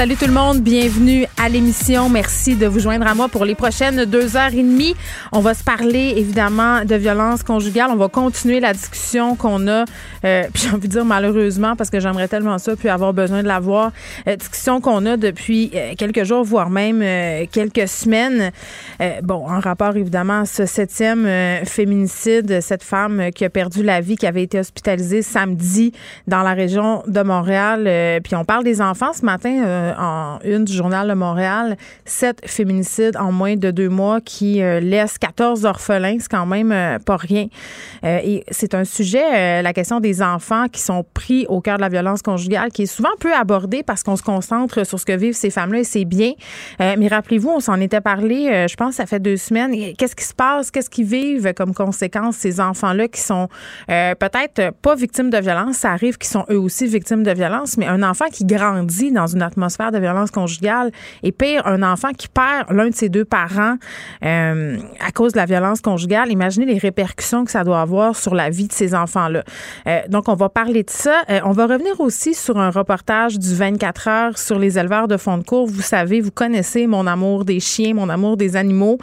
Salut tout le monde, bienvenue à l'émission. Merci de vous joindre à moi pour les prochaines deux heures et demie. On va se parler évidemment de violence conjugale. On va continuer la discussion qu'on a, euh, puis j'ai envie de dire malheureusement parce que j'aimerais tellement ça, puis avoir besoin de l'avoir. Euh, discussion qu'on a depuis euh, quelques jours, voire même euh, quelques semaines. Euh, bon, en rapport évidemment à ce septième féminicide, cette femme qui a perdu la vie, qui avait été hospitalisée samedi dans la région de Montréal. puis on parle des enfants ce matin en une du Journal de Montréal, sept féminicides en moins de deux mois qui euh, laissent 14 orphelins. C'est quand même euh, pas rien. Euh, et c'est un sujet, la question des enfants qui sont pris au cœur de la violence conjugale, qui est souvent peu abordé parce qu'on se concentre sur ce que vivent ces femmes-là et c'est bien. mais rappelez-vous, on s'en était parlé, je pense, ça fait deux semaines. Qu'est-ce qui se passe? Qu'est-ce qu'ils vivent comme conséquence, ces enfants-là qui sont peut-être pas victimes de violence? Ça arrive qu'ils sont eux aussi victimes de violence, mais un enfant qui grandit dans une atmosphère de violence conjugale et pire, un enfant qui perd l'un de ses deux parents euh, à cause de la violence conjugale. Imaginez les répercussions que ça doit avoir sur la vie de ces enfants-là. Euh, donc, on va parler de ça. Euh, on va revenir aussi sur un reportage du 24 heures sur les éleveurs de fond de cours. Vous savez, vous connaissez mon amour des chiens, mon amour des animaux.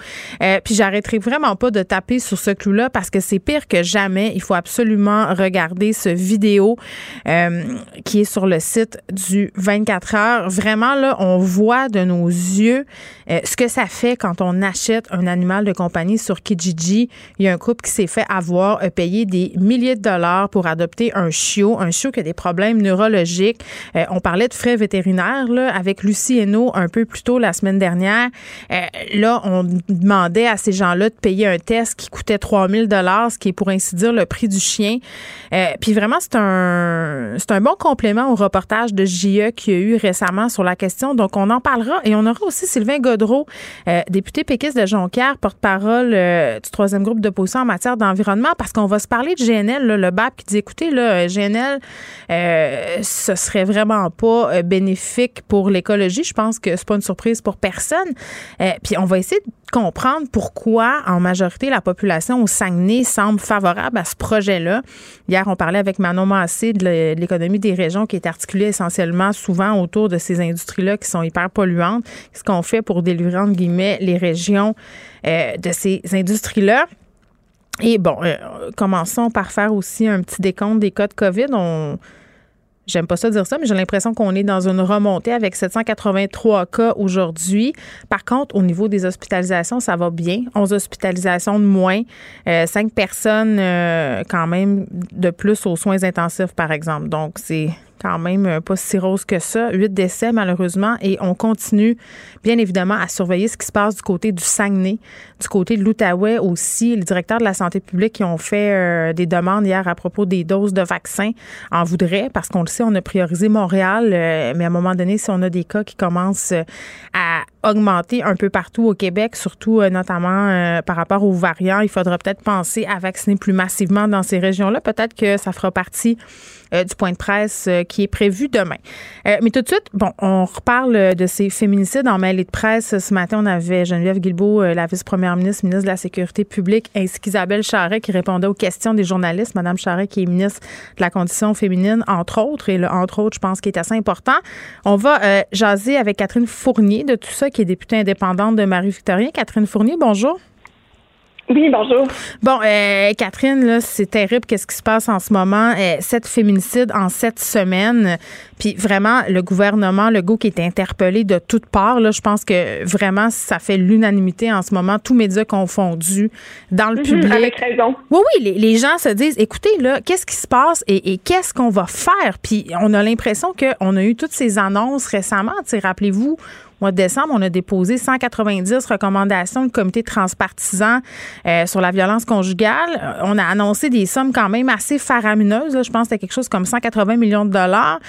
puis, j'arrêterai vraiment pas de taper sur ce clou-là parce que c'est pire que jamais. Il faut absolument regarder ce vidéo qui est sur le site du 24 heures vraiment, là, on voit de nos yeux euh, ce que ça fait quand on achète un animal de compagnie sur Kijiji. Il y a un couple qui s'est fait avoir, a payé des milliers de dollars pour adopter un chiot, un chiot qui a des problèmes neurologiques. Euh, on parlait de frais vétérinaires là, avec Lucie Hainaut un peu plus tôt la semaine dernière. Euh, là, on demandait à ces gens-là de payer un test qui coûtait 3000 dollars, ce qui est pour ainsi dire le prix du chien. puis vraiment, c'est un, c'est un bon complément au reportage de JE qu'il y a eu récemment sur la question. Donc, on en parlera. Et on aura aussi Sylvain Godreau, euh, député péquiste de Jonquière, porte-parole euh, du troisième groupe d'opposition en matière d'environnement, parce qu'on va se parler de GNL, le BAP, qui dit, écoutez, là, GNL, euh, ce serait vraiment pas bénéfique pour l'écologie. Je pense que c'est pas une surprise pour personne. puis, on va essayer de comprendre pourquoi, en majorité, la population au Saguenay semble favorable à ce projet-là. Hier, on parlait avec Manon Massé de l'économie des régions qui est articulée essentiellement souvent autour de ces industries-là qui sont hyper polluantes. Ce qu'on fait pour délivrer, entre guillemets, les régions euh, de ces industries-là. Et bon, euh, commençons par faire aussi un petit décompte des cas de COVID. On J'aime pas ça dire ça, mais j'ai l'impression qu'on est dans une remontée avec 783 cas aujourd'hui. Par contre, au niveau des hospitalisations, ça va bien. 11 hospitalisations de moins, euh, 5 personnes euh, quand même de plus aux soins intensifs, par exemple. Donc, c'est quand même euh, pas si rose que ça. Huit décès, malheureusement. Et on continue, bien évidemment, à surveiller ce qui se passe du côté du Saguenay, du côté de l'Outaouais aussi. Les directeurs de la santé publique qui ont fait euh, des demandes hier à propos des doses de vaccins en voudraient, parce qu'on le sait, on a priorisé Montréal, euh, mais à un moment donné, si on a des cas qui commencent à augmenter un peu partout au Québec, surtout notamment par rapport aux variants, il faudra peut-être penser à vacciner plus massivement dans ces régions-là. Peut-être que ça fera partie euh, du point de presse euh, qui est prévu demain. Euh, mais tout de suite, bon, on reparle de ces féminicides en mêlée de presse. Ce matin, on avait Geneviève Guilbeault, la vice-première ministre, ministre de la Sécurité publique, ainsi qu'Isabelle Charret qui répondait aux questions des journalistes. Madame Charret qui est ministre de la condition féminine, entre autres, et le entre autres, je pense, qui est assez important. On va jaser avec Catherine Fournier de tout ça, qui est députée indépendante de Marie-Victorien. Catherine Fournier, bonjour. Oui, bonjour. Bon, euh, Catherine, là, c'est terrible qu'est-ce qui se passe en ce moment. Euh, sept féminicides en sept semaines. Puis vraiment, le gouvernement, le go qui est interpellé de toutes parts, là, je pense que vraiment, ça fait l'unanimité en ce moment, tous médias confondus, dans le mhm, public. Avec raison. Oui, oui, les, les, gens se disent, écoutez, là, qu'est-ce qui se passe et, et qu'est-ce qu'on va faire? Puis on a l'impression qu'on a eu toutes ces annonces récemment. Rappelez-vous, mois de décembre, on a déposé 190 recommandations du comité transpartisan euh, sur la violence conjugale. Euh, on a annoncé des sommes quand même assez faramineuses. Je pense que c'était quelque chose comme 180 millions de dollars.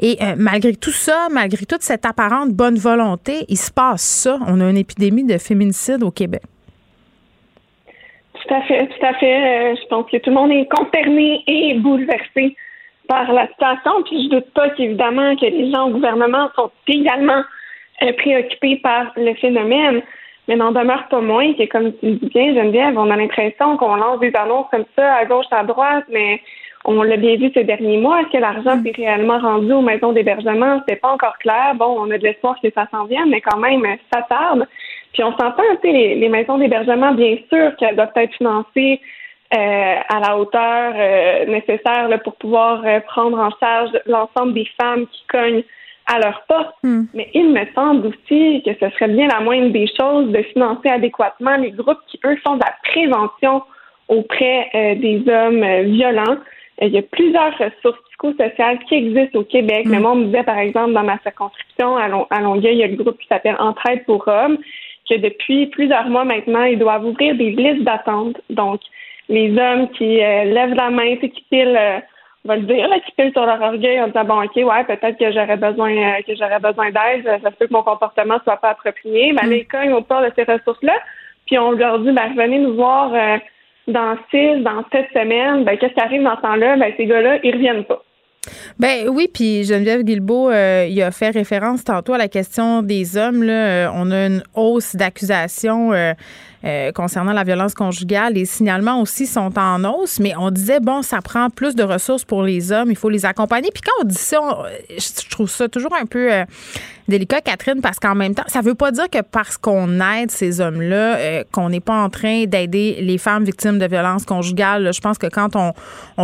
Et euh, malgré tout ça, malgré toute cette apparente bonne volonté, il se passe ça. On a une épidémie de féminicide au Québec. Tout à fait, tout à fait. je pense que tout le monde est consterné et bouleversé par la situation. Puis je doute pas qu'évidemment que les gens au gouvernement sont également euh, préoccupés par le phénomène. Mais n'en demeure pas moins que, comme tu le dis bien, Geneviève, on a l'impression qu'on lance des annonces comme ça à gauche, à droite, mais on l'a bien vu ces derniers mois. Est-ce que l'argent mm. est réellement rendu aux maisons d'hébergement? C'est pas encore clair. Bon, on a de l'espoir que ça s'en vienne, mais quand même, ça tarde. Puis on s'entend, tu les, les maisons d'hébergement, bien sûr qu'elles doivent être financées euh, à la hauteur euh, nécessaire là, pour pouvoir euh, prendre en charge l'ensemble des femmes qui cognent à leur porte. Hmm. Mais il me semble aussi que ce serait bien la moindre des choses de financer adéquatement les groupes qui, eux, font de la prévention auprès des hommes violents. Il y a plusieurs ressources psychosociales qui existent au Québec. Mais hmm. moi, on me disait, par exemple, dans ma circonscription à, Longueuil, il y a le groupe qui s'appelle Entraide pour hommes, que depuis plusieurs mois maintenant, ils doivent ouvrir des listes d'attente. Donc, les hommes qui euh, lèvent la main, qui pilent, euh, va le dire, là, qui pilent sur leur orgueil en disant bon ok ouais peut-être que j'aurais besoin euh, que j'aurais besoin d'aide, ça se peut que mon comportement soit pas approprié, mais mm. les cognent au port de ces ressources-là, puis on leur dit ben venez nous voir dans six, dans sept semaines, ben qu'est-ce qui arrive dans ce temps-là, ben ces gars-là ils reviennent pas. Ben oui, puis Geneviève Guilbeault, il a fait référence tantôt à la question des hommes. Là. on a une hausse d'accusations euh, concernant la violence conjugale. Les signalements aussi sont en hausse, mais on disait, bon, ça prend plus de ressources pour les hommes, il faut les accompagner. Puis quand on dit ça, je trouve ça toujours un peu euh, délicat, Catherine, parce qu'en même temps, ça veut pas dire que parce qu'on aide ces hommes-là, euh, qu'on n'est pas en train d'aider les femmes victimes de violences conjugales. Je pense que quand on,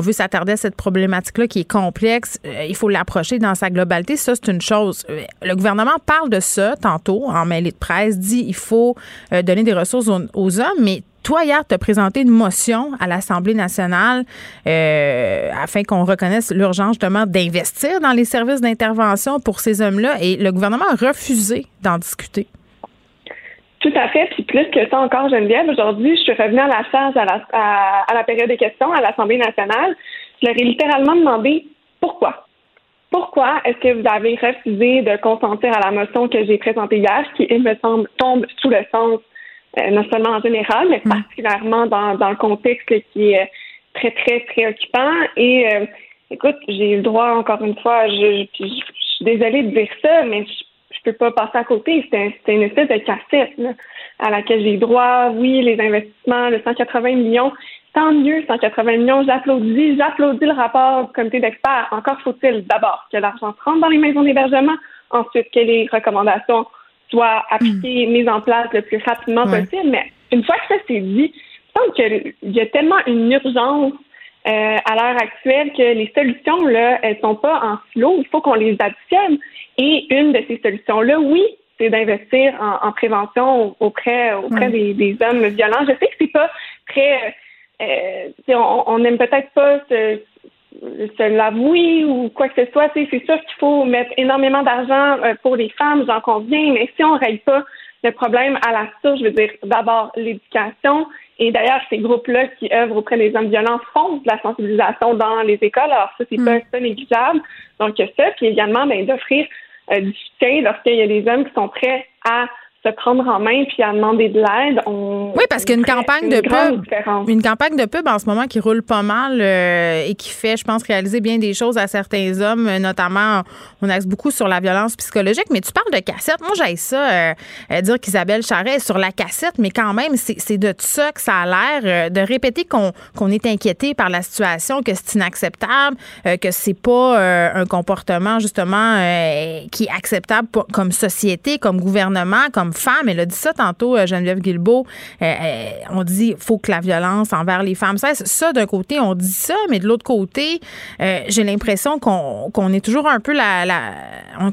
veut s'attarder à cette problématique-là qui est complexe, il faut l'approcher dans sa globalité. Ça, c'est une chose. Le gouvernement parle de ça tantôt en mêlée de presse, dit il faut donner des ressources aux hommes, mais toi, hier, tu as présenté une motion à l'Assemblée nationale euh, afin qu'on reconnaisse l'urgence justement d'investir dans les services d'intervention pour ces hommes-là et le gouvernement a refusé d'en discuter. Tout à fait. Puis plus que ça encore, Geneviève, aujourd'hui, je suis revenue à la charge à la, période des questions à l'Assemblée nationale. Je leur ai littéralement demandé pourquoi. Pourquoi est-ce que vous avez refusé de consentir à la motion que j'ai présentée hier, qui, il me semble, tombe sous le sens non seulement en général, mais mm. particulièrement dans, dans le contexte qui est très, très préoccupant. Et euh, écoute, j'ai eu le droit, encore une fois, je, je, suis désolée de dire ça, mais je, je peux pas passer à côté. C'était une espèce de cassette à laquelle j'ai droit. Oui, les investissements, le 180 millions, tant mieux, 180 millions, j'applaudis. J'applaudis le rapport du comité d'experts. Encore faut-il d'abord que l'argent se rentre dans les maisons d'hébergement, ensuite que les recommandations soit appliqué, mm. mise en place le plus rapidement possible. Mais une fois que ça s'est dit, je pense qu'il y a tellement une urgence euh, à l'heure actuelle que les solutions, là, elles sont pas en flot. Il faut qu'on les additionne. Et une de ces solutions-là, oui, c'est d'investir en, prévention auprès, auprès des, hommes violents. Je sais que c'est pas très, euh, on n'aime peut-être pas ce, se l'avouer ou quoi que ce soit. C'est sûr qu'il faut mettre énormément d'argent euh, pour les femmes, j'en conviens, mais si on ne règle pas le problème à la source, je veux dire d'abord l'éducation. Et d'ailleurs, ces groupes-là qui œuvrent auprès des hommes violents font de la sensibilisation dans les écoles. Alors ça, c'est pas, mm. pas négligeable. Donc ça, puis également ben, d'offrir euh, du soutien lorsqu'il y a des hommes qui sont prêts à se prendre en main puis à demander de l'aide. oui, parce qu'une campagne de pub, une campagne de pub en ce moment qui roule pas mal euh, et qui fait, je pense, réaliser bien des choses à certains hommes, euh, notamment, on axe beaucoup sur la violence psychologique. Mais tu parles de cassette. Moi, j'ai ça euh, dire qu'Isabelle Charret est sur la cassette, mais quand même, c'est de ça que ça a l'air, de répéter qu'on est inquiété par la situation, que c'est inacceptable, que c'est pas un comportement justement qui est acceptable comme société, comme gouvernement, comme femme. Elle a dit ça tantôt, euh, Geneviève Guilbeault. Euh, euh, on dit faut que la violence envers les femmes cesse. Ça, d'un côté, on dit ça, mais de l'autre côté, j'ai l'impression qu'on est toujours un peu la,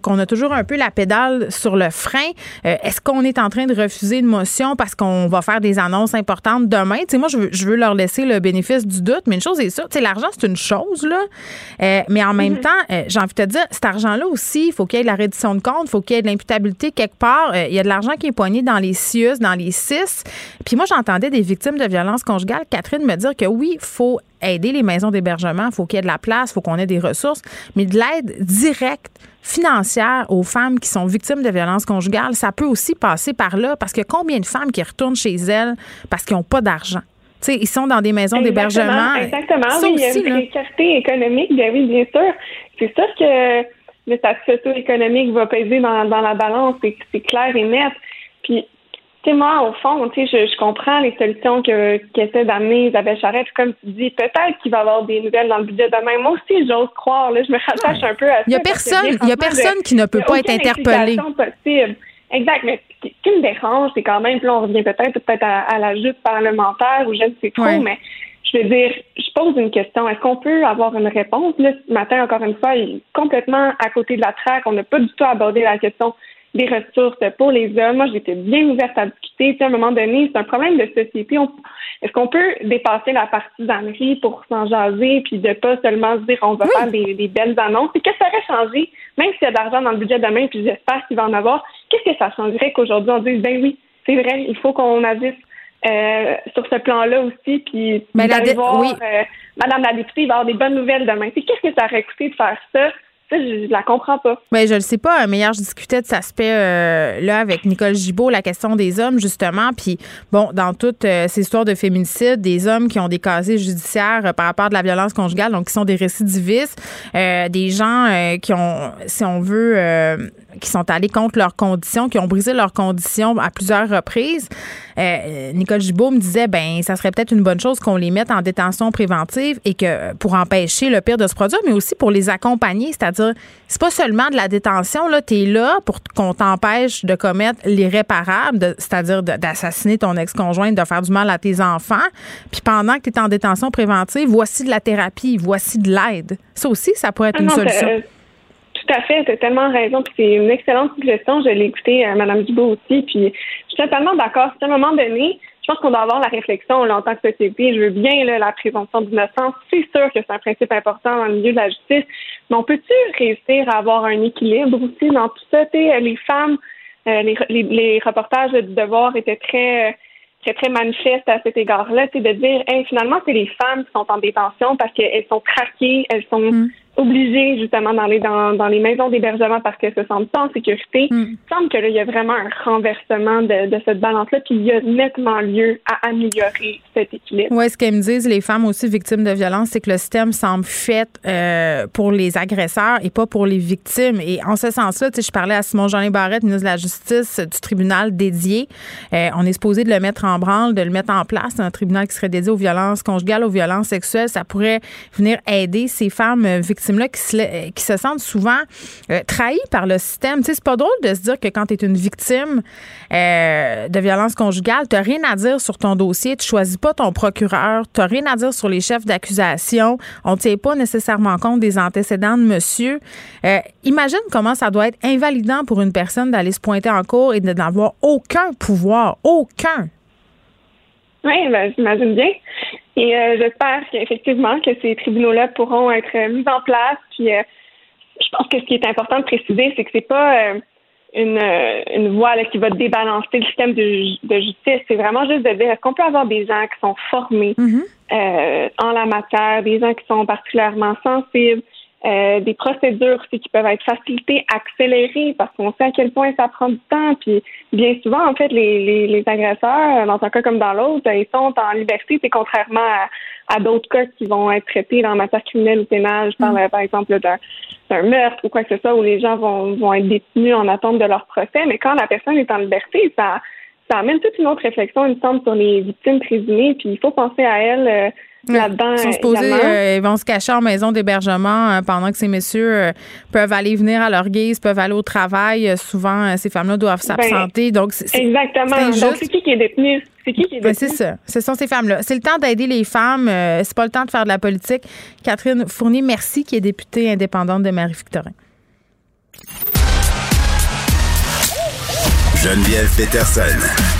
qu'on a toujours un peu la pédale sur le frein. Est-ce qu'on est en train de refuser une motion parce qu'on va faire des annonces importantes demain? Tu moi, je veux, je veux leur laisser le bénéfice du doute, mais une chose est sûre, l'argent, c'est une chose, là. mais en même mm-hmm. temps, j'ai envie de te dire, cet argent-là aussi, il faut qu'il y ait de la reddition de compte, il faut qu'il y ait de l'imputabilité quelque part. il y a de l'argent qui est poigné dans les CIUS, dans les CIS. Puis moi, j'entendais des victimes de violences conjugales, Catherine, me dire que oui, il faut aider les maisons d'hébergement, il faut qu'il y ait de la place, il faut qu'on ait des ressources, mais de l'aide directe financière aux femmes qui sont victimes de violences conjugales, ça peut aussi passer par là parce que combien de femmes qui retournent chez elles parce qu'ils n'ont pas d'argent? sais, ils sont dans des maisons d'hébergement. Exactement, oui, il y a une précarité économique, bien oui, bien sûr. C'est sûr que le statut socio-économique va peser dans, dans la balance, c'est clair et net. Puis moi, au fond, tu sais, je, comprends les solutions que qu'essaie d'amener Isabelle Charette. Comme tu dis, peut-être qu'il va y avoir des nouvelles dans le budget demain. Moi aussi, j'ose croire. Là, je me rattache un peu à ça. Il y a personne, il y a personne qui ne peut pas être interpellé. Possible. Exact, mais ce qui me dérange, c'est quand même, là, on revient peut-être peut-être à, la lutte parlementaire ou je ne sais trop, mais je veux dire, je pose une question. Est-ce qu'on peut avoir une réponse? Là, ce matin, encore une fois, complètement à côté de la traque. On n'a pas du tout abordé la question des ressources pour les hommes. Moi, j'étais bien ouverte à discuter. à un moment donné, c'est un problème de société. Est-ce qu'on peut dépasser la partisanerie pour s'en jaser puis de pas seulement se dire on va faire des, belles annonces? Et qu'est-ce que ça aurait changé, même s'il y a de l'argent dans le budget demain, puis j'espère qu'il va en avoir, qu'est-ce que ça changerait qu'aujourd'hui on dise ben oui, c'est vrai, il faut qu'on agisse euh, sur ce plan-là aussi, puis ben, voir euh, Madame la députée, il va avoir des bonnes nouvelles demain. Qu'est-ce que ça aurait coûté de faire ça? je, la comprends pas. Mais je le sais pas. Mais hier, je discutais de cet aspect-là avec Nicole Gibault, la question des hommes, justement. Puis, bon, dans toutes euh, ces histoires de féminicide, des hommes qui ont des casiers judiciaires euh, par rapport à de la violence conjugale, donc qui sont des récidivistes, euh, des gens qui ont, si on veut, qui sont allés contre leurs conditions, qui ont brisé leurs conditions à plusieurs reprises. Nicole Gibault me disait, ben, ça serait peut-être une bonne chose qu'on les mette en détention préventive et que pour empêcher le pire de se produire, mais aussi pour les accompagner, c'est-à-dire c'est pas seulement de la détention, là, tu es là pour qu'on t'empêche de commettre l'irréparable, c'est-à-dire d'assassiner ton ex-conjointe, de faire du mal à tes enfants. Puis pendant que tu es en détention préventive, voici de la thérapie, voici de l'aide. Ça aussi, ça pourrait être ah une solution. Tout à fait, tu as tellement raison. c'est une excellente suggestion. Je l'ai écouté à Mme Dubois aussi. Puis je suis totalement d'accord. À un moment donné, je pense qu'on doit avoir la réflexion en tant que société. Je veux bien la prévention d'innocence. C'est sûr que c'est un principe important dans le milieu de la justice. Mais on peut-tu réussir à avoir un équilibre aussi dans tout ça? les femmes, euh, les, les, reportages du devoir étaient très très, très manifestes à cet égard-là, c'est de dire finalement, c'est les femmes qui sont en détention parce qu'elles sont traquées, elles sont mm obligés justement d'aller dans, dans les maisons d'hébergement parce qu'elles se sentent pas en sécurité. Mm. Il semble que là, il y a vraiment un renversement de, de cette balance-là, puis il y a nettement lieu à améliorer cet équilibre. Oui, ce qu'elles me disent, les femmes aussi victimes de violence, c'est que le système semble fait euh, pour les agresseurs et pas pour les victimes. Et en ce sens-là, je parlais à Simon-Jean Barrette, ministre de la Justice du tribunal dédié. Euh, on est supposé de le mettre en branle, de le mettre en place, un tribunal qui serait dédié aux violences conjugales, aux violences sexuelles. Ça pourrait venir aider ces femmes victimes qui se, sentent souvent euh, par le système. Tu sais, c'est pas drôle de se dire que quand tu es une victime euh, de violence conjugale, tu n'as rien à dire sur ton dossier, tu choisis pas ton procureur, tu n'as rien à dire sur les chefs d'accusation, on ne tient pas nécessairement compte des antécédents de monsieur. Euh, imagine comment ça doit être invalidant pour une personne d'aller se pointer en cours et de n'avoir aucun pouvoir, aucun. Oui, ben, j'imagine bien. Et euh, j'espère qu'effectivement que ces tribunaux-là pourront être mis en place. Puis euh, je pense que ce qui est important de préciser, c'est que c'est pas euh, une, une voie qui va débalancer le système de, justice. C'est vraiment juste de dire est-ce qu'on peut avoir des gens qui sont formés mm-hmm. en la matière, des gens qui sont particulièrement sensibles, euh, des procédures qui peuvent être facilitées, accélérées, parce qu'on sait à quel point ça prend du temps. Puis bien souvent, en fait, les, les, les agresseurs, dans un cas comme dans l'autre, ils sont en liberté, c'est contrairement à, d'autres cas qui vont être traités dans matière criminelle ou pénale. Je parle, par exemple, d'un meurtre ou quoi que ce soit, où les gens vont, vont être détenus en attente de leur procès. Mais quand la personne est en liberté, ça, ça amène toute une autre réflexion, il me semble, sur les victimes présumées. Puis il faut penser à elles. Euh, ils sont supposés, euh, ils vont se cacher en maison d'hébergement euh, pendant que ces messieurs euh, peuvent aller venir à leur guise, peuvent aller au travail. souvent, ces femmes-là doivent ben, s'absenter. donc, exactement. Donc, c'est qui qui est détenu? C'est qui qui est ben, détenu? c'est ça. Ce sont ces femmes-là. C'est le temps d'aider les femmes. c'est pas le temps de faire de la politique. Catherine Fournier, merci, qui est députée indépendante de Marie-Victorin. Geneviève Peterson.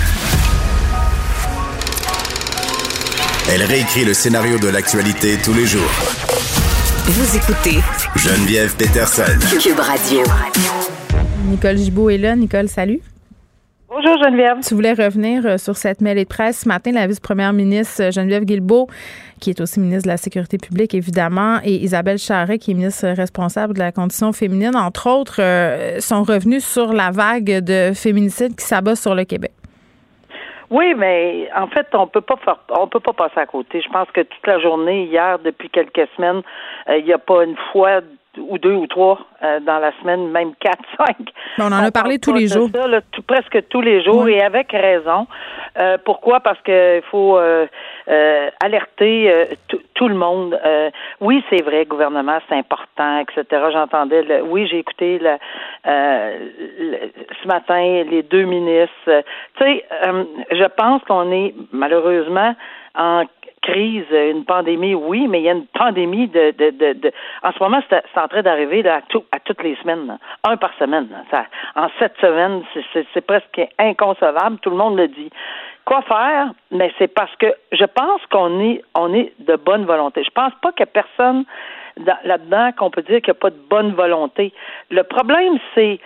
Elle réécrit le scénario de l'actualité tous les jours. Vous écoutez Geneviève Peterson. Cube Radio. Nicole Gibault est là. Nicole, salut. Bonjour Geneviève. Tu voulais revenir euh, sur cette mêlée de presse. Ce matin, la vice-première ministre euh, Geneviève Guilbeault, qui est aussi ministre de la Sécurité publique, évidemment, et Isabelle Charret, qui est ministre responsable de la condition féminine, entre autres, euh, sont revenus sur la vague de féminicides qui s'abat sur le Québec. Oui, mais en fait, on peut pas faire, on peut pas passer à côté. Je pense que toute la journée, hier, depuis quelques semaines, euh, il n'y a pas une fois ou deux ou trois euh, dans la semaine, même quatre, cinq. on en a parlé tous les jours. presque tous les jours et avec raison. Euh, pourquoi? Parce qu'il faut euh, alerter tout le monde. oui, c'est vrai, gouvernement, c'est important, etc. J'entendais, oui, j'ai écouté le, ce matin les deux ministres. tu sais, je pense qu'on est malheureusement en crise, une pandémie, oui, mais il y a une pandémie de, de, de, en ce moment, c'est en train d'arriver à, à toutes les semaines, un par semaine. Ça, en sept semaines, c'est presque inconcevable, tout le monde le dit. Quoi faire? Mais c'est parce que je pense qu'on est on est de bonne volonté. Je pense pas a personne là-dedans qu'on peut dire qu'il n'y a pas de bonne volonté. Le problème, c'est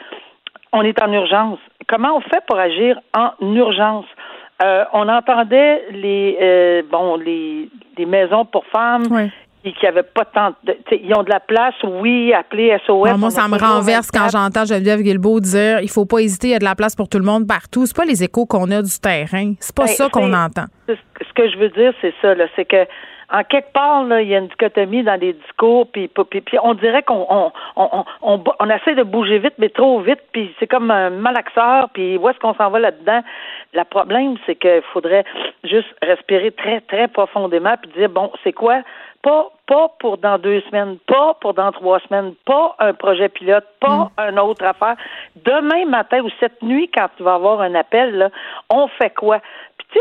on est en urgence. Comment on fait pour agir en urgence? Euh, on entendait les euh, bon les, les maisons pour femmes qui, qui avaient pas tant de, ils ont de la place, oui, appeler SOS. moi, ça me renverse quand j'entends Geneviève Guilbeault dire il faut pas hésiter, il y a de la place pour tout le monde partout. C'est pas les échos qu'on a du terrain. C'est pas ben, ça qu'on entend. Ce que je veux dire, c'est ça, là, c'est que en quelque part, là, il y a une dichotomie dans les discours, puis, puis, on dirait qu'on on, on, on, on, essaie de bouger vite, mais trop vite, puis c'est comme un malaxeur, puis où est-ce qu'on s'en va là-dedans? Le problème, c'est qu'il faudrait juste respirer très, très profondément, puis dire, bon, c'est quoi? Pas, pas pour dans deux semaines, pas pour dans trois semaines, pas un projet pilote, pas mm. un autre affaire. Demain matin ou cette nuit, quand tu vas avoir un appel, là, on fait quoi?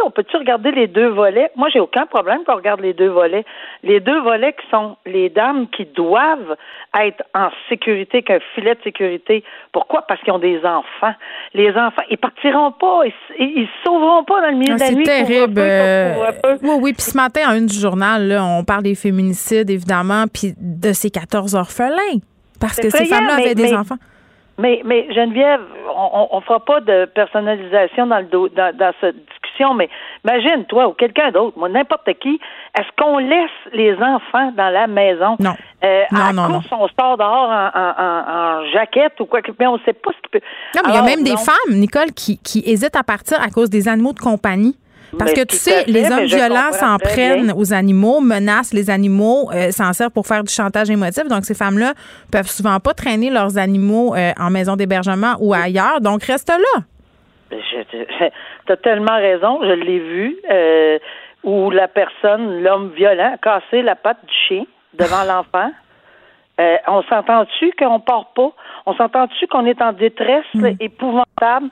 On peut-tu regarder les deux volets? Moi, j'ai aucun problème qu'on regarde les deux volets. Les deux volets qui sont les dames qui doivent être en sécurité, qu'un filet de sécurité. Pourquoi? Parce qu'ils ont des enfants. Les enfants, ils partiront pas, ils, se sauveront pas dans le milieu ah, de la nuit. C'est terrible. Euh, oui, oui. Puis ce matin, en une du journal, là, on parle des féminicides, évidemment, puis de ces 14 orphelins. Parce que ces femmes-là avaient des enfants. Mais, mais Geneviève, on ne fera pas de personnalisation dans, le dans, dans cette mais imagine, toi ou quelqu'un d'autre, moi, n'importe qui, est-ce qu'on laisse les enfants dans la maison? Non. Euh, non, à non, course, on sort dehors en, en, en, jaquette ou quoi, mais on ne sait pas ce qui peut. Non, mais il y a même des femmes, Nicole, qui, qui hésitent à partir à cause des animaux de compagnie. Parce que tu sais, les hommes violents s'en prennent aux animaux, menacent les animaux, euh, s'en servent pour faire du chantage émotif. Donc, ces femmes-là peuvent souvent pas traîner leurs animaux euh, en maison d'hébergement ou ailleurs. Donc, reste là. Tu as tellement raison, je l'ai vu, euh, où la personne, l'homme violent, a cassé la patte du chien devant l'enfant. on s'entend-tu qu'on part pas? On s'entend-tu qu'on est en détresse mm. épouvantable?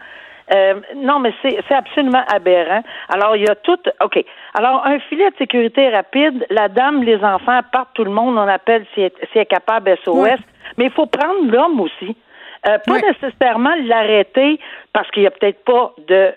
Euh, non, mais c'est absolument aberrant. Alors, il y a tout. OK. Alors, un filet de sécurité rapide, la dame, les enfants partent, tout le monde, on appelle si elle, est capable SOS. Mais il faut prendre l'homme aussi. Euh, pas nécessairement l'arrêter parce qu'il n'y a peut-être pas de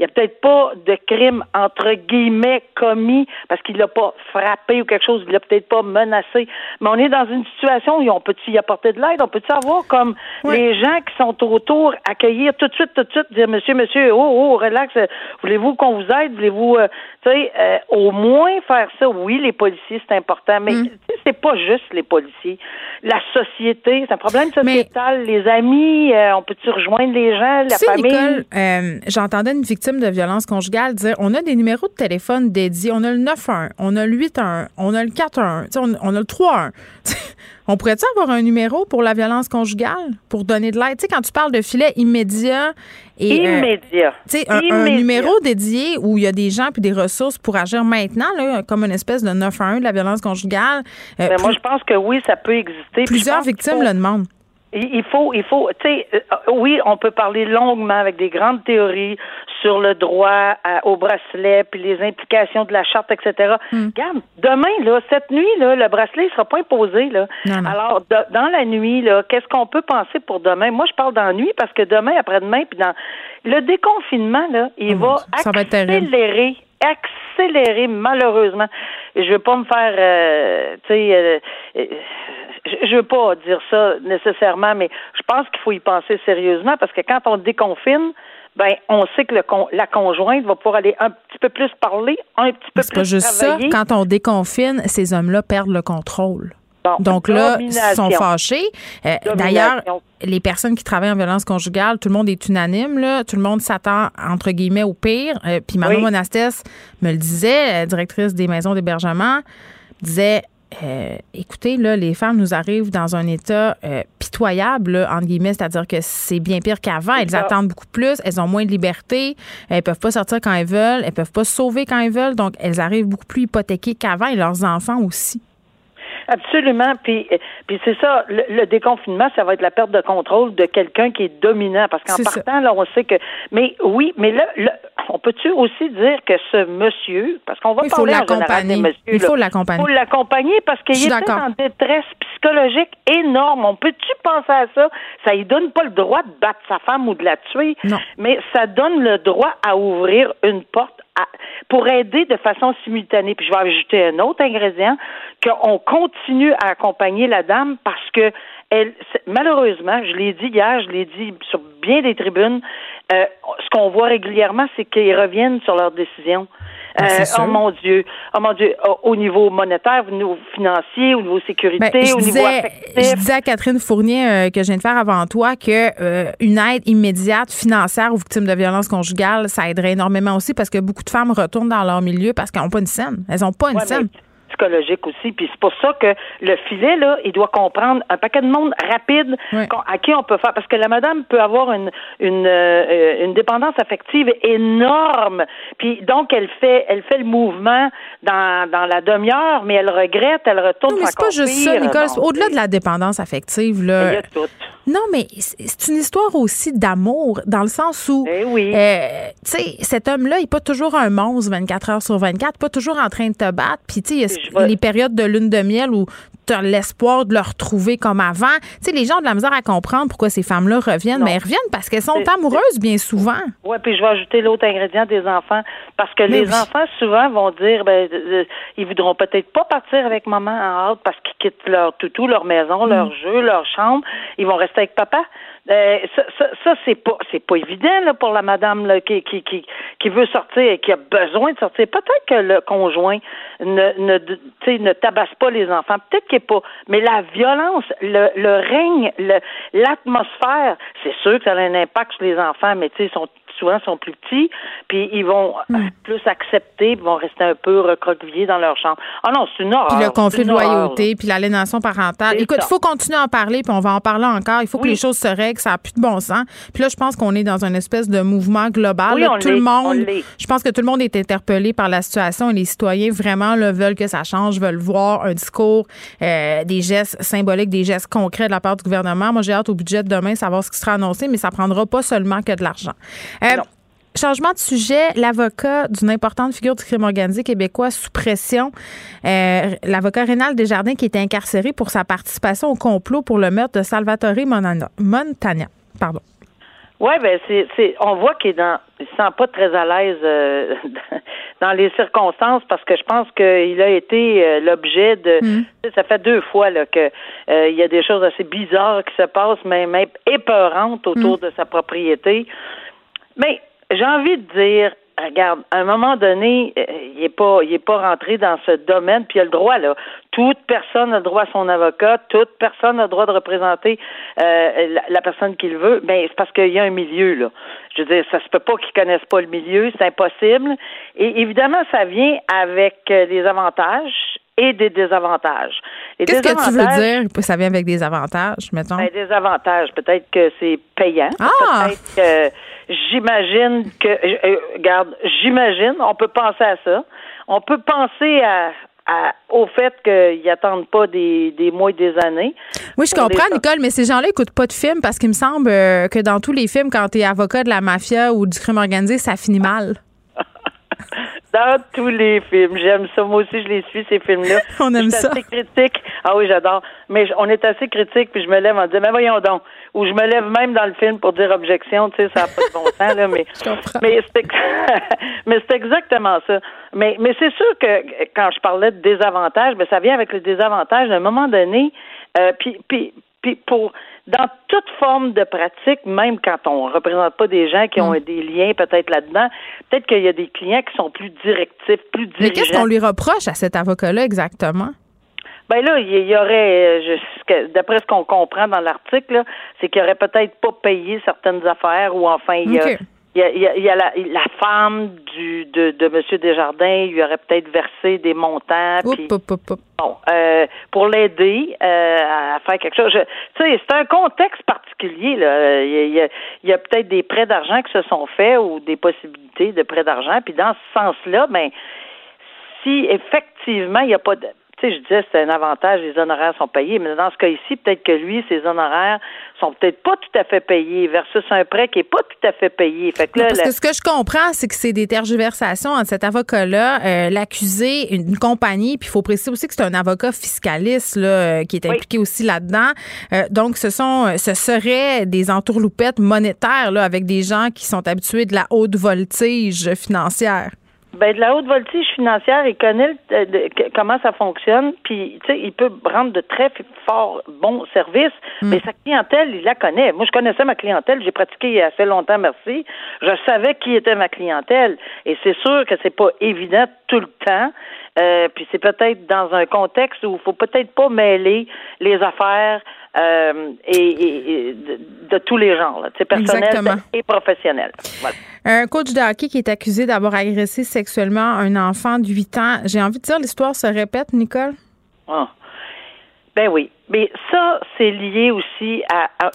il n'y a peut-être pas de crime entre guillemets commis parce qu'il l'a pas frappé ou quelque chose, il l'a peut-être pas menacé. Mais on est dans une situation où on peut-y apporter de l'aide, on peut savoir comme les gens qui sont autour accueillir tout de suite, tout de suite, dire monsieur, monsieur, oh, oh, relax, voulez-vous qu'on vous aide, voulez-vous, euh, tu sais, euh, au moins faire ça? Oui, les policiers c'est important, mais mm. c'est pas juste les policiers. La société, c'est un problème sociétal. Les amis, euh, on peut-tu rejoindre les gens, la famille? Nicole, j'entendais une victime de violence conjugale dire on a des numéros de téléphone dédiés. On a le 9-1, on a le 8-1, on a le 4-1, on, on, a le 3-1. on pourrait-tu avoir un numéro pour la violence conjugale? Pour donner de l'aide? Tu sais, quand tu parles de filet immédiat et. Euh, immédiat. tu sais, un, numéro dédié où il y a des gens puis des ressources pour agir maintenant, là, comme une espèce de 9-1 de la violence conjugale. Euh, moi, je pense que oui, ça peut exister. Plusieurs victimes le demandent. Il faut, il faut, tu sais, euh, oui, on peut parler longuement avec des grandes théories sur le droit au bracelet, puis les implications de la charte, etc. Hmm. Regarde, demain, là, cette nuit, là, le bracelet ne sera pas imposé, là. Alors, dans la nuit, là, qu'est-ce qu'on peut penser pour demain? Moi, je parle dans la nuit parce que demain, après-demain, puis dans le déconfinement, là, il oh va accélérer, accélérer malheureusement. Je veux pas me faire, euh, tu sais. Euh, je veux pas dire ça nécessairement, mais je pense qu'il faut y penser sérieusement parce que quand on déconfine, ben on sait que le la conjointe va pouvoir aller un petit peu plus parler, un petit peu plus C'est pas juste ça. Quand on déconfine, ces hommes-là perdent le contrôle. Bon, Donc là, ils sont fâchés. Euh. D'ailleurs, les personnes qui travaillent en violence conjugale, tout le monde est unanime. Là. Tout le monde s'attend, entre guillemets, au pire. Euh, Puis Manon Oui. Monastès me le disait, euh, directrice des maisons d'hébergement, disait euh, écoutez, là, les femmes nous arrivent dans un état euh, pitoyable, là, entre guillemets, c'est-à-dire que c'est bien pire qu'avant. Elles ça. attendent beaucoup plus, elles ont moins de liberté, elles peuvent pas sortir quand elles veulent, elles peuvent pas se sauver quand elles veulent, donc elles arrivent beaucoup plus hypothéquées qu'avant et leurs enfants aussi. Absolument. Puis, euh, puis c'est ça, le, le déconfinement, ça va être la perte de contrôle de quelqu'un qui est dominant. Parce qu'en ça. partant, là, on sait que. Mais oui, mais là, là, on peut-tu aussi dire que ce monsieur, parce qu'on va Il faut parler en général l'accompagner. des messieurs, Il faut l'accompagner. faut l'accompagner parce qu'il est en détresse psychologique énorme. On peut-tu penser à ça? Ça lui donne pas le droit de battre sa femme ou de la tuer, Non. mais ça donne le droit à ouvrir une porte pour aider de façon simultanée. Puis je vais ajouter un autre ingrédient, qu'on continue à accompagner la dame parce que elle, malheureusement, je l'ai dit hier, je l'ai dit sur bien des tribunes, euh, ce qu'on voit régulièrement, c'est qu'ils reviennent sur leurs décisions. C'est Euh, oh mon Dieu, oh mon Dieu, au- au niveau monétaire, au niveau financier, au niveau sécurité, Ben, au niveau disais, affectif. je disais à Catherine Fournier euh, que je viens de faire avant toi que euh, une aide immédiate financière aux victimes de violences conjugales, ça aiderait énormément aussi parce que beaucoup de femmes retournent dans leur milieu parce qu'elles n'ont pas une scène. Elles n'ont pas une Ouais, mais scène. Psychologique aussi. Puis c'est pour ça que le filet, là, il doit comprendre un paquet de monde rapide à qui on peut faire. Parce que la madame peut avoir une, une, euh, une dépendance affective énorme. Puis donc, elle fait, elle fait le mouvement dans, dans la demi-heure, mais elle regrette, elle retourne Non, mais c'est pas juste ça. Nicole. Au-delà de la dépendance affective, Il y là. a tout. Non, mais c'est c'est une histoire aussi d'amour, dans le sens où, Eh oui. euh, tu sais, cet homme-là, il n'est pas toujours un monstre 24 heures sur 24, pas toujours en train de te battre. Puis, tu sais, les périodes de lune de miel où tu as l'espoir de le retrouver comme avant. Tu sais, les gens ont de la misère à comprendre pourquoi ces femmes-là reviennent, Non. mais elles reviennent parce qu'elles sont amoureuses bien souvent. Oui, puis je vais ajouter l'autre ingrédient des enfants. Parce que Mais les oui. enfants, souvent, vont dire ben euh, ils voudront peut-être pas partir avec maman en hâte parce qu'ils quittent leur toutou, leur maison, Mm. leur jeu, leur chambre. Ils vont rester avec papa. Euh, ça, ça, ça, c'est pas c'est pas évident là, pour la madame là, qui, qui, qui, qui veut sortir et qui a besoin de sortir. Peut-être que le conjoint ne, ne, ne tabasse pas les enfants. Peut-être qu'il est pas. Mais la violence, le, le règne, le, l'atmosphère, c'est sûr que ça a un impact sur les enfants, mais ils sont souvent sont plus petits, puis ils vont Hmm. plus accepter, puis vont rester un peu recroquevillés dans leur chambre. Ah non, c'est une horreur. Puis le conflit de loyauté, puis l'aliénation parentale. Écoute, il faut continuer à en parler, puis on va en parler encore. Il faut que Oui. les choses se règlent. Ça n'a plus de bon sens. Puis là, je pense qu'on est dans une espèce de mouvement global. Oui, là. tout le monde, je pense que tout le monde est interpellé par la situation et les citoyens vraiment là, veulent que ça change, veulent voir un discours, euh, des gestes symboliques, des gestes concrets de la part du gouvernement. Moi, j'ai hâte au budget de demain, savoir ce qui sera annoncé, mais ça prendra pas seulement que de l'argent. Euh, Non. Changement de sujet, l'avocat d'une importante figure du crime organisé québécois sous pression, euh, l'avocat Rénal Desjardins qui était incarcéré pour sa participation au complot pour le meurtre de Salvatore Montagna. Pardon. Oui, ben c'est, c'est, on voit qu'il est dans, il se sent pas très à l'aise euh, dans les circonstances parce que je pense qu'il a été euh, l'objet de. Mm. sais, Ça fait deux fois là que euh, il y a des choses assez bizarres qui se passent, même, même épeurantes autour Mm. de sa propriété. Mais j'ai envie de dire, regarde, à un moment donné, euh, il est pas, il est pas rentré dans ce domaine, puis il a le droit là. Toute personne a le droit à son avocat, toute personne a le droit de représenter euh, la, la personne qu'il veut. Ben c'est parce qu'il y a un milieu là. Je veux dire, ça se peut pas qu'ils connaissent pas le milieu, c'est impossible. Et évidemment, ça vient avec euh, des avantages et des désavantages. Qu'est-ce que tu veux dire? Ça vient avec des avantages, mettons? ben, des avantages. Peut-être que c'est payant. Ah! Peut-être que j'imagine que, euh, regarde, j'imagine, on peut penser à ça. On peut penser à, à- au fait qu'ils attendent pas des, des mois et des années. Oui, je comprends, les- Nicole, mais ces gens-là n'écoutent pas de films parce qu'il me semble euh, que dans tous les films, quand tu es avocat de la mafia ou du crime organisé, ça finit mal. Dans tous les films. J'aime ça. Moi aussi, je les suis, ces films-là. On aime Je suis ça. assez critique. Ah oui, j'adore. Mais on est assez critique, puis je me lève en disant, mais voyons donc. Ou je me lève même dans le film pour dire objection, tu sais, ça n'a pas de bon sens, là, mais. Mais c'est ex- exactement ça. Mais, mais c'est sûr que quand je parlais de désavantages, ben, ça vient avec le désavantage. À un moment donné, euh, puis, puis, puis pour dans toute forme de pratique, même quand on représente pas des gens qui ont Mm. des liens peut-être là-dedans, peut-être qu'il y a des clients qui sont plus directifs, plus Mais dirigeants. qu'est-ce qu'on lui reproche à cet avocat-là exactement? Ben là, il y aurait, euh, d'après ce qu'on comprend dans l'article, c'est qu'il aurait peut-être pas payé certaines affaires ou enfin il y a, il y a, il y a, la, la, femme du de, de M. Desjardins lui aurait peut-être versé des montants. puis, bon, euh, pour l'aider euh, à faire quelque chose. Tu sais, c'est un contexte particulier. Là. Il y a, il y a peut-être des prêts d'argent qui se sont faits ou des possibilités de prêts d'argent. Puis dans ce sens-là, ben si effectivement il n'y a pas de tu sais, je disais c'est un avantage, les honoraires sont payés, mais dans ce cas ici, peut-être que lui, ses honoraires sont peut-être pas tout à fait payés versus un prêt qui est pas tout à fait payé. Fait que parce que ce que je comprends, c'est que c'est des tergiversations entre cet avocat-là, euh, l'accusé, une compagnie, puis il faut préciser aussi que c'est un avocat fiscaliste là, euh, qui est impliqué aussi là-dedans. Euh, donc, ce sont, ce seraient des entourloupettes monétaires là, avec des gens qui sont habitués de la haute voltige financière. Ben, de la haute voltige financière, il connaît euh, comment ça fonctionne, puis tu sais, il peut rendre de très forts bons services, mm. mais sa clientèle, il la connaît. Moi, je connaissais ma clientèle, j'ai pratiqué il y a assez longtemps, merci. Je savais qui était ma clientèle, et c'est sûr que c'est pas évident tout le temps. Euh, puis c'est peut-être dans un contexte où il faut peut-être pas mêler les affaires euh, et, de, tous les genres, personnels et professionnels. Un coach de hockey qui est accusé d'avoir agressé sexuellement un enfant de 8 ans. J'ai envie de dire, l'histoire se répète, Nicole? Ah. Ben oui. Mais ça, c'est lié aussi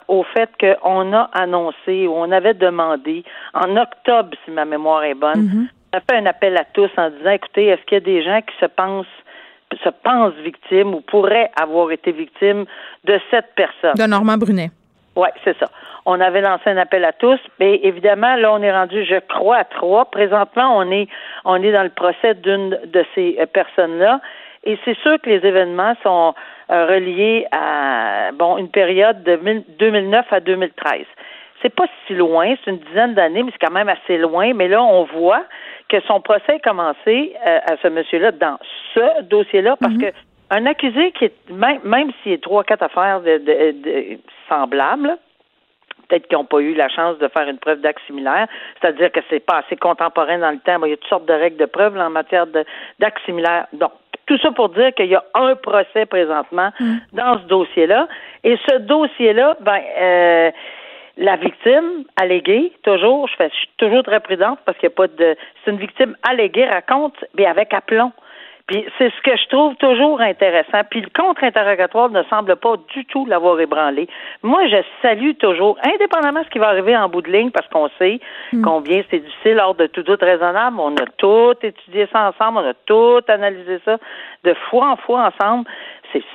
au fait qu'on a annoncé ou on avait demandé en octobre, si ma mémoire est bonne, mm-hmm. Fait un appel à tous en disant, écoutez, est-ce qu'il y a des gens qui se pensent se pensent victimes ou pourraient avoir été victimes de cette personne? De Normand Brunet. Oui, c'est ça. On avait lancé un appel à tous, mais évidemment, là, on est rendu, je crois, à trois. Présentement, on est, on est dans le procès d'une de ces euh, personnes-là. Et c'est sûr que les événements sont euh, reliés à bon une période de 2009 à 2013. C'est pas si loin, c'est une dizaine d'années, mais c'est quand même assez loin. Mais là, on voit que son procès a commencé euh, à ce monsieur-là dans ce dossier-là parce mhm. que un accusé qui est même, même s'il y a trois, quatre affaires de, semblables, peut-être qu'ils n'ont pas eu la chance de faire une preuve d'acte similaire, c'est-à-dire que c'est pas assez contemporain dans le temps. il y a toutes sortes de règles de preuve en matière d'acte similaire. Donc, tout ça pour dire qu'il y a un procès présentement mhm. dans ce dossier-là. Et ce dossier-là, ben, euh, la victime alléguée, toujours, je, fais, je suis toujours très prudente parce qu'il n'y a pas de. C'est une victime alléguée, raconte, mais avec aplomb. Puis c'est ce que je trouve toujours intéressant. Puis le contre-interrogatoire ne semble pas du tout l'avoir ébranlé. Moi, je salue toujours, indépendamment de ce qui va arriver en bout de ligne, parce qu'on sait hmm. combien c'est difficile hors de tout doute raisonnable. On a tout étudié ça ensemble, on a tout analysé ça de fois en fois ensemble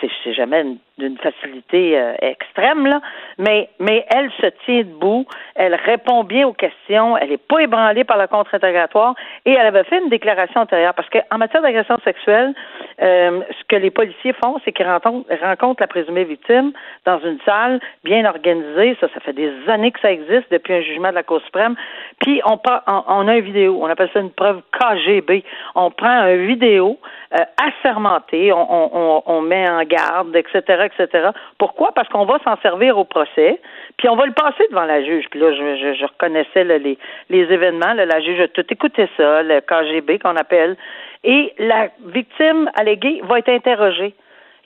c'est jamais d'une facilité euh, extrême, là, mais, mais elle se tient debout, elle répond bien aux questions, elle n'est pas ébranlée par le contre-interrogatoire et elle avait fait une déclaration antérieure parce qu'en matière d'agression sexuelle, euh, ce que les policiers font, c'est qu'ils rencontrent, la présumée victime dans une salle bien organisée, ça, ça fait des années que ça existe depuis un jugement de la Cour suprême, puis on, on, a une vidéo, on appelle ça une preuve KGB, on prend un vidéo euh, assermenté, on, on, on met en garde, etc., etc. Pourquoi? Parce qu'on va s'en servir au procès, puis on va le passer devant la juge. Puis là, je, je, reconnaissais les, les événements. la juge a tout écouté ça, le KGB qu'on appelle. Et la victime alléguée va être interrogée.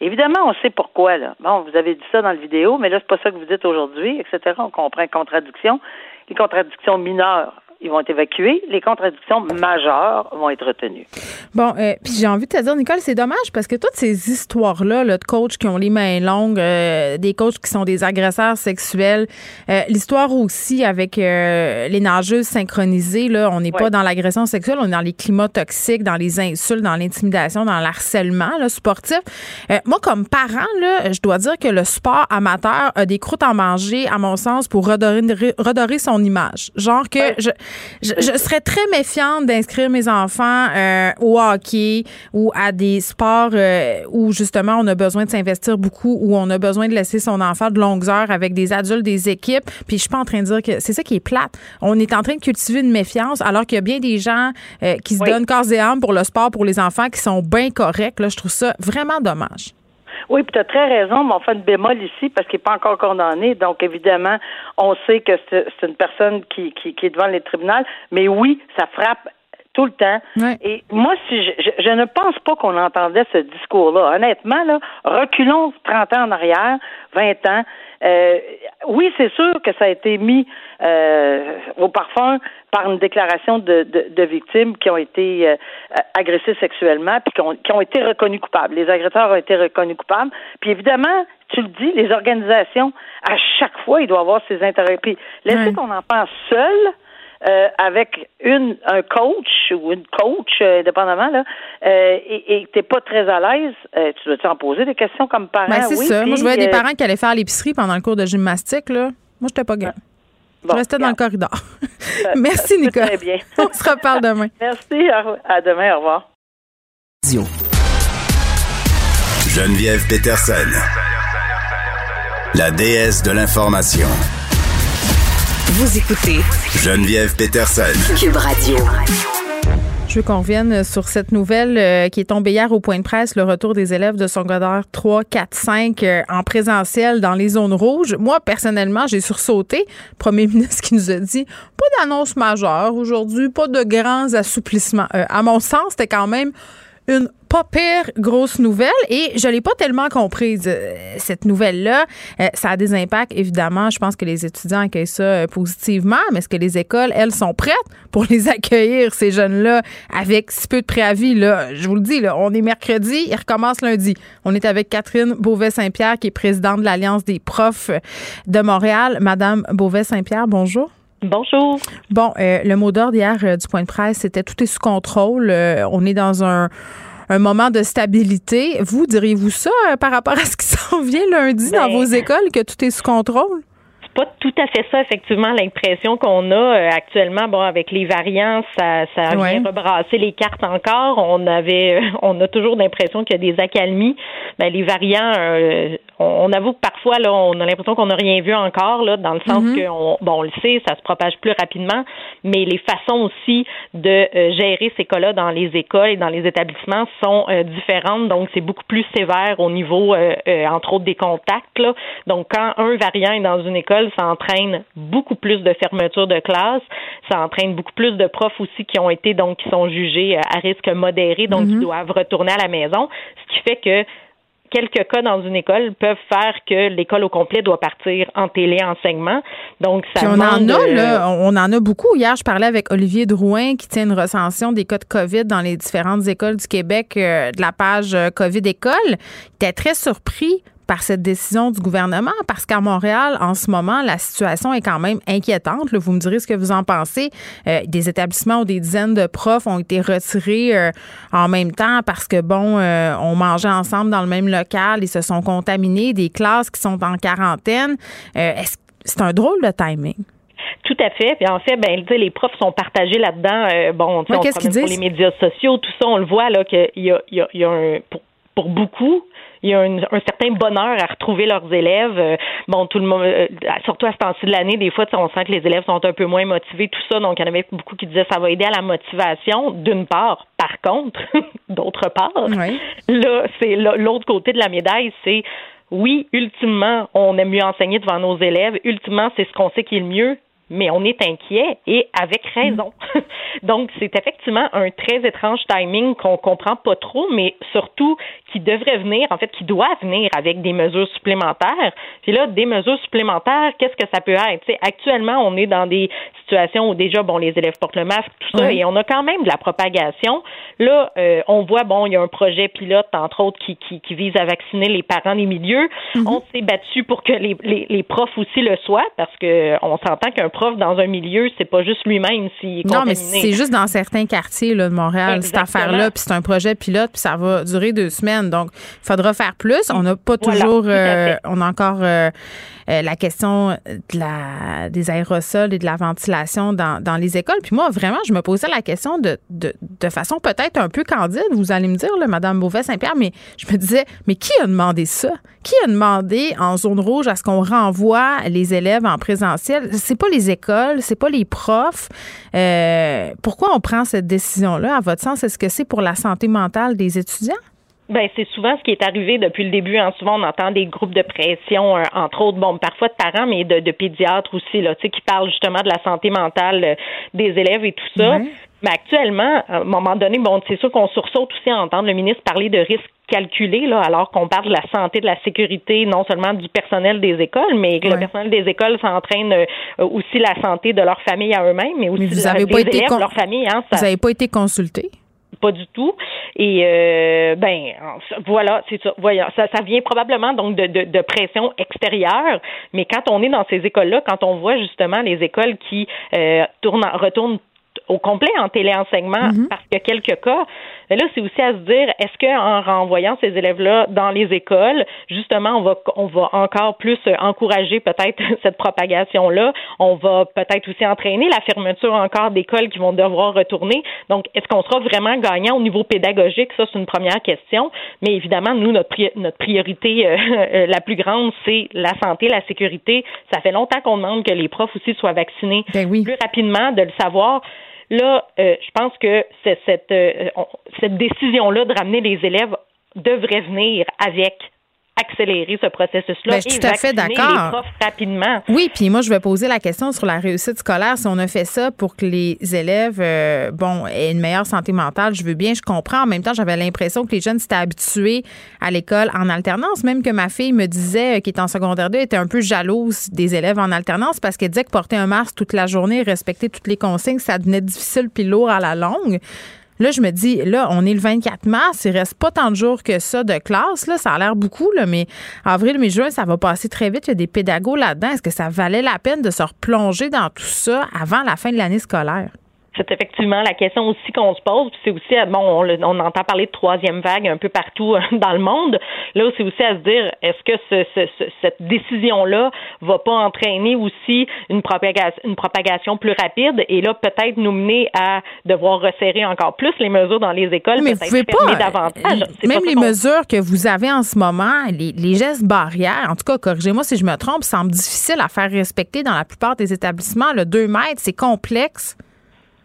Évidemment, on sait pourquoi. Là. Bon, vous avez dit ça dans la vidéo, mais là, c'est pas ça que vous dites aujourd'hui, etc. On comprend une contradiction. Les contradictions mineures ils vont être évacués. Les contradictions majeures vont être retenues. Bon, euh, puis j'ai envie de te dire, Nicole, c'est dommage parce que toutes ces histoires-là de coachs qui ont les mains longues, euh, des coachs qui sont des agresseurs sexuels, euh, l'histoire aussi avec les nageuses synchronisées, là, on n'est pas dans l'agression sexuelle, on est dans les climats toxiques, dans les insultes, dans l'intimidation, dans l'harcèlement là, sportif. moi, comme parent, là, je dois dire que le sport amateur a des croûtes à manger, à mon sens, pour redorer, redorer son image. Genre que je, je, serais très méfiante d'inscrire mes enfants euh, au hockey ou à des sports euh, où justement on a besoin de s'investir beaucoup, où on a besoin de laisser son enfant de longues heures avec des adultes, des équipes. Puis je suis pas en train de dire que c'est ça qui est plate. On est en train de cultiver une méfiance alors qu'il y a bien des gens euh, qui se donnent corps et âme pour le sport, pour les enfants, qui sont bien corrects. Là, je trouve ça vraiment dommage. Oui, puis tu as très raison, mais on fait une bémol ici parce qu'il n'est pas encore condamné. Donc, évidemment, on sait que c'est une personne qui, qui, qui est devant les tribunaux. Mais oui, ça frappe tout le temps. Ouais. Et moi, si je, je, je ne pense pas qu'on entendait ce discours-là. Honnêtement, là, reculons 30 ans en arrière, 20 ans. Euh, oui, c'est sûr que ça a été mis euh, au parfum par une déclaration de, de, de victimes qui ont été euh, agressées sexuellement puis qui ont, qui ont été reconnues coupables. Les agresseurs ont été reconnus coupables. Puis évidemment, tu le dis, les organisations, à chaque fois, il doit avoir ses intérêts. Puis laisser Ouais. ton enfant seul, euh, avec une un coach ou une coach, euh, indépendamment, là, euh, et et t'es pas très à l'aise, euh, tu dois t'en poser des questions comme parent. Ben, c'est oui, ça. Moi, je voyais des euh, parents qui allaient faire l'épicerie pendant le cours de gymnastique. Là. Moi, j'étais pas game. bon, je restais dans le corridor. ça- Merci, Nicole. Très bien. On se reparle demain. Merci. À demain. Au revoir. Geneviève Peterson. La déesse de l'information. Vous écoutez Geneviève Peterson. Cube Radio. Je veux qu'on revienne sur cette nouvelle euh, qui est tombée hier au point de presse, le retour des élèves de secondaire 3, 4, 5 euh, en présentiel dans les zones rouges. Moi, personnellement, j'ai sursauté. Le premier ministre qui nous a dit pas d'annonce majeure aujourd'hui, pas de grands assouplissements. Euh, à mon sens, c'était quand même une pas pire grosse nouvelle et je l'ai pas tellement comprise euh, cette nouvelle là ça a des impacts évidemment. Je pense que les étudiants accueillent ça euh, positivement mais est-ce que les écoles elles sont prêtes pour les accueillir ces jeunes là avec si peu de préavis là? Je vous le dis là on est mercredi ils recommencent lundi. On est avec Catherine Beauvais Saint-Pierre qui est présidente de l'Alliance des profs de Montréal. Madame Beauvais Saint-Pierre bonjour Bonjour. Bon, euh, le mot d'ordre hier euh, du point de presse, c'était tout est sous contrôle. Euh, on est dans un, un moment de stabilité. Vous, diriez-vous ça euh, par rapport à ce qui s'en vient lundi dans Ben- vos écoles, que tout est sous contrôle? Pas tout à fait ça, effectivement, l'impression qu'on a euh, actuellement. Bon, avec les variants, ça, ça Ouais. vient rebrasser les cartes encore. On avait, euh, on a toujours l'impression qu'il y a des accalmies. Ben, les variants, euh, on, on avoue que parfois, là, on a l'impression qu'on n'a rien vu encore, là, dans le sens Mhm. que, on, bon, on le sait, ça se propage plus rapidement, mais les façons aussi de euh, gérer ces cas-là dans les écoles et dans les établissements sont euh, différentes. Donc, c'est beaucoup plus sévère au niveau, entre autres, des contacts. Là. Donc, quand un variant est dans une école, ça entraîne beaucoup plus de fermeture de classe. Ça entraîne beaucoup plus de profs aussi qui ont été, donc, qui sont jugés euh, à risque modéré, donc qui doivent retourner à la maison. Ce qui fait que quelques cas dans une école peuvent faire que l'école au complet doit partir en téléenseignement. Donc, ça Puis on en a, euh, là, on en a beaucoup. Hier, je parlais avec Olivier Drouin qui tient une recension des cas de COVID dans les différentes écoles du Québec euh, de la page COVID École. Il était très surpris par cette décision du gouvernement parce qu'à Montréal, en ce moment, la situation est quand même inquiétante. là. vous me direz ce que vous en pensez. Euh, des établissements où des dizaines de profs ont été retirés euh, en même temps parce que, bon, euh, on mangeait ensemble dans le même local, ils se sont contaminés, des classes qui sont en quarantaine. Est-ce- c'est un drôle de timing? Tout à fait. Puis en fait, ben, les profs sont partagés là-dedans. Euh, bon, Ouais, on qu'est-ce se disent? les médias sociaux, tout ça, on le voit là qu'il y a, il y a, il y a un pour, pour beaucoup. Il y a un, un certain bonheur à retrouver leurs élèves. Euh, bon, tout le monde, euh, surtout à ce temps-ci de l'année, des fois, on sent que les élèves sont un peu moins motivés, tout ça. Donc, il y en avait beaucoup qui disaient ça va aider à la motivation, d'une part. Par contre, d'autre part, Oui. là, c'est l'autre côté de la médaille, c'est oui, ultimement, on aime mieux enseigner devant nos élèves. Ultimement, c'est ce qu'on sait qui est le mieux. Mais on est inquiet et avec raison. Donc, c'est effectivement un très étrange timing qu'on comprend pas trop, mais surtout qui devrait venir, en fait, qui doit venir avec des mesures supplémentaires. Puis là, des mesures supplémentaires, qu'est-ce que ça peut être? Tu sais, actuellement, on est dans des situations où déjà, bon, les élèves portent le masque, tout ça, et on a quand même de la propagation. Là, euh, on voit, bon, il y a un projet pilote, entre autres, qui, qui, qui vise à vacciner les parents des milieux. On s'est battu pour que les, les, les profs aussi le soient, parce que on s'entend qu'un prof dans un milieu, c'est pas juste lui-même s'il est Non, mais c'est juste dans certains quartiers là, de Montréal, cette affaire-là. Puis c'est un projet pilote, puis ça va durer deux semaines. Donc, il faudra faire plus. On n'a pas Voilà, toujours. euh, on a encore euh, euh, la question de la, des aérosols et de la ventilation dans, dans les écoles. Puis moi, vraiment, je me posais la question de, de, de façon peut-être un peu candide, vous allez me dire, là, Mme Beauvais-Saint-Pierre, mais je me disais, mais qui a demandé ça? Qui a demandé en zone rouge à ce qu'on renvoie les élèves en présentiel? C'est pas les écoles, c'est pas les profs. Euh, pourquoi on prend cette décision-là? À votre sens, est-ce que c'est pour la santé mentale des étudiants? Ben, c'est souvent ce qui est arrivé depuis le début. Hein. Souvent, on entend des groupes de pression, euh, entre autres, bon, parfois de parents, mais de, de pédiatres aussi, là, tu sais, qui parlent justement de la santé mentale euh, des élèves et tout ça. Mais actuellement, à un moment donné, bon, c'est sûr qu'on sursaute aussi à entendre le ministre parler de risques calculés, là, alors qu'on parle de la santé, de la sécurité, non seulement du personnel des écoles, mais que le personnel des écoles s'entraîne euh, aussi la santé de leur famille à eux-mêmes, mais aussi vous avez pas été leur famille. Hein, ça... Vous n'avez pas été consulté? pas du tout. Et euh, ben voilà, c'est ça. Voyons, ça, ça vient probablement donc de, de, de, pression extérieure. Mais quand on est dans ces écoles-là, quand on voit justement les écoles qui euh, tournent, retournent au complet en téléenseignement mm-hmm. parce a quelques cas. Mais là, c'est aussi à se dire, est-ce qu'en renvoyant ces élèves-là dans les écoles, justement, on va, on va encore plus encourager peut-être cette propagation-là. On va peut-être aussi entraîner la fermeture encore d'écoles qui vont devoir retourner. Donc, est-ce qu'on sera vraiment gagnant au niveau pédagogique? Ça, c'est une première question. Mais évidemment, nous, notre, notre priorité euh, euh, la plus grande, c'est la santé, la sécurité. Ça fait longtemps qu'on demande que les profs aussi soient vaccinés ben oui. plus rapidement, de le savoir. Là, euh, je pense que cette, euh, cette décision-là de ramener les élèves devrait venir avec accélérer ce processus-là ben, je suis tout à fait d'accord. rapidement. Oui, puis moi je vais poser la question sur la réussite scolaire. Si on a fait ça pour que les élèves, euh, bon, aient une meilleure santé mentale, je veux bien, je comprends. En même temps, j'avais l'impression que les jeunes s'étaient habitués à l'école en alternance. Même que ma fille me disait, euh, qui est en secondaire 2, était un peu jalouse des élèves en alternance parce qu'elle disait que porter un masque toute la journée, respecter toutes les consignes, ça devenait difficile puis lourd à la longue. Là, je me dis, là, on est le 24 mars, il reste pas tant de jours que ça de classe. Là, ça a l'air beaucoup, là, mais avril, mai, juin, ça va passer très vite. Il y a des pédagogues là-dedans. Est-ce que ça valait la peine de se replonger dans tout ça avant la fin de l'année scolaire? C'est effectivement la question aussi qu'on se pose. C'est aussi, bon, on, entend parler de troisième vague un peu partout euh, dans le monde. Là, c'est aussi à se dire, est-ce que ce, cette décision-là va pas entraîner aussi une propagation, une propagation plus rapide et là, peut-être nous mener à devoir resserrer encore plus les mesures dans les écoles, mais vous pouvez pas, davantage. Euh, même les mesures que vous avez en ce moment, les, les gestes barrières, en tout cas, corrigez-moi si je me trompe, semblent difficiles à faire respecter dans la plupart des établissements. Le 2 mètres, c'est complexe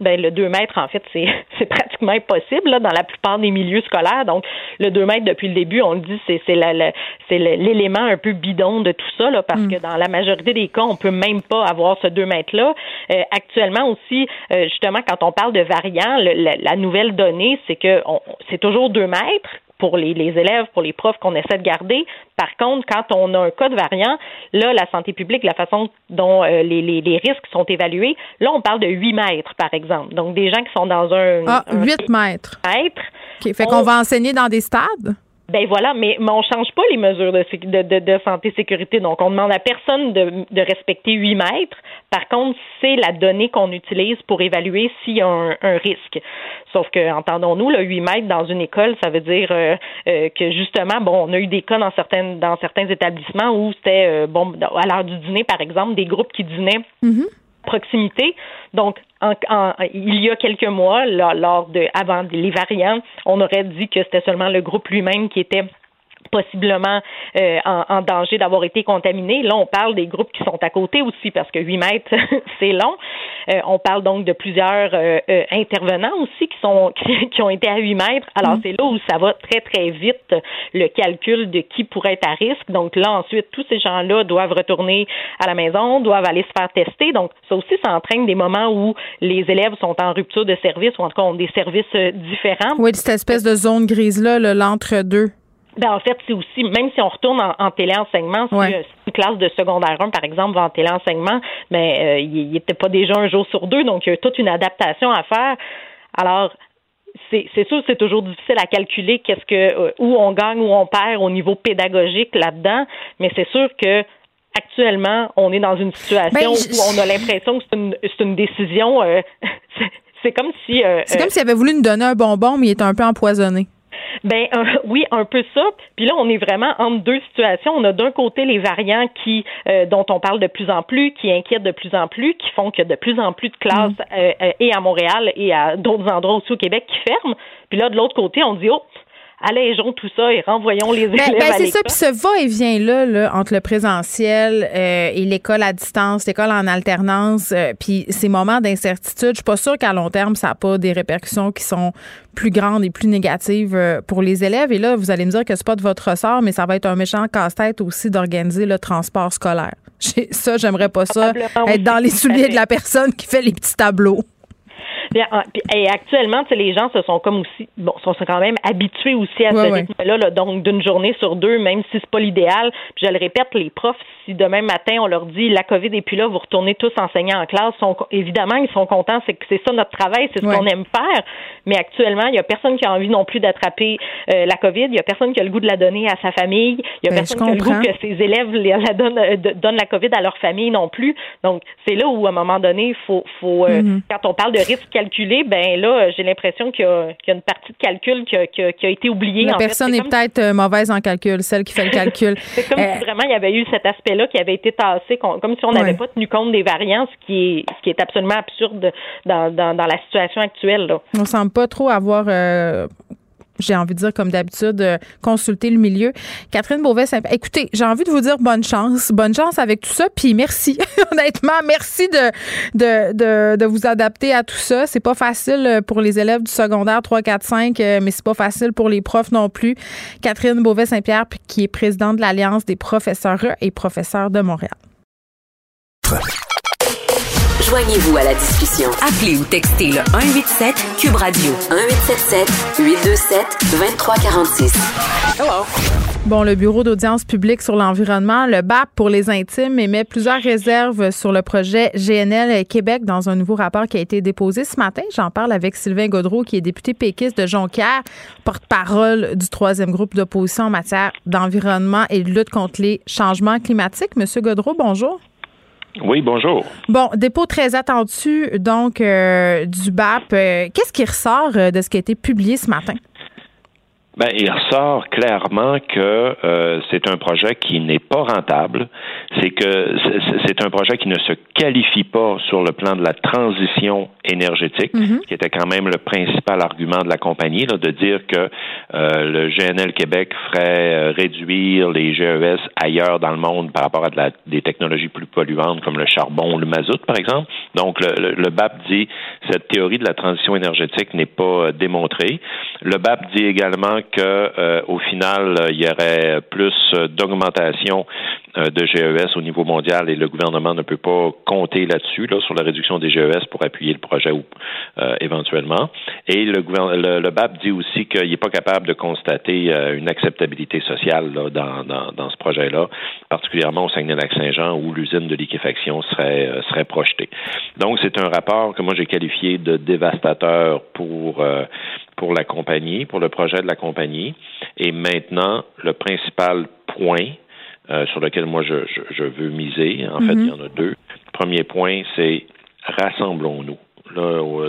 ben le 2 mètres, en fait, c'est, c'est pratiquement impossible là, dans la plupart des milieux scolaires. Donc, le 2 mètres, depuis le début, on le dit, c'est, c'est, la, c'est l'élément un peu bidon de tout ça, là, parce mm. que dans la majorité des cas, on peut même pas avoir ce 2 mètres-là. Euh, actuellement aussi, euh, justement, quand on parle de variants, la, la, nouvelle donnée, c'est que on, c'est toujours 2 mètres, pour les, élèves, pour les profs qu'on essaie de garder. Par contre, quand on a un cas de variant, là, la santé publique, la façon dont euh, les, risques sont évalués, là, on parle de 8 mètres, par exemple. Donc, des gens qui sont dans un... Ah, 8 mètres. mètres. OK, fait qu'on va enseigner dans des stades? Ben voilà, mais, mais on change pas les mesures de, de, de, santé sécurité. Donc, on demande à personne de, de respecter 8 mètres. Par contre, c'est la donnée qu'on utilise pour évaluer s'il y a un, un, risque. Sauf que, entendons-nous, le 8 mètres dans une école, ça veut dire euh, euh, que justement, bon, on a eu des cas dans certaines dans certains établissements où c'était euh, bon à l'heure du dîner, par exemple, des groupes qui dînaient. Mm-hmm proximité. Donc, en, il y a quelques mois, lors de, avant les variants, on aurait dit que c'était seulement le groupe lui-même qui était possiblement euh, en, danger d'avoir été contaminé. Là, on parle des groupes qui sont à côté aussi parce que 8 mètres, c'est long. Euh, on parle donc de plusieurs euh, intervenants aussi qui sont qui, ont été à 8 mètres. Alors, mm. c'est là où ça va très, très vite, le calcul de qui pourrait être à risque. Donc là, ensuite, tous ces gens-là doivent retourner à la maison, doivent aller se faire tester. Donc, ça aussi, ça entraîne des moments où les élèves sont en rupture de service ou en tout cas ont des services différents. Oui, cette espèce de zone grise-là, l'entre-deux. Ben, en fait, c'est aussi, même si on retourne en, téléenseignement, si euh, une classe de secondaire 1, par exemple, va en téléenseignement, ben, euh, il n'était pas déjà un jour sur deux, donc il y a toute une adaptation à faire. Alors, c'est sûr, c'est toujours difficile à calculer qu'est-ce que euh, où on gagne, où on perd au niveau pédagogique là-dedans, mais c'est sûr que actuellement, on est dans une situation ben, où on a l'impression que c'est une, une, décision. c'est comme si. c'est comme s'il avait voulu nous donner un bonbon, mais il est un peu empoisonné. Ben oui, un peu ça. Puis là, on est vraiment entre deux situations. On a d'un côté les variants qui euh, dont on parle de plus en plus, qui inquiètent de plus en plus, qui font que de plus en plus de classes mm. euh, euh, et à Montréal et à d'autres endroits aussi au Québec qui ferment. Puis là, de l'autre côté, on dit oh allégeons tout ça et renvoyons les ben, élèves ben, C'est ça, puis ce va-et-vient-là là, entre le présentiel euh, et l'école à distance, l'école en alternance, euh, puis ces moments d'incertitude, je suis pas sûre qu'à long terme, ça n'a pas des répercussions qui sont plus grandes et plus négatives euh, pour les élèves. Et là, vous allez me dire que c'est pas de votre ressort, mais ça va être un méchant casse-tête aussi d'organiser le transport scolaire. Ça, j'aimerais pas ça, être dans les souliers de la personne qui fait les petits tableaux. Et actuellement, les gens se sont comme aussi, bon, sont quand même habitués aussi à ce rythme-là, donc d'une journée sur deux, même si c'est pas l'idéal. je le répète, les profs, si demain matin on leur dit la COVID est plus là, vous retournez tous enseigner en classe, sont, évidemment ils sont contents, c'est que c'est ça notre travail, c'est ce qu'on aime faire. Mais actuellement, il y a personne qui a envie non plus d'attraper euh, la COVID, il y a personne qui a le goût de la donner à sa famille, il y a ben, personne qui a le goût que ses élèves la donnent, euh, donnent la COVID à leur famille non plus. Donc c'est là où à un moment donné, faut, faut euh, mm-hmm. quand on parle de risque calculé, ben là j'ai l'impression qu'il y, a une partie de calcul qui a, qui a, été oubliée. La personne est, peut-être mauvaise en calcul, celle qui fait le calcul. c'est comme si vraiment il y avait eu cet aspect-là qui avait été tassé, comme si on n'avait pas tenu compte des variants, ce qui est, ce qui est absolument absurde dans, dans, dans la situation actuelle. Là. On pas trop avoir euh, j'ai envie de dire, comme d'habitude, euh, consulter le milieu. Catherine Beauvais, écoutez, j'ai envie de vous dire bonne chance. Bonne chance avec tout ça. Puis merci. Honnêtement, merci de, de, de, de, vous adapter à tout ça. C'est pas facile euh, pour les élèves du secondaire 3, 4, 5, mais c'est pas facile pour les profs non plus. Catherine Beauvais-Saint-Pierre, qui est présidente de l'Alliance des professeurs et professeurs de Montréal. Joignez-vous à la discussion. Appelez ou textez le 187 Cube Radio 1877 827 2346. Hello. Bon, le Bureau d'audience publique sur l'environnement, le BAP pour les intimes, émet plusieurs réserves sur le projet GNL Québec dans un nouveau rapport qui a été déposé ce matin. J'en parle avec Sylvain Godreau, qui est député péquiste de Jonquière, porte-parole du troisième groupe d'opposition en matière d'environnement et de lutte contre les changements climatiques. Monsieur Godreau, bonjour. Oui, bonjour. Bon, dépôt très attendu, donc, euh, du BAP. Euh, qu'est-ce qui ressort euh, de ce qui a été publié ce matin? Ben, il ressort clairement que euh, c'est un projet qui n'est pas rentable. C'est que c'est un projet qui ne se qualifie pas sur le plan de la transition énergétique, mm-hmm. qui était quand même le principal argument de la compagnie, là, de dire que le GNL Québec ferait euh, réduire les GES ailleurs dans le monde par rapport à des technologies plus polluantes comme le charbon ou le mazout, par exemple. Donc, le, BAP dit cette théorie de la transition énergétique n'est pas démontrée. Le BAP dit également que euh, au final, euh, il y aurait plus euh, d'augmentation de GES au niveau mondial et le gouvernement ne peut pas compter là-dessus, là, sur la réduction des GES pour appuyer le projet ou, éventuellement. Et le, le, BAP dit aussi qu'il n'est pas capable de constater une acceptabilité sociale là, dans, dans, dans, ce projet-là, particulièrement au Saguenay-Lac-Saint-Jean où l'usine de liquéfaction serait, serait projetée. Donc, c'est un rapport que moi j'ai qualifié de dévastateur pour pour la compagnie, pour le projet de la compagnie. Et maintenant, le principal point euh, sur lequel moi je, je, veux miser, en fait, il y en a deux. Premier point, c'est rassemblons-nous.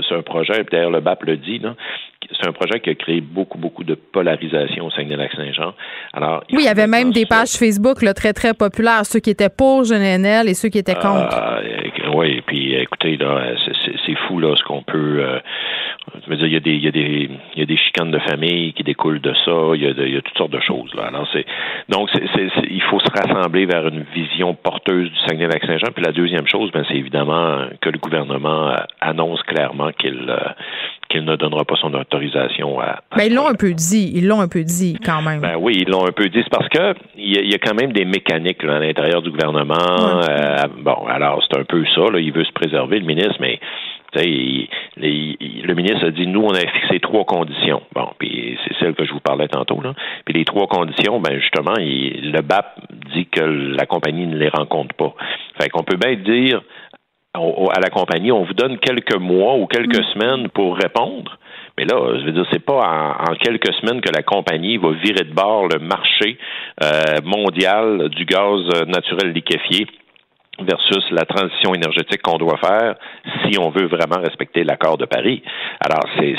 C'est un projet, d'ailleurs le BAP le dit, là, c'est un projet qui a créé beaucoup, beaucoup de polarisation au Saguenay-Lac-Saint-Jean. Alors, oui, il y avait même des pages Facebook là, très, très populaires, ceux qui étaient pour GNL et ceux qui étaient contre. Ah, oui, puis écoutez, là, c'est fou là, ce qu'on peut. Euh, je veux dire, il y, a des, il, y a des, il y a des chicanes de famille qui découlent de ça. Il y a, il y a toutes sortes de choses. Là. Alors, c'est, donc, il faut se rassembler vers une vision porteuse du Saguenay-Lac-Saint-Jean. Puis la deuxième chose, ben, c'est évidemment que le gouvernement annonce clairement qu'il euh, qu'il ne donnera pas son autorisation à. Mais ben, ils l'ont un peu dit. Ils l'ont un peu dit quand même. Ben oui, ils l'ont un peu dit. C'est parce que il y, a, quand même des mécaniques à l'intérieur du gouvernement. Euh, bon, alors c'est un peu ça. Là, il veut se préserver, le ministre, mais le ministre a dit nous, on a fixé trois conditions. Bon, puis c'est celle que je vous parlais tantôt. Là. Puis les trois conditions, ben justement, le BAP dit que la compagnie ne les rencontre pas. Fait qu'on peut bien dire à la compagnie, on vous donne quelques mois ou quelques mm. semaines pour répondre. Mais là, je veux dire, c'est pas en, quelques semaines que la compagnie va virer de bord le marché euh, mondial du gaz naturel liquéfié versus la transition énergétique qu'on doit faire si on veut vraiment respecter l'accord de Paris. Alors, c'est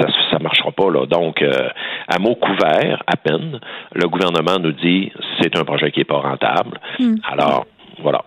ça ça marchera pas là. Donc, euh, à mot couvert, à peine, le gouvernement nous dit c'est un projet qui est pas rentable. Mm. Alors, voilà.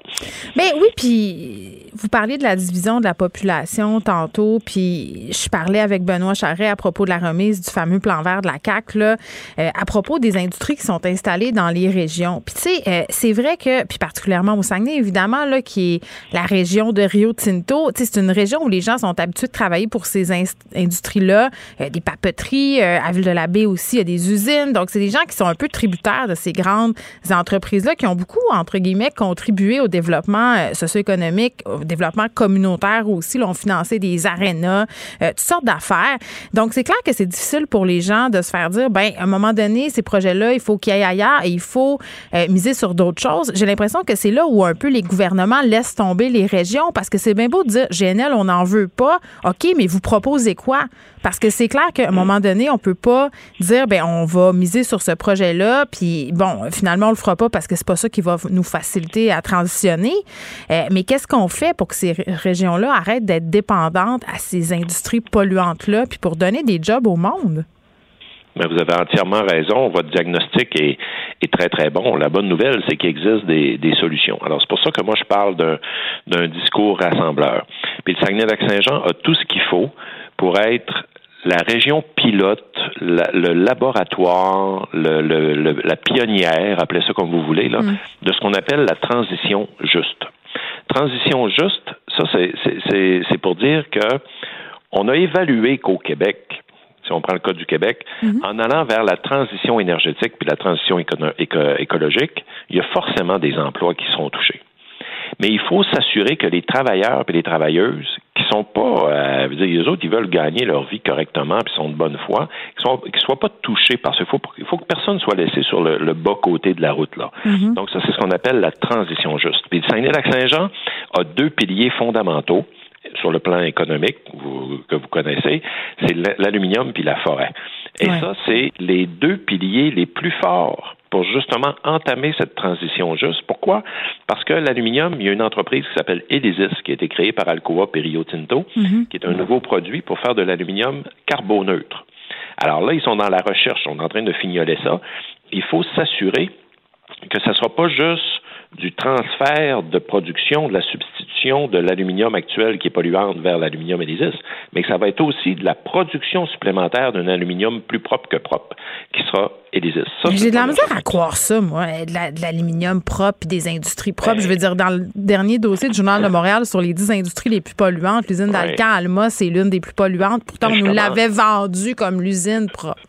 Mais oui, puis vous parliez de la division de la population tantôt, puis je parlais avec Benoît Charret à propos de la remise du fameux plan vert de la CAC là, euh, à propos des industries qui sont installées dans les régions. Puis tu sais, euh, c'est vrai que, puis particulièrement au Saguenay, évidemment, là, qui est la région de Rio Tinto, tu sais, c'est une région où les gens sont habitués de travailler pour ces industries-là, euh, des papeteries, à Ville-de-la-Baie aussi, il y a des usines. Donc, c'est des gens qui sont un peu tributaires de ces grandes entreprises-là qui ont beaucoup, entre guillemets, contribué au développement socio-économique développement communautaire aussi. Là, on financé des arénas, toutes sortes d'affaires. Donc, c'est clair que c'est difficile pour les gens de se faire dire, ben, à un moment donné, ces projets-là, il faut qu'ils aillent ailleurs et il faut miser sur d'autres choses. J'ai l'impression que c'est là où un peu les gouvernements laissent tomber les régions parce que c'est bien beau de dire, GNL, on n'en veut pas. OK, mais vous proposez quoi? Parce que c'est clair qu'à un moment donné, on peut pas dire ben on va miser sur ce projet-là, puis bon, finalement on le fera pas parce que c'est pas ça qui va nous faciliter à transitionner. Euh, mais qu'est-ce qu'on fait pour que ces régions-là arrêtent d'être dépendantes à ces industries polluantes-là, puis pour donner des jobs au monde? Mais vous avez entièrement raison. Votre diagnostic est, est très, très bon. La bonne nouvelle, c'est qu'il existe des, des, solutions. Alors, c'est pour ça que moi, je parle d'un discours rassembleur. Puis le Saguenay-Lac-Saint-Jean a tout ce qu'il faut pour être la région pilote, le laboratoire, le, le, la pionnière, appelez ça comme vous voulez, là, mm. de ce qu'on appelle la transition juste. Transition juste, ça c'est pour dire que on a évalué qu'au Québec, si on prend le cas du Québec, mm-hmm. en allant vers la transition énergétique puis la transition écologique, il y a forcément des emplois qui seront touchés. Mais il faut s'assurer que les travailleurs et les travailleuses qui sont pas, euh, dire, les autres, ils veulent gagner leur vie correctement, puis sont de bonne foi, qu'ils soient, soient pas touchés parce qu'il faut, il faut que personne soit laissé sur le, bas côté de la route là. Mm-hmm. Donc ça, c'est ce qu'on appelle la transition juste. Puis Saguenay-Lac-Saint-Jean a deux piliers fondamentaux sur le plan économique que vous connaissez, c'est l'aluminium puis la forêt. Et ça, c'est les deux piliers les plus forts pour justement entamer cette transition juste. Pourquoi? Parce que l'aluminium, il y a une entreprise qui s'appelle Elysis, qui a été créée par Alcoa Perio Tinto, mhm. qui est un nouveau produit pour faire de l'aluminium carboneutre. Alors là, ils sont dans la recherche, on est en train de fignoler ça. Il faut s'assurer que ce ne soit pas juste du transfert de production, de la substitution de l'aluminium actuel qui est polluante vers l'aluminium Elysis, mais que ça va être aussi de la production supplémentaire d'un aluminium plus propre que propre, qui sera Elysis. J'ai de la misère à croire ça, moi, de l'aluminium propre et des industries propres. Ben, je veux dire, dans le dernier dossier du Journal de Montréal sur les 10 industries les plus polluantes, l'usine d'Alcan Alma, c'est l'une des plus polluantes. Pourtant, on nous l'avait vendue comme l'usine propre.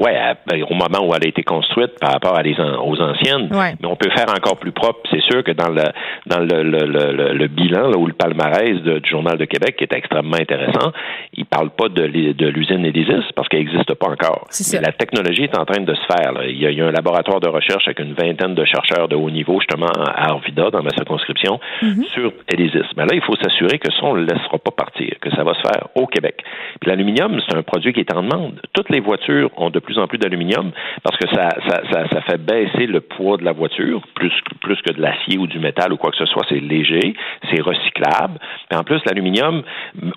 Euh, oui, ben, au moment où elle a été construite par rapport à les aux anciennes, mais on peut faire encore plus propre. C'est sûr que dans le dans le, le, le, bilan là, ou le palmarès du Journal de Québec, qui est extrêmement intéressant, il parle pas de, de l'usine Elysis parce qu'elle n'existe pas encore. la technologie est en train de se faire. Il, y a, un laboratoire de recherche avec une vingtaine de chercheurs de haut niveau, justement, à Arvida, dans ma circonscription, mm-hmm. sur Elysis. Mais là, il faut s'assurer que ça, on ne le laissera pas partir, que ça va se faire au Québec. Puis l'aluminium, c'est un produit qui est en demande. Toutes les voitures ont de plus en plus d'aluminium parce que ça, ça, ça, fait baisser le poids de la voiture, plus, plus que de l'acier ou du métal ou quoi que ce soit. C'est léger, c'est recyclable. Et en plus, l'aluminium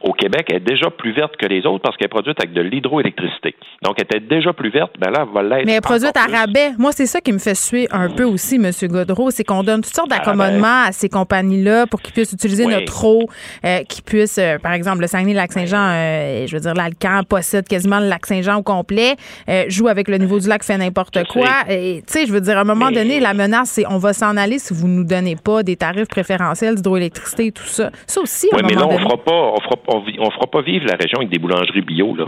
au Québec est déjà plus verte que les autres parce qu'elle est produite avec de l'hydroélectricité. Donc, elle était déjà plus verte, ben là, elle va l'être. Mais elle est produite à rabais. Moi, c'est ça qui me fait suer un peu aussi, M. Godreau, c'est qu'on donne toutes sortes d'accommodements à ces compagnies-là pour qu'ils puissent utiliser notre eau, euh, qu'ils puissent, euh, par exemple, le Saguenay-Lac-Saint-Jean, euh, je veux dire, l'Alcan possède quasiment le Lac-Saint-Jean au complet joue avec le niveau du lac, fait n'importe quoi. Et tu sais, je veux dire, à un moment donné, la menace, c'est on va s'en aller si vous nous donnez pas des tarifs préférentiels d'hydroélectricité et tout ça. Ça aussi, à un mais là, on fera pas, on fera, on, fera pas vivre la région avec des boulangeries bio, là.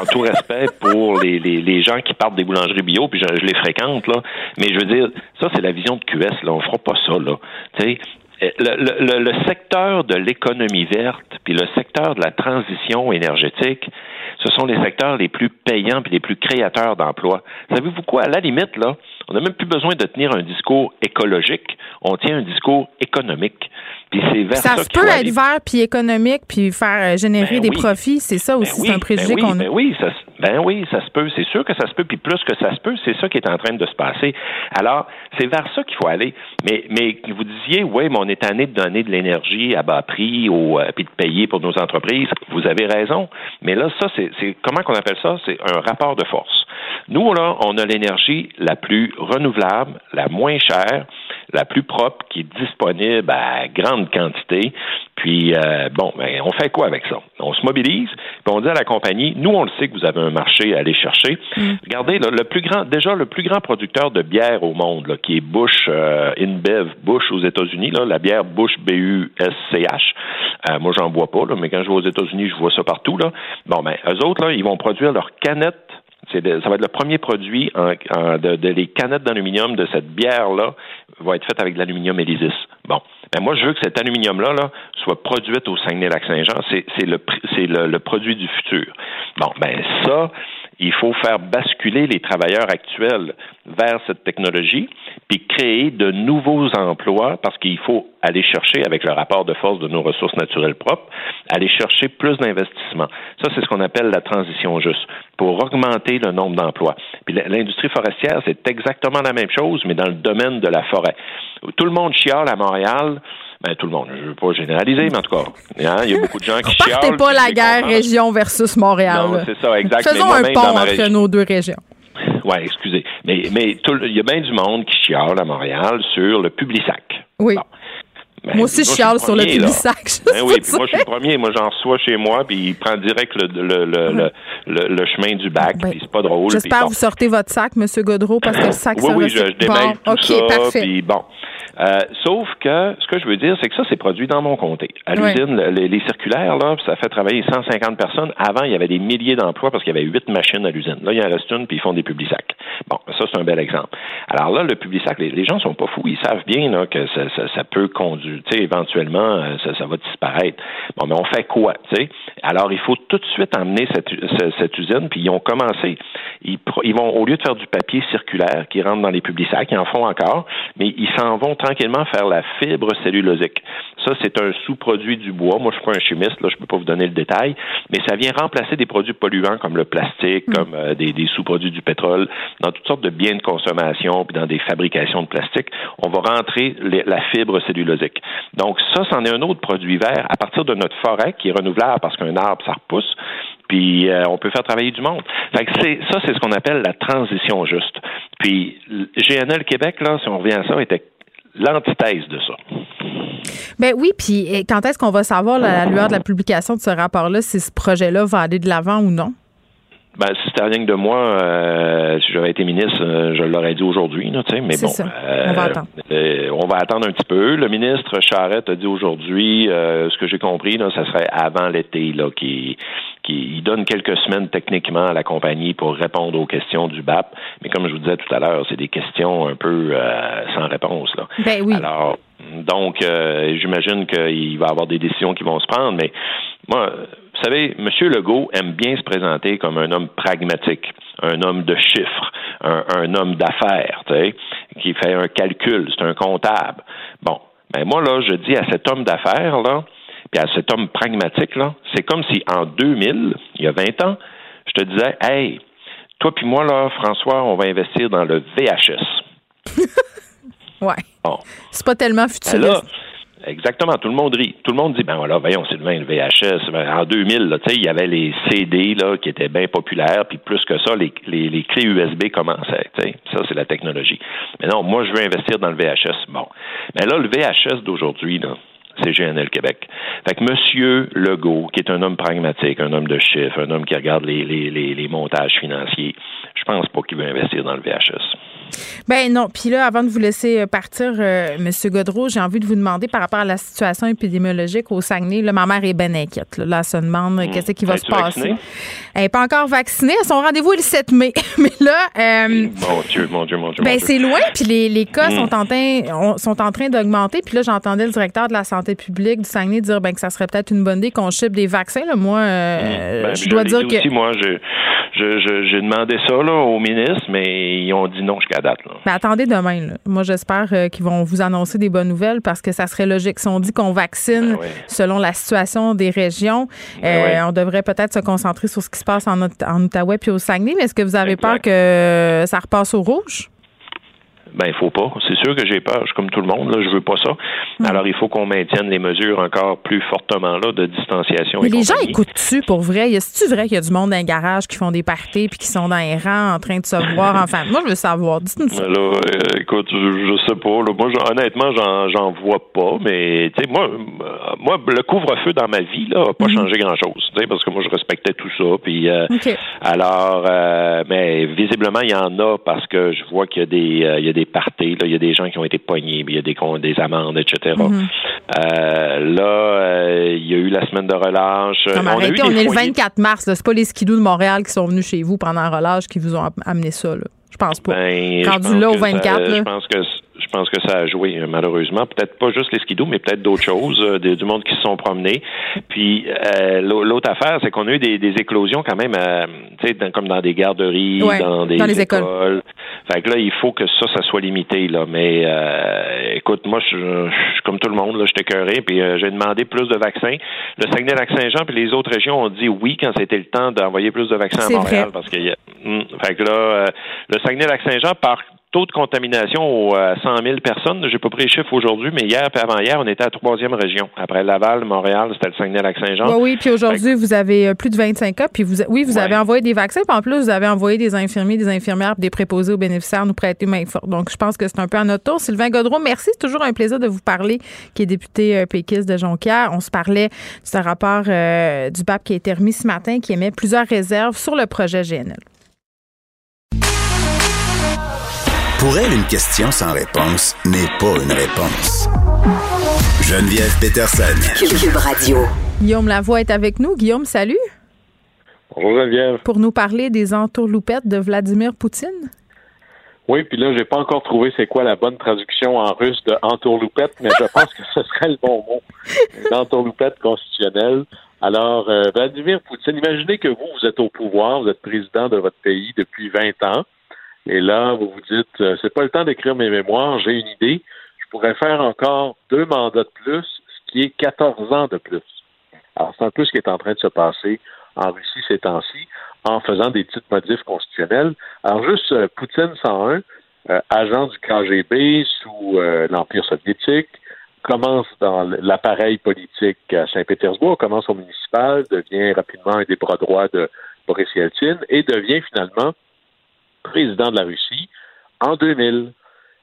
en tout respect pour les, les, les, gens qui partent des boulangeries bio, puis je, les fréquente, là. Mais je veux dire, ça, c'est la vision de QS, là. On fera pas ça, là. Tu sais, le, le, le, secteur de l'économie verte, puis le secteur de la transition énergétique, ce sont les secteurs les plus payants et les plus créateurs d'emplois. Savez-vous quoi? À la limite, là, on n'a même plus besoin de tenir un discours écologique. On tient un discours économique. Puis c'est vers ça, ça peut être vert puis économique puis faire euh, générer ben des profits. C'est ça ben aussi, c'est un préjugé ben qu'on a. Oui, ça, ben oui, ça se peut. C'est sûr que ça se peut. Puis plus que ça se peut, c'est ça qui est en train de se passer. Alors, c'est vers ça qu'il faut aller. Mais, mais vous disiez, oui, mais on est tanné de donner de l'énergie à bas prix ou euh, puis de payer pour nos entreprises. Vous avez raison. Mais là, ça, c'est comment qu'on appelle ça? C'est un rapport de force. Nous, là, on a l'énergie la plus renouvelable, la moins chère, la plus propre, qui est disponible à grande quantité. Puis, euh, bon, ben, on fait quoi avec ça? On se mobilise, puis on dit à la compagnie, nous, on le sait que vous avez un marché à aller chercher. Mm. Regardez, le plus grand, déjà, le plus grand producteur de bière au monde, là, qui est Bush, euh, InBev, Bush aux États-Unis, la bière Bush B-U-S-C-H. Euh, moi, j'en bois pas, là, mais quand je vais aux États-Unis, je vois ça partout. Là. Bon, ben, eux autres, là, ils vont produire leurs canettes ça va être le premier produit en, de, les canettes d'aluminium de cette bière-là va être faite avec de l'aluminium Elysis. Bon. Ben, moi, je veux que cet aluminium-là là, soit produit au Saguenay-Lac-Saint-Jean. C'est le, le, le produit du futur. Bon, ben ça, il faut faire basculer les travailleurs actuels vers cette technologie, puis créer de nouveaux emplois, parce qu'il faut aller chercher, avec le rapport de force de nos ressources naturelles propres, aller chercher plus d'investissements. Ça, c'est ce qu'on appelle la transition juste, pour augmenter le nombre d'emplois. Puis l'industrie forestière, c'est exactement la même chose, mais dans le domaine de la forêt. Tout le monde chiale à Montréal ben, tout le monde. Je ne veux pas généraliser, mais en tout cas, hein, il y a beaucoup de gens qui chialent. Partez pas la guerre région versus Montréal. Non, c'est ça, exactement. Faisons un pont entre nos deux régions. Oui, excusez. Mais, mais il y a bien du monde qui chiale à Montréal sur le Publisac. Oui. Ben, moi aussi, je chiale sur le Publisac. Ben oui, puis moi, je suis le premier. Moi, j'en reçois chez moi, puis il prend direct le, le, le, le, le chemin du bac, ben, puis c'est pas drôle. J'espère que vous sortez votre sac, M. Godreau, parce que le sac, oui, oui, je, je démêle bon, tout ça, puis bon. Euh, sauf que ce que je veux dire, c'est que ça, c'est produit dans mon comté. À l'usine, les, circulaires, là, ça fait travailler 150 personnes. Avant, il y avait des milliers d'emplois parce qu'il y avait huit machines à l'usine. Là, il y en reste une, puis ils font des publics-sacs. Bon, ça, c'est un bel exemple. Alors là, le public-sac, les, les, gens sont pas fous. Ils savent bien là, que ça, ça, ça peut conduire, tu sais, éventuellement, euh, ça, ça va disparaître. Bon, mais on fait quoi, tu sais? Alors, il faut tout de suite emmener cette, cette, usine, puis ils ont commencé. Ils, ils, vont, au lieu de faire du papier circulaire qui rentre dans les publics-sacs, ils en font encore, mais ils s'en vont tranquillement faire la fibre cellulosique. Ça, c'est un sous-produit du bois. Moi, je suis pas un chimiste, là, je peux pas vous donner le détail, mais ça vient remplacer des produits polluants comme le plastique, mm. comme euh, des, des sous-produits du pétrole, dans toutes sortes de biens de consommation, puis dans des fabrications de plastique. On va rentrer les, la fibre cellulosique. Donc, ça, c'en est un autre produit vert à partir de notre forêt qui est renouvelable parce qu'un arbre, ça repousse puis euh, on peut faire travailler du monde. Fait que c'est, ça, c'est ce qu'on appelle la transition juste. Puis GNL Québec, là, si on revient à ça, était l'antithèse de ça. Ben oui, puis quand est-ce qu'on va savoir, la, la lueur de la publication de ce rapport-là, si ce projet-là va aller de l'avant ou non? Ben, si c'était rien que de moi, euh, si j'avais été ministre, euh, je l'aurais dit aujourd'hui, tu sais, mais bon. Euh, on va attendre. on va attendre un petit peu. Le ministre Charette a dit aujourd'hui, ce que j'ai compris, là, ça serait avant l'été, là, qui, qui donne quelques semaines techniquement à la compagnie pour répondre aux questions du BAP. Mais comme je vous disais tout à l'heure, c'est des questions un peu sans réponse, là. Ben oui. Alors, donc, j'imagine qu'il va y avoir des décisions qui vont se prendre, mais moi, vous savez, M. Legault aime bien se présenter comme un homme pragmatique, un homme de chiffres, un, homme d'affaires, qui fait un calcul, c'est un comptable. Bon, ben moi, là, je dis à cet homme d'affaires, là, puis à cet homme pragmatique, là, c'est comme si en 2000, il y a 20 ans, je te disais, hey, toi puis moi, là, François, on va investir dans le VHS. ouais. Bon. C'est pas tellement ben futuriste. Exactement. Tout le monde rit. Tout le monde dit, ben voilà, voyons, c'est le VHS. Ben, en 2000, là, il y avait les CD là, qui étaient bien populaires, puis plus que ça, les, les, les clés USB commençaient. Ça, c'est la technologie. Mais non, moi, je veux investir dans le VHS. Bon. Mais là, le VHS d'aujourd'hui, là, c'est GNL Québec. Fait que Monsieur Legault, qui est un homme pragmatique, un homme de chiffres, un homme qui regarde les, les, les, les montages financiers, je pense pas qu'il veut investir dans le VHS. Ben non. Puis là, avant de vous laisser euh, partir, euh, M. Godreau, j'ai envie de vous demander par rapport à la situation épidémiologique au Saguenay. Là, ma mère est bien inquiète. Là, elle se demande mmh. qu'est-ce qui va se passer? Elle n'est pas encore vaccinée. Son rendez-vous est le 7 mai. Mais là. Euh, mon Dieu, mon Dieu, mon Dieu. Ben, c'est loin. Puis les, les cas mmh. sont en train, sont en train d'augmenter. Puis là, j'entendais le directeur de la santé publique du Saguenay dire ben, que ça serait peut-être une bonne idée qu'on chipe des vaccins. Là. Moi, euh, mmh. ben, je dois dire que. Aussi, moi, j'ai demandé ça là, au ministre, mais ils ont dit non jusqu'à date. Là. Ben, attendez demain. Moi, j'espère euh, qu'ils vont vous annoncer des bonnes nouvelles parce que ça serait logique. Si on dit qu'on vaccine ben selon la situation des régions, ben euh, on devrait peut-être se concentrer sur ce qui se passe en, en Outaouais puis au Saguenay. Mais est-ce que vous avez peur que ça repasse au rouge? Ben, il faut pas. C'est sûr que j'ai peur. Je suis comme tout le monde, là, je veux pas ça. Hmm. Alors, il faut qu'on maintienne les mesures encore plus fortement là, de distanciation. Mais les gens écoutent-tu pour vrai? Est-ce vrai qu'il y a du monde dans les garages qui font des parties puis qui sont dans les rangs en train de se voir? Enfin, moi, je veux savoir. Dites-nous ça. Là, euh, écoute, je, sais pas. Moi, honnêtement, j'en vois pas. Mais, tu sais, moi, euh, moi, le couvre-feu dans ma vie, là, n'a pas hmm. changé grand-chose. Parce que moi, je respectais tout ça. Puis, euh, alors, mais visiblement, il y en a parce que je vois qu'il y a des, il y a des des parties, il y a des gens qui ont été poignés, il y a des, des amendes, etc. Mm-hmm. euh, là, euh, il y a eu la semaine de relâche. on, on est le 24 mars. C'est pas les skidoo de Montréal qui sont venus chez vous pendant un relâche qui vous ont amené ça. Là. Je pense pas. Ben, Rendu je pense là au que ça- 24, là. Je pense que je pense que ça a joué euh, malheureusement. Peut-être pas juste les skidoo, mais peut-être d'autres choses, euh, du monde qui se sont promenés. Puis euh, l'au- l'autre affaire, c'est qu'on a eu des, des éclosions quand même, tu sais, comme dans des garderies, Ouais, dans des dans les écoles. Fait que là, il faut que ça, ça soit limité là. Mais euh, écoute, moi, je suis comme tout le monde, là, j'étais écœuré, puis j'ai demandé plus de vaccins. Le Saguenay-Lac-Saint-Jean puis les autres régions ont dit oui quand c'était le temps d'envoyer plus de vaccins à Montréal, vrai. parce qu'il y a, Hum, fait que là, le Saguenay-Lac-Saint-Jean par taux de contamination au, à 100 000 personnes. J'ai pas pris les chiffres aujourd'hui, mais hier et avant-hier, on était à la troisième région. Après Laval, Montréal, c'était le Saguenay-Lac-Saint-Jean. Oui, oui, puis aujourd'hui, vous avez euh, plus de 25 cas, puis vous, oui, vous Ouais. avez envoyé des vaccins, puis en plus, vous avez envoyé des infirmiers, des infirmières, des préposés aux bénéficiaires nous prêter main forte. Donc, je pense que c'est un peu à notre tour. Sylvain Godreau, merci. C'est toujours un plaisir de vous parler, qui est député euh, péquiste de Jonquière. On se parlait de ce rapport euh, du BAP qui a été remis ce matin, qui émet plusieurs réserves sur le projet GNL. Pour elle, une question sans réponse n'est pas une réponse. Geneviève Peterson. Cube Radio. Guillaume Lavoie est avec nous. Guillaume, salut. Bonjour Geneviève. Pour nous parler des entourloupettes de Vladimir Poutine. Oui, puis là, j'ai pas encore trouvé c'est quoi la bonne traduction en russe de entourloupette, mais je pense que ce serait le bon mot. Une entourloupette constitutionnelle. Alors, euh, Vladimir Poutine, imaginez que vous, vous êtes au pouvoir, vous êtes président de votre pays depuis 20 ans, et là, vous vous dites, euh, c'est pas le temps d'écrire mes mémoires, j'ai une idée, je pourrais faire encore deux mandats de plus, ce qui est 14 ans de plus. Alors, c'est un peu ce qui est en train de se passer en Russie ces temps-ci, en faisant des petites modifs constitutionnels. Alors, juste euh, Poutine 101, euh, agent du KGB sous euh, l'Empire soviétique, commence dans l'appareil politique à Saint-Pétersbourg, commence au municipal, devient rapidement un des bras droits de Boris Yeltsin et devient finalement président de la Russie en 2000.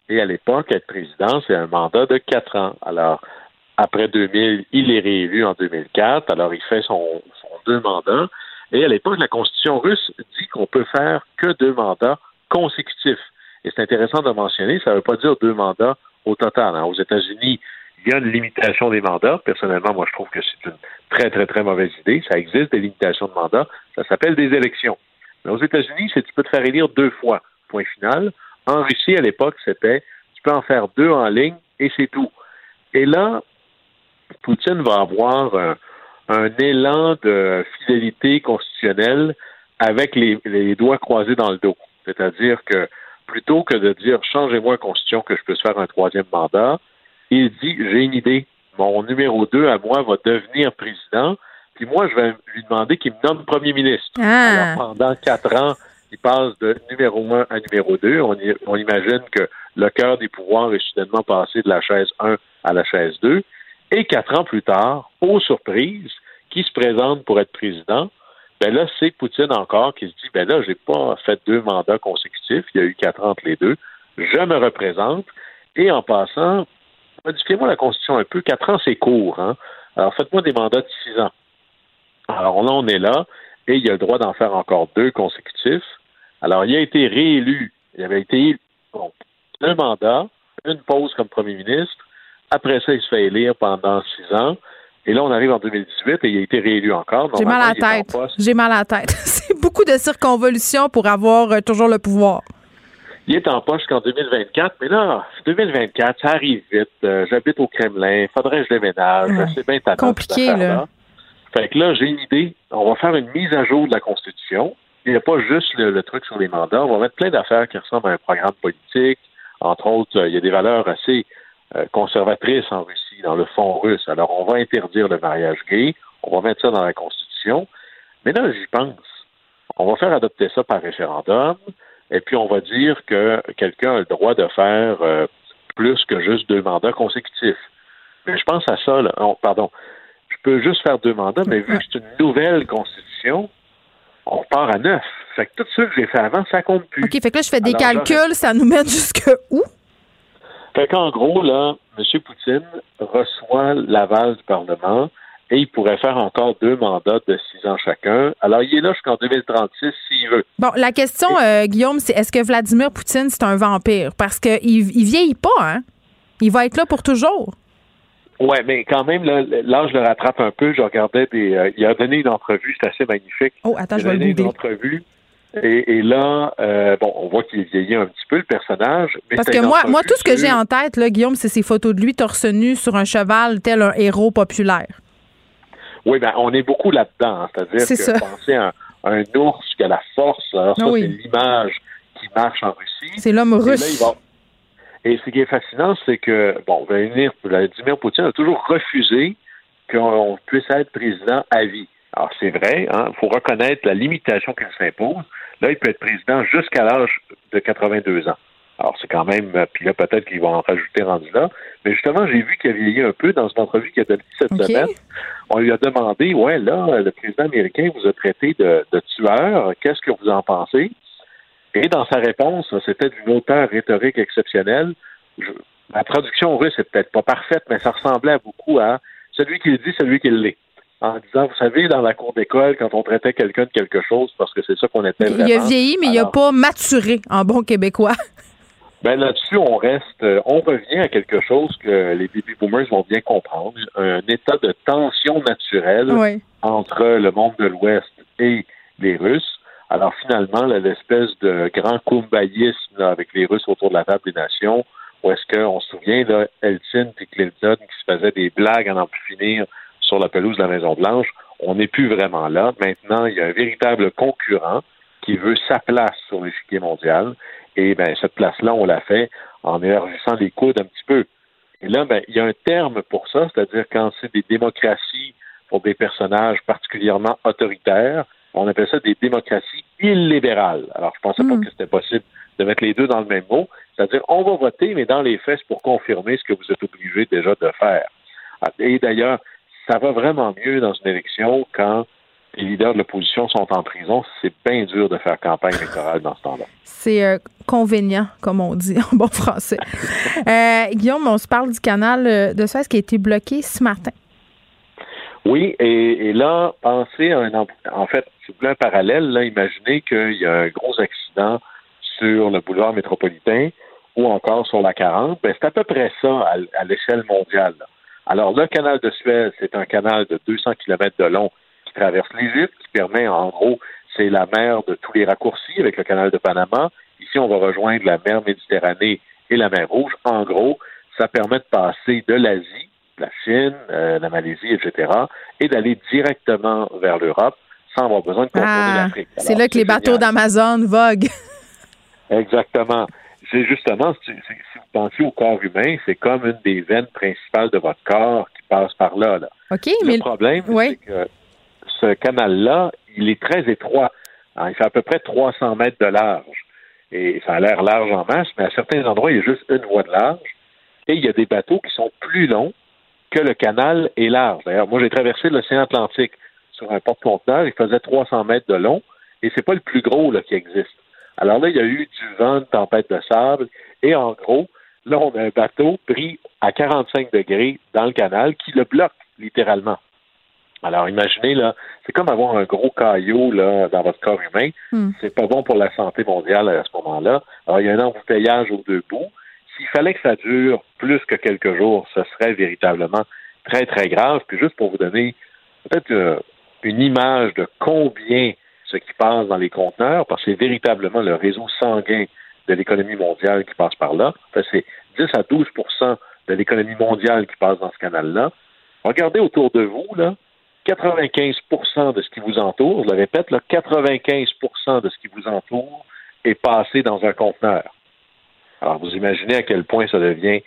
Et à l'époque, être président, c'est un mandat de quatre ans. Alors, après 2000, il est réélu en 2004. Alors, il fait son, deux mandats. Et à l'époque, la Constitution russe dit qu'on peut faire que deux mandats consécutifs. Et c'est intéressant de mentionner, ça ne veut pas dire deux mandats au total. hein. Aux États-Unis, il y a une limitation des mandats. Personnellement, moi, je trouve que c'est une très, très, très mauvaise idée. Ça existe des limitations de mandats. Ça s'appelle des élections. Aux États-Unis, c'est tu peux te faire élire deux fois. Point final. En Russie, à l'époque, c'était tu peux en faire deux en ligne et c'est tout. Et là, Poutine va avoir un, élan de fidélité constitutionnelle avec les, doigts croisés dans le dos. C'est-à-dire que plutôt que de dire changez-moi la constitution que je puisse faire un troisième mandat, il dit j'ai une idée. Mon numéro deux à moi va devenir président, puis moi je vais lui demander qu'il me nomme premier ministre. Ah. Alors pendant quatre ans, il passe de numéro un à numéro deux. On, y- on imagine que le cœur des pouvoirs est soudainement passé de la chaise 1 à la chaise 2. Et quatre ans plus tard, aux surprises, qui se présente pour être président, ben là, c'est Poutine encore qui se dit, ben là, j'ai pas fait deux mandats consécutifs, il y a eu quatre ans entre les deux, je me représente, et en passant, modifiez-moi la Constitution un peu, quatre ans, c'est court, hein? Alors, faites-moi des mandats de six ans. Alors là, on est là, et il a le droit d'en faire encore deux consécutifs. Alors, il a été réélu, il avait été, bon, un mandat, une pause comme premier ministre, après ça, il se fait élire pendant six ans. Et là, on arrive en 2018 et il a été réélu encore. J'ai mal à la tête. J'ai mal à la tête. C'est beaucoup de circonvolutions pour avoir euh, toujours le pouvoir. Il est en poste jusqu'en 2024, mais là, 2024, ça arrive vite. Euh, J'habite au Kremlin, faudrait que je déménage. Ouais. C'est bien Compliqué, là. Fait que là, j'ai une idée. On va faire une mise à jour de la Constitution. Il n'y a pas juste le, truc sur les mandats. On va mettre plein d'affaires qui ressemblent à un programme politique. Entre autres, euh, il y a des valeurs assez euh, conservatrices en Russie, dans le fond russe. Alors, on va interdire le mariage gay. On va mettre ça dans la Constitution. Mais là, j'y pense. On va faire adopter ça par référendum. Et puis, on va dire que quelqu'un a le droit de faire euh, plus que juste deux mandats consécutifs. Mais je pense à ça, là. Pardon. Je peux juste faire deux mandats, mais vu que c'est une nouvelle constitution, on part à neuf. Fait que tout ce que j'ai fait avant, ça compte plus. OK, fait que là, je fais des Alors, calculs, ça nous mène jusque où? Fait qu'en gros, là, M. Poutine reçoit l'aval du Parlement et il pourrait faire encore deux mandats de six ans chacun. Alors, il est là jusqu'en 2036 s'il veut. Bon, la question, euh, Guillaume, c'est est-ce que Vladimir Poutine, c'est un vampire? Parce qu'il il vieillit pas, hein? Il va être là pour toujours. Ouais, mais quand même, là, l'âge le rattrape un peu. Je regardais des. euh, il a donné une entrevue, c'est assez magnifique. Oh, attends, il je vais le donné une entrevue Et, là, euh, bon, on voit qu'il vieillit un petit peu le personnage. Parce que moi, moi, tout ce que j'ai en tête, là, Guillaume, c'est ces photos de lui torse nu sur un cheval, tel un héros populaire. Oui, ben, on est beaucoup là-dedans. Hein. C'est-à-dire que penser à un, ours qui a la force, alors ça, ah c'est l'image qui marche en Russie. C'est l'homme russe. Et ce qui est fascinant, c'est que, bon, Vladimir, Vladimir Poutine a toujours refusé qu'on puisse être président à vie. Alors, c'est vrai, il hein, faut reconnaître la limitation qu'il s'impose. Là, il peut être président jusqu'à l'âge de 82 ans. Alors, c'est quand même, puis là, peut-être qu'ils vont en rajouter rendu là. Mais justement, j'ai vu qu'il a vieilli un peu dans une entrevue qu'il a donnée cette semaine. On lui a demandé, ouais, là, le président américain vous a traité de, tueur. Qu'est-ce que vous en pensez? Et dans sa réponse, c'était d'une hauteur rhétorique exceptionnelle. la traduction russe est peut-être pas parfaite, mais ça ressemblait beaucoup à celui qui le dit, celui qui l'est en disant, vous savez, dans la cour d'école, quand on traitait quelqu'un de quelque chose, parce que c'est ça qu'on était vraiment. Il a vieilli, mais il n'a pas maturé en bon québécois. Ben là-dessus, on reste, euh, on revient à quelque chose que les baby boomers vont bien comprendre, un état de tension naturelle entre le monde de l'Ouest et les Russes. Alors finalement, l'espèce de grand kumbayisme avec les Russes autour de la table des nations, où est-ce qu'on se souvient, là, Eltsine et Clinton qui se faisaient des blagues à n'en plus finir sur la pelouse de la Maison-Blanche. On n'est plus vraiment là. Maintenant, il y a un véritable concurrent qui veut sa place sur l'échiquier mondial. Et ben, cette place-là, on l'a fait en élargissant les coudes un petit peu. Et là, ben, il y a un terme pour ça, c'est-à-dire quand c'est des démocraties pour des personnages particulièrement autoritaires, on appelle ça des démocraties illibérales. Alors, je pensais pas hmm. que c'était possible de mettre les deux dans le même mot. C'est-à-dire, on va voter, mais dans les faits, c'est pour confirmer ce que vous êtes obligé déjà de faire. Et d'ailleurs, ça va vraiment mieux dans une élection quand les leaders de l'opposition sont en prison. C'est bien dur de faire campagne électorale dans ce temps-là. C'est euh, convenient, comme on dit en bon français. Euh, Guillaume, on se parle du canal euh, de Suez qui a été bloqué ce matin. Oui, et, là, pensez à un en fait, si vous voulez un parallèle, là, imaginez qu'il y a un gros accident sur le boulevard métropolitain ou encore sur la 40. Ben, c'est à peu près ça à, l'échelle mondiale. Alors, le canal de Suez, c'est un canal de 200 km de long qui traverse l'Égypte, qui permet, en gros, c'est la mer de tous les raccourcis avec le canal de Panama. Ici, on va rejoindre la mer Méditerranée et la mer Rouge. En gros, ça permet de passer de l'Asie, la Chine, euh, la Malaisie, etc., et d'aller directement vers l'Europe sans avoir besoin de contourner ah, l'Afrique. C'est là que les bateaux d'Amazon voguent. Exactement c'est justement, si, vous pensez au corps humain, c'est comme une des veines principales de votre corps qui passe par là. là. le problème, c'est que ce canal-là, il est très étroit. il fait à peu près 300 mètres de large. Et ça a l'air large en masse, mais à certains endroits, il y a juste une voie de large. Et il y a des bateaux qui sont plus longs que le canal est large. D'ailleurs, moi, j'ai traversé l'océan Atlantique sur un porte-conteneur. Il faisait 300 mètres de long. Et c'est pas le plus gros là, qui existe. Alors là, il y a eu du vent, une tempête de sable, et en gros, là, on a un bateau pris à 45 degrés dans le canal qui le bloque littéralement. Alors, imaginez, là, c'est comme avoir un gros caillou là, dans votre corps humain. Hmm. C'est pas bon pour la santé mondiale à ce moment-là. Alors, il y a un embouteillage aux deux bouts. S'il fallait que ça dure plus que quelques jours, ce serait véritablement très, très grave. Puis juste pour vous donner peut-être euh, une image de combien ce qui passe dans les conteneurs, parce que c'est véritablement le réseau sanguin de l'économie mondiale qui passe par là. c'est 10 à 12% de l'économie mondiale qui passe dans ce canal-là. Regardez autour de vous, là, 95% de ce qui vous entoure, je le répète, là, 95% de ce qui vous entoure est passé dans un conteneur. Alors, vous imaginez à quel point ça devient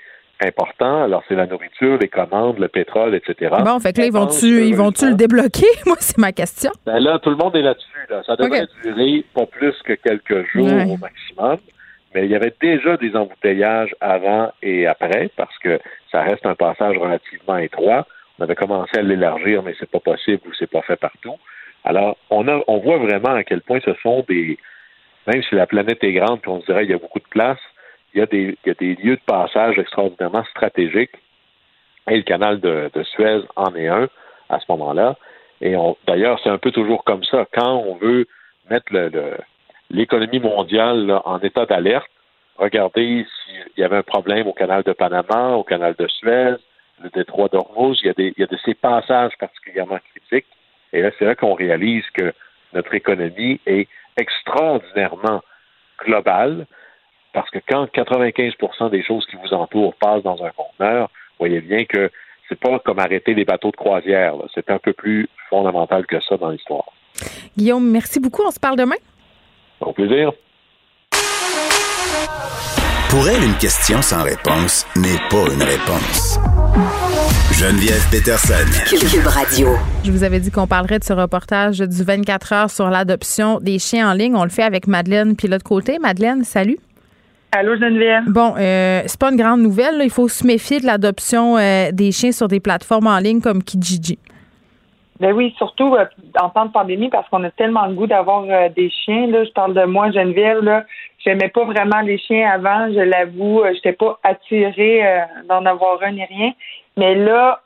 important. Alors, c'est la nourriture, les commandes, le pétrole, etc. Bon, fait que là, ils vont-tu ils vont le débloquer? Moi, c'est ma question. Ben là, tout le monde est là-dessus. Ça devrait durer pas plus que quelques jours au maximum. Mais il y avait déjà des embouteillages avant et après parce que ça reste un passage relativement étroit. On avait commencé à l'élargir, mais c'est pas possible ou c'est pas fait partout. Alors, on a, on voit vraiment à quel point ce sont des, même si la planète est grande, puis on se dirait qu'il y a beaucoup de place, il y, a des, lieux de passage extraordinairement stratégiques. Et le canal de, Suez en est un à ce moment-là. Et d'ailleurs, c'est un peu toujours comme ça. Quand on veut mettre l'économie mondiale en état d'alerte, regardez s'il y avait un problème au canal de Panama, au canal de Suez, le détroit d'Ormuz, il il y a de ces passages particulièrement critiques. Et là, c'est là qu'on réalise que notre économie est extraordinairement globale, parce que quand 95% des choses qui vous entourent passent dans un conteneur, voyez bien que c'est pas comme arrêter les bateaux de croisière. C'est un peu plus fondamental que ça dans l'histoire. Guillaume, merci beaucoup. On se parle demain. Au plaisir. Pour elle, une question sans réponse n'est pas une réponse. Geneviève Peterson. Cube Radio. Je vous avais dit qu'on parlerait de ce reportage du 24 heures sur l'adoption des chiens en ligne. On le fait avec Madeleine puis l'autre côté. Madeleine, salut. Allô, Geneviève? Bon, euh, c'est pas une grande nouvelle. là. Il faut se méfier de l'adoption euh, des chiens sur des plateformes en ligne comme Kijiji. Ben oui, surtout euh, en temps de pandémie, parce qu'on a tellement le goût d'avoir euh, des chiens. Là, je parle de moi, Geneviève. Là, j'aimais pas vraiment les chiens avant. Je l'avoue, euh, j'étais pas attirée d'en avoir un ni rien. Mais là,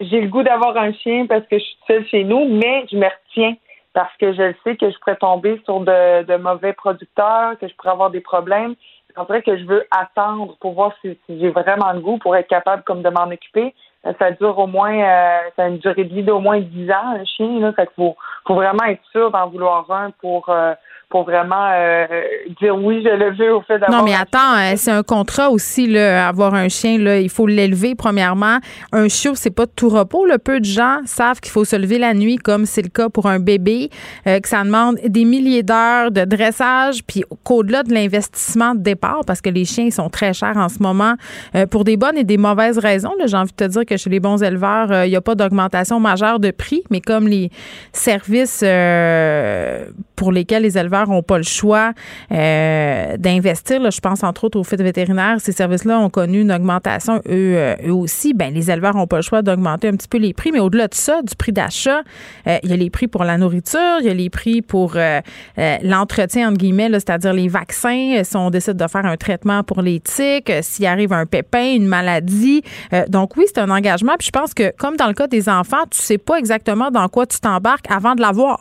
j'ai le goût d'avoir un chien parce que je suis seule chez nous, mais je me retiens parce que je sais que je pourrais tomber sur de, de mauvais producteurs, que je pourrais avoir des problèmes. C'est vrai que je veux attendre pour voir si, si j'ai vraiment le goût pour être capable comme de m'en occuper. Euh, Ça dure au moins, euh, ça a une durée de vie d'au moins 10 ans, un chien. Là, fait qu'il faut, faut vraiment être sûr d'en vouloir un pour, euh, pour vraiment euh, dire oui, je le veux au fait d'avoir Non, mais attends, euh, c'est un contrat aussi, là, avoir un chien. Là, il faut l'élever, premièrement. Un chiot, c'est pas de tout repos. Là. Peu de gens savent qu'il faut se lever la nuit, comme c'est le cas pour un bébé, euh, que ça demande des milliers d'heures de dressage, puis qu'au-delà de l'investissement de départ, parce que les chiens ils sont très chers en ce moment, euh, pour des bonnes et des mauvaises raisons. J'ai envie de te dire que chez les bons éleveurs, il n'y a pas d'augmentation majeure de prix, mais comme les services pour lesquels les éleveurs n'ont pas le choix euh, d'investir, je pense entre autres aux fêtes vétérinaires, ces services-là ont connu une augmentation eux, euh, eux aussi. Ben, les éleveurs n'ont pas le choix d'augmenter un petit peu les prix, mais au-delà de ça, du prix d'achat, euh, il y a les prix pour la nourriture, il y a les prix pour l'entretien, entre guillemets, c'est-à-dire les vaccins, si on décide de faire un traitement pour les tiques, s'il arrive un pépin, une maladie. Donc oui, c'est un engagement. Puis je pense que, comme dans le cas des enfants, tu sais pas exactement dans quoi tu t'embarques avant de l'avoir.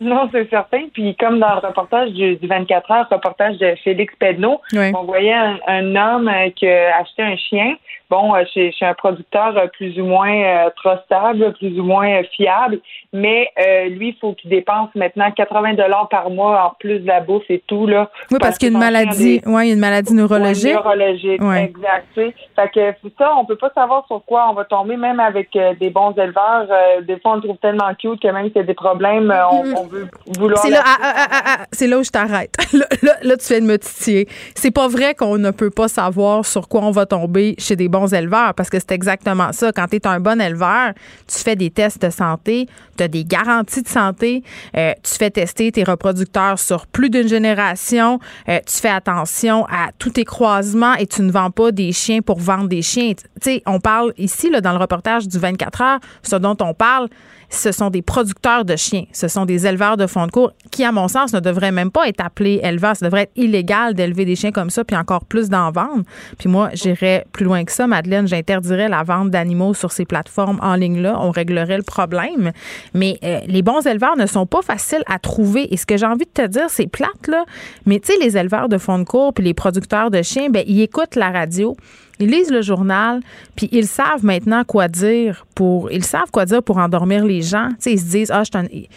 Non, c'est certain. Puis comme dans le reportage du, du 24 heures, reportage de Félix Pedneau, Oui. on voyait un, un homme euh, qui a acheté un chien, bon, euh, chez, chez un producteur euh, plus ou moins trustable, plus ou moins fiable, mais euh, lui, il faut qu'il dépense maintenant 80 dollars par mois en plus de la bouffe et tout là. Oui, parce qu'il y a une maladie, des- ouais, il y a une maladie neurologique. Neurologique, Ouais. exact. Fait que ça, on peut pas savoir sur quoi on va tomber, même avec euh, des bons éleveurs. euh, des fois, on le trouve tellement cute que même s'il y a des problèmes, on, on veut vouloir. C'est là, la- ah, ah, ah, c'est là où je t'arrête. Là, là, là, tu viens de me titiller. C'est pas vrai qu'on ne peut pas savoir sur quoi on va tomber chez des bons éleveurs, parce que c'est exactement ça. Quand tu es un bon éleveur, tu fais des tests de santé, tu as des garanties de santé, euh, tu fais tester tes reproducteurs sur plus d'une génération, euh, tu fais attention à tous tes croisements et tu ne vends pas des chiens pour vendre des chiens. Tu sais, on parle ici, là, dans le reportage du 24 heures, ce dont on parle, ce sont des producteurs de chiens, ce sont des éleveurs de fonds de cours qui, à mon sens, ne devraient même pas être appelés éleveurs. Ça devrait être illégal d'élever des chiens comme ça, puis encore plus d'en vendre. Puis moi, j'irais plus loin que ça, Madeleine, j'interdirais la vente d'animaux sur ces plateformes en ligne-là. On réglerait le problème. Mais euh, les bons éleveurs ne sont pas faciles à trouver. Et ce que j'ai envie de te dire, c'est plate, là. Mais tu sais, les éleveurs de fonds de cours puis les producteurs de chiens, ben, ils écoutent la radio. Ils lisent le journal, puis ils savent maintenant quoi dire pour. Ils savent quoi dire pour endormir les gens. Ils se disent ah, je suis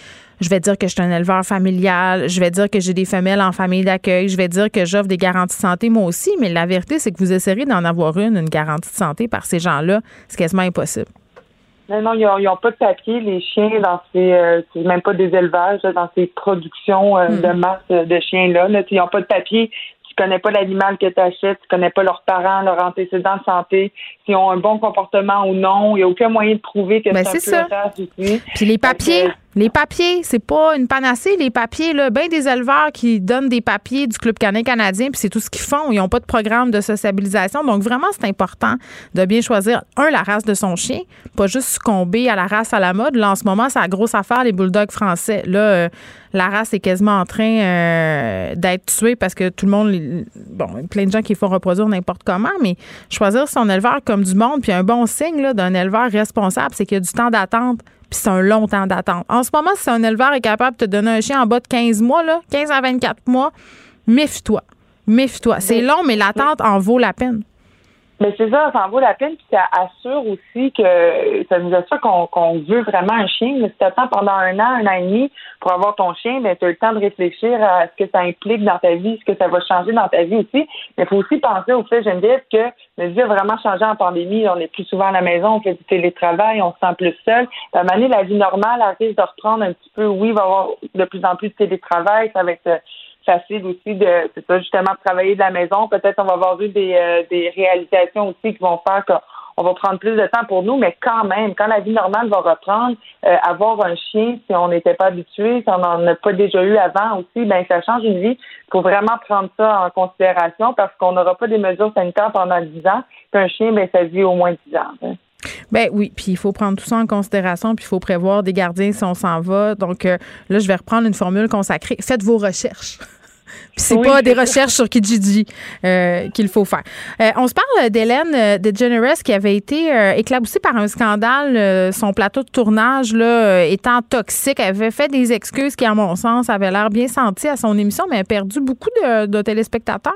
je vais dire que je suis un éleveur familial, je vais dire que j'ai des femelles en famille d'accueil, je vais dire que j'offre des garanties de santé moi aussi, mais la vérité, c'est que vous essayerez d'en avoir une, une garantie de santé par ces gens-là. C'est quasiment impossible. Non, non, ils n'ont pas de papier, les chiens, dans ces. euh, c'est même pas des élevages, dans ces productions euh, Hmm. de masse euh, de chiens-là. Là, ils n'ont pas de papier. Tu connais pas l'animal que tu achètes, tu connais pas leurs parents, leurs antécédents de santé, s'ils ont un bon comportement ou non. Il n'y a aucun moyen de prouver que Ben, c'est un peu race. Puis les papiers, les papiers, c'est pas une panacée. Les papiers, là, ben des éleveurs qui donnent des papiers du Club canin canadien, puis c'est tout ce qu'ils font. Ils n'ont pas de programme de sociabilisation. Donc, vraiment, c'est important de bien choisir, un, la race de son chien, pas juste succomber à la race à la mode. Là, en ce moment, c'est la grosse affaire, les bulldogs français. Là, euh, la race est quasiment en train euh, d'être tuée parce que tout le monde, bon, plein de gens qui font reproduire n'importe comment, mais choisir son éleveur comme du monde, puis un bon signe d'un éleveur responsable, c'est qu'il y a du temps d'attente, puis c'est un long temps d'attente. En ce moment, si un éleveur est capable de te donner un chien en bas de 15 mois, là, 15 à 24 mois, méfie-toi. Méfie-toi. C'est long, mais l'attente en vaut la peine. Mais c'est ça, ça en vaut la peine, puis ça assure aussi que ça nous assure qu'on veut vraiment un chien. Mais si tu attends pendant un an, un an et demi pour avoir ton chien, ben tu as le temps de réfléchir à ce que ça implique dans ta vie, ce que ça va changer dans ta vie aussi. Mais il faut aussi penser au fait, Geneviève, que le vie a vraiment changé en pandémie. On est plus souvent à la maison, on fait du télétravail, on se sent plus seul. À la vie normale elle risque de reprendre un petit peu. Oui, il va y avoir de plus en plus de télétravail, ça va être facile aussi de, c'est ça, justement, de travailler de la maison. Peut-être on va avoir eu des, euh, des réalisations aussi qui vont faire qu'on va prendre plus de temps pour nous, mais quand même, quand la vie normale va reprendre, euh, avoir un chien, si on n'était pas habitué, si on n'en a pas déjà eu avant aussi, ben ça change une vie. Il faut vraiment prendre ça en considération parce qu'on n'aura pas des mesures sanitaires pendant 10 ans. Qu'un chien, ben ça vit au moins 10 ans. Hein. Ben oui, puis il faut prendre tout ça en considération, puis il faut prévoir des gardiens si on s'en va. Donc euh, là, je vais reprendre une formule consacrée. Faites vos recherches. Puis c'est pas des recherches sur Kijiji euh, qu'il faut faire. Euh, on se parle d'Hélène DeGeneres qui avait été éclaboussée par un scandale. son plateau de tournage là, étant toxique, elle avait fait des excuses qui, à mon sens, avaient l'air bien senties à son émission, mais a perdu beaucoup de téléspectateurs.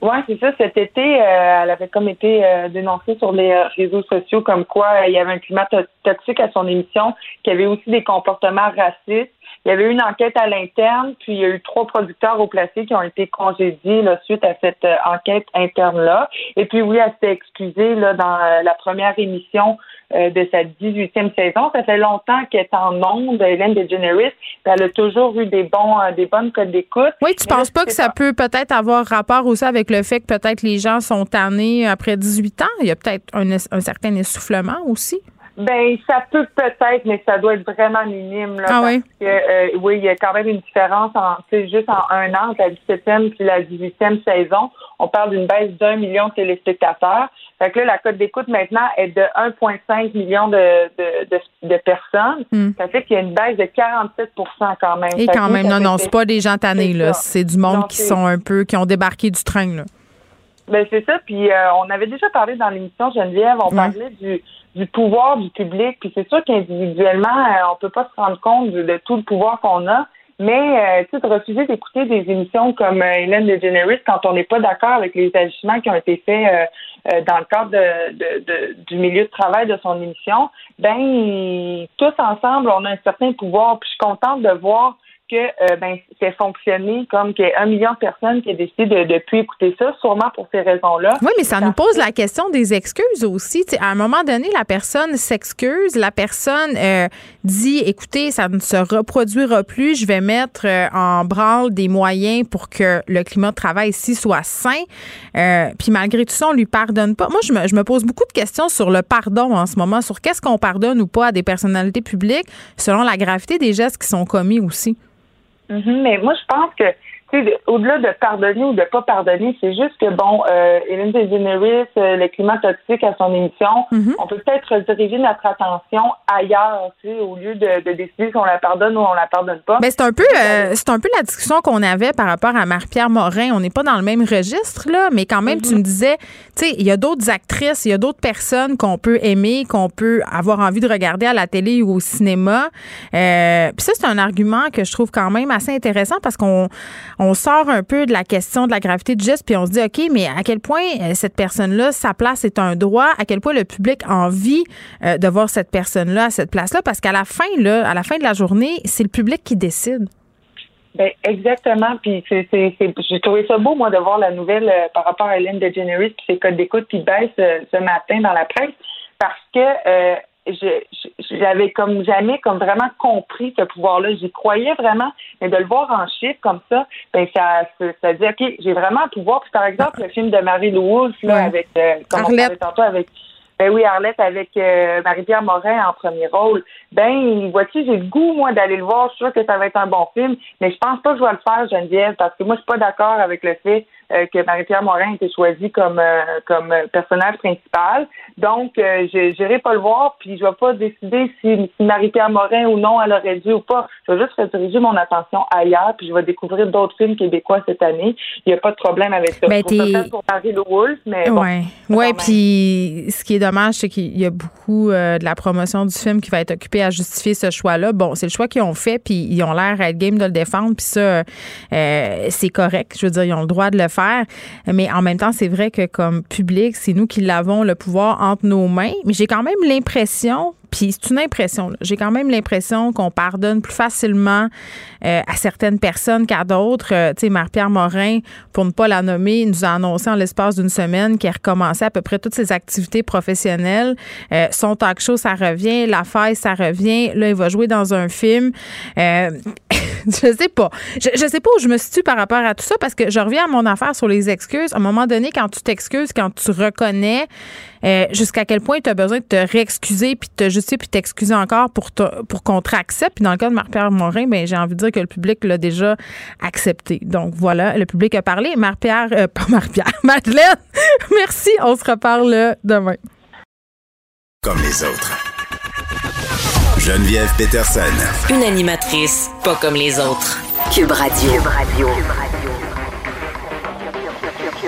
Oui, c'est ça. Cet été, euh, elle avait comme été euh, dénoncée sur les euh, réseaux sociaux comme quoi il y avait un climat toxique à son émission, qu'il y avait aussi des comportements racistes. Il y avait eu une enquête à l'interne, puis il y a eu trois producteurs au placé qui ont été congédiés là, suite à cette enquête interne-là. Et puis oui, elle s'était excusée là, dans la première émission euh, de sa 18e saison. Ça fait longtemps qu'elle est en onde, Hélène DeGeneres. Elle a toujours eu des bons, euh, des bonnes codes d'écoute. Oui, tu penses pas que ça peut peut-être avoir rapport aussi avec le fait que peut-être les gens sont tannés après 18 ans? Il y a peut-être un, un certain essoufflement aussi? Ben, ça peut peut-être, mais ça doit être vraiment minime. Là, ah oui? Euh, oui, il y a quand même une différence en, juste en un an, la 17e puis la 18e saison. On parle d'une baisse d'un million de téléspectateurs. Fait que là, la cote d'écoute maintenant est de 1,5 million de, de, de, personnes. Hmm. Ça fait qu'il y a une baisse de 47% quand même. Et quand même, non, non, c'est pas des gens tannés, là. C'est du monde qui sont un peu, qui ont débarqué du train, là. Ben, c'est ça. Puis, euh, on avait déjà parlé dans l'émission Geneviève, on parlait du du pouvoir du public. Puis c'est sûr qu'individuellement, euh, on peut pas se rendre compte de, tout le pouvoir qu'on a. Mais euh, tu sais, de refuser d'écouter des émissions comme euh, Hélène DeGeneres quand on n'est pas d'accord avec les agissements qui ont été faits dans le cadre de, du milieu de travail de son émission, ben tous ensemble, on a un certain pouvoir. Puis je suis contente de voir que euh, ben, c'est fonctionné comme qu'il y a un million de personnes qui ont décidé de ne plus écouter ça, sûrement pour ces raisons-là. Oui, mais ça nous pose la question des excuses aussi. à un moment donné, la personne s'excuse, la personne euh, dit écoutez, ça ne se reproduira plus, je vais mettre euh, en branle des moyens pour que le climat de travail ici soit sain. puis malgré tout ça, on lui pardonne pas. Moi, je me, je me pose beaucoup de questions sur le pardon en ce moment, sur qu'est-ce qu'on pardonne ou pas à des personnalités publiques selon la gravité des gestes qui sont commis aussi. Mhm, mais moi, je pense que au-delà de pardonner ou de pas pardonner, c'est juste que bon, euh, Hélène DeGeneres, euh, le climat toxique à son émission, mhm. on peut peut-être rediriger notre attention ailleurs, tu sais, au lieu de, de décider si on la pardonne ou on la pardonne pas. Mais c'est un peu, euh, c'est un peu la discussion qu'on avait par rapport à Marie-Pierre Morin. On n'est pas dans le même registre là, mais quand même, tu mhm. me disais, tu sais, il y a d'autres actrices, il y a d'autres personnes qu'on peut aimer, qu'on peut avoir envie de regarder à la télé ou au cinéma. Euh, Puis ça, c'est un argument que je trouve quand même assez intéressant parce qu'on on sort un peu de la question de la gravité du geste, puis on se dit, OK, mais à quel point euh, cette personne-là, sa place est un droit, à quel point le public a envie euh, de voir cette personne-là à cette place-là, parce qu'à la fin, là, à la fin de la journée, c'est le public qui décide. Ben, exactement. Puis c'est, j'ai trouvé ça beau, moi, de voir la nouvelle euh, par rapport à Hélène DeGeneres puis ses codes d'écoute qui baissent ce matin dans la presse parce que j'avais comme jamais comme vraiment compris ce pouvoir-là. J'y croyais vraiment, mais de le voir en chiffres comme ça, ben ça, ça, dit ok, j'ai vraiment un pouvoir. Puis par exemple, le film de Marie Louise là avec euh, comme on parlait tantôt avec ben oui, Arlette avec euh, Marie-Pierre Morin en premier rôle. Ben, vois-tu, j'ai le goût, moi, d'aller le voir. Je suis sûre que ça va être un bon film, mais je pense pas que je vais le faire, Geneviève, parce que moi, je suis pas d'accord avec le fait que Marie-Pierre Morin a été choisie comme euh, comme personnage principal. Donc, euh, je n'irai pas le voir, puis je vais pas décider si, Marie-Pierre Morin ou non elle aurait dû ou pas. Je vais juste rediriger mon attention ailleurs, puis je vais découvrir d'autres films québécois cette année. Il n'y a pas de problème avec ça. Ben, pour, pour Marie Wolf, mais ouais, ouais. Puis ce qui est dommage, c'est qu'il y a beaucoup de la promotion du film qui va être occupée à justifier ce choix-là. Bon, c'est le choix qu'ils ont fait, puis ils ont l'air à être game de le défendre, puis ça, c'est correct. Je veux dire, ils ont le droit de le faire Mais en même temps, c'est vrai que comme public, c'est nous qui l'avons le pouvoir entre nos mains. Mais j'ai quand même l'impression, puis c'est une impression. J'ai quand même l'impression qu'on pardonne plus facilement euh, à certaines personnes qu'à d'autres. Euh, tu sais, Marie-Pierre Morin, pour ne pas la nommer, nous a annoncé en l'espace d'une semaine qu'elle recommençait à peu près toutes ses activités professionnelles. Euh, son talk show, ça revient. La faille, ça revient. Là, il va jouer dans un film. je sais pas. Je, je sais pas où je me situe par rapport à tout ça parce que je reviens à mon affaire sur les excuses. À un moment donné, quand tu t'excuses, quand tu reconnais, euh, jusqu'à quel point tu as besoin de te réexcuser puis de te justifier puis t'excuser encore pour pour qu'on te réaccepte. Puis dans le cas de Marc-Pierre Morin, ben j'ai envie de dire que le public l'a déjà accepté. Donc voilà, le public a parlé. Marc-Pierre, euh, pas Marc-Pierre, Madeleine, merci. On se reparle demain. Comme les autres. Geneviève Peterson. Une animatrice pas comme les autres. Cube Radio. Cube Radio. Cube Radio.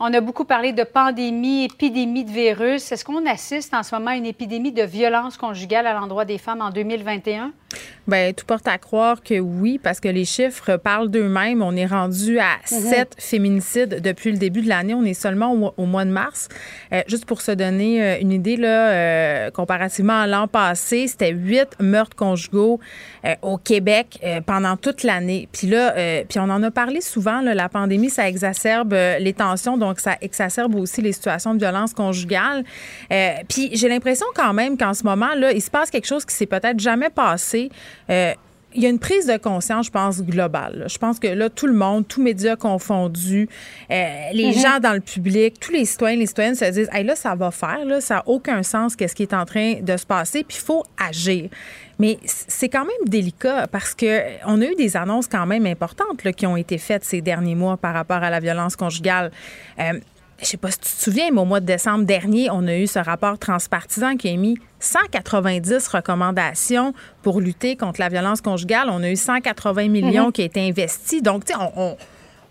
On a beaucoup parlé de pandémie, épidémie de virus. Est-ce qu'on assiste en ce moment à une épidémie de violence conjugale à l'endroit des femmes en 2021? Bien, tout porte à croire que oui, parce que les chiffres parlent d'eux-mêmes. On est rendu à mhm. sept féminicides depuis le début de l'année. On est seulement au, mois de mars. Euh, juste pour se donner euh, une idée, là, euh, comparativement à l'an passé, c'était huit meurtres conjugaux au Québec pendant toute l'année. Puis là, puis on en a parlé souvent, là, la pandémie, ça exacerbe les tensions, donc ça exacerbe aussi les situations de violence conjugale. puis j'ai l'impression quand même qu'en ce moment, là, il se passe quelque chose qui s'est peut-être jamais passé euh, il y a une prise de conscience, je pense, globale. Je pense que là, tout le monde, tous médias confondus, euh, les mhm. gens dans le public, tous les citoyens, les citoyennes se disent hey, là, ça va faire, là, ça n'a aucun sens qu'est-ce qui est en train de se passer, puis il faut agir. Mais c'est quand même délicat parce que on a eu des annonces quand même importantes qui ont été faites ces derniers mois par rapport à la violence conjugale. Euh, je sais pas si tu te souviens, mais au mois de décembre dernier, on a eu ce rapport transpartisan qui a mis 190 recommandations pour lutter contre la violence conjugale. On a eu 180 millions mhm. qui ont été investis. Donc, tu sais, on,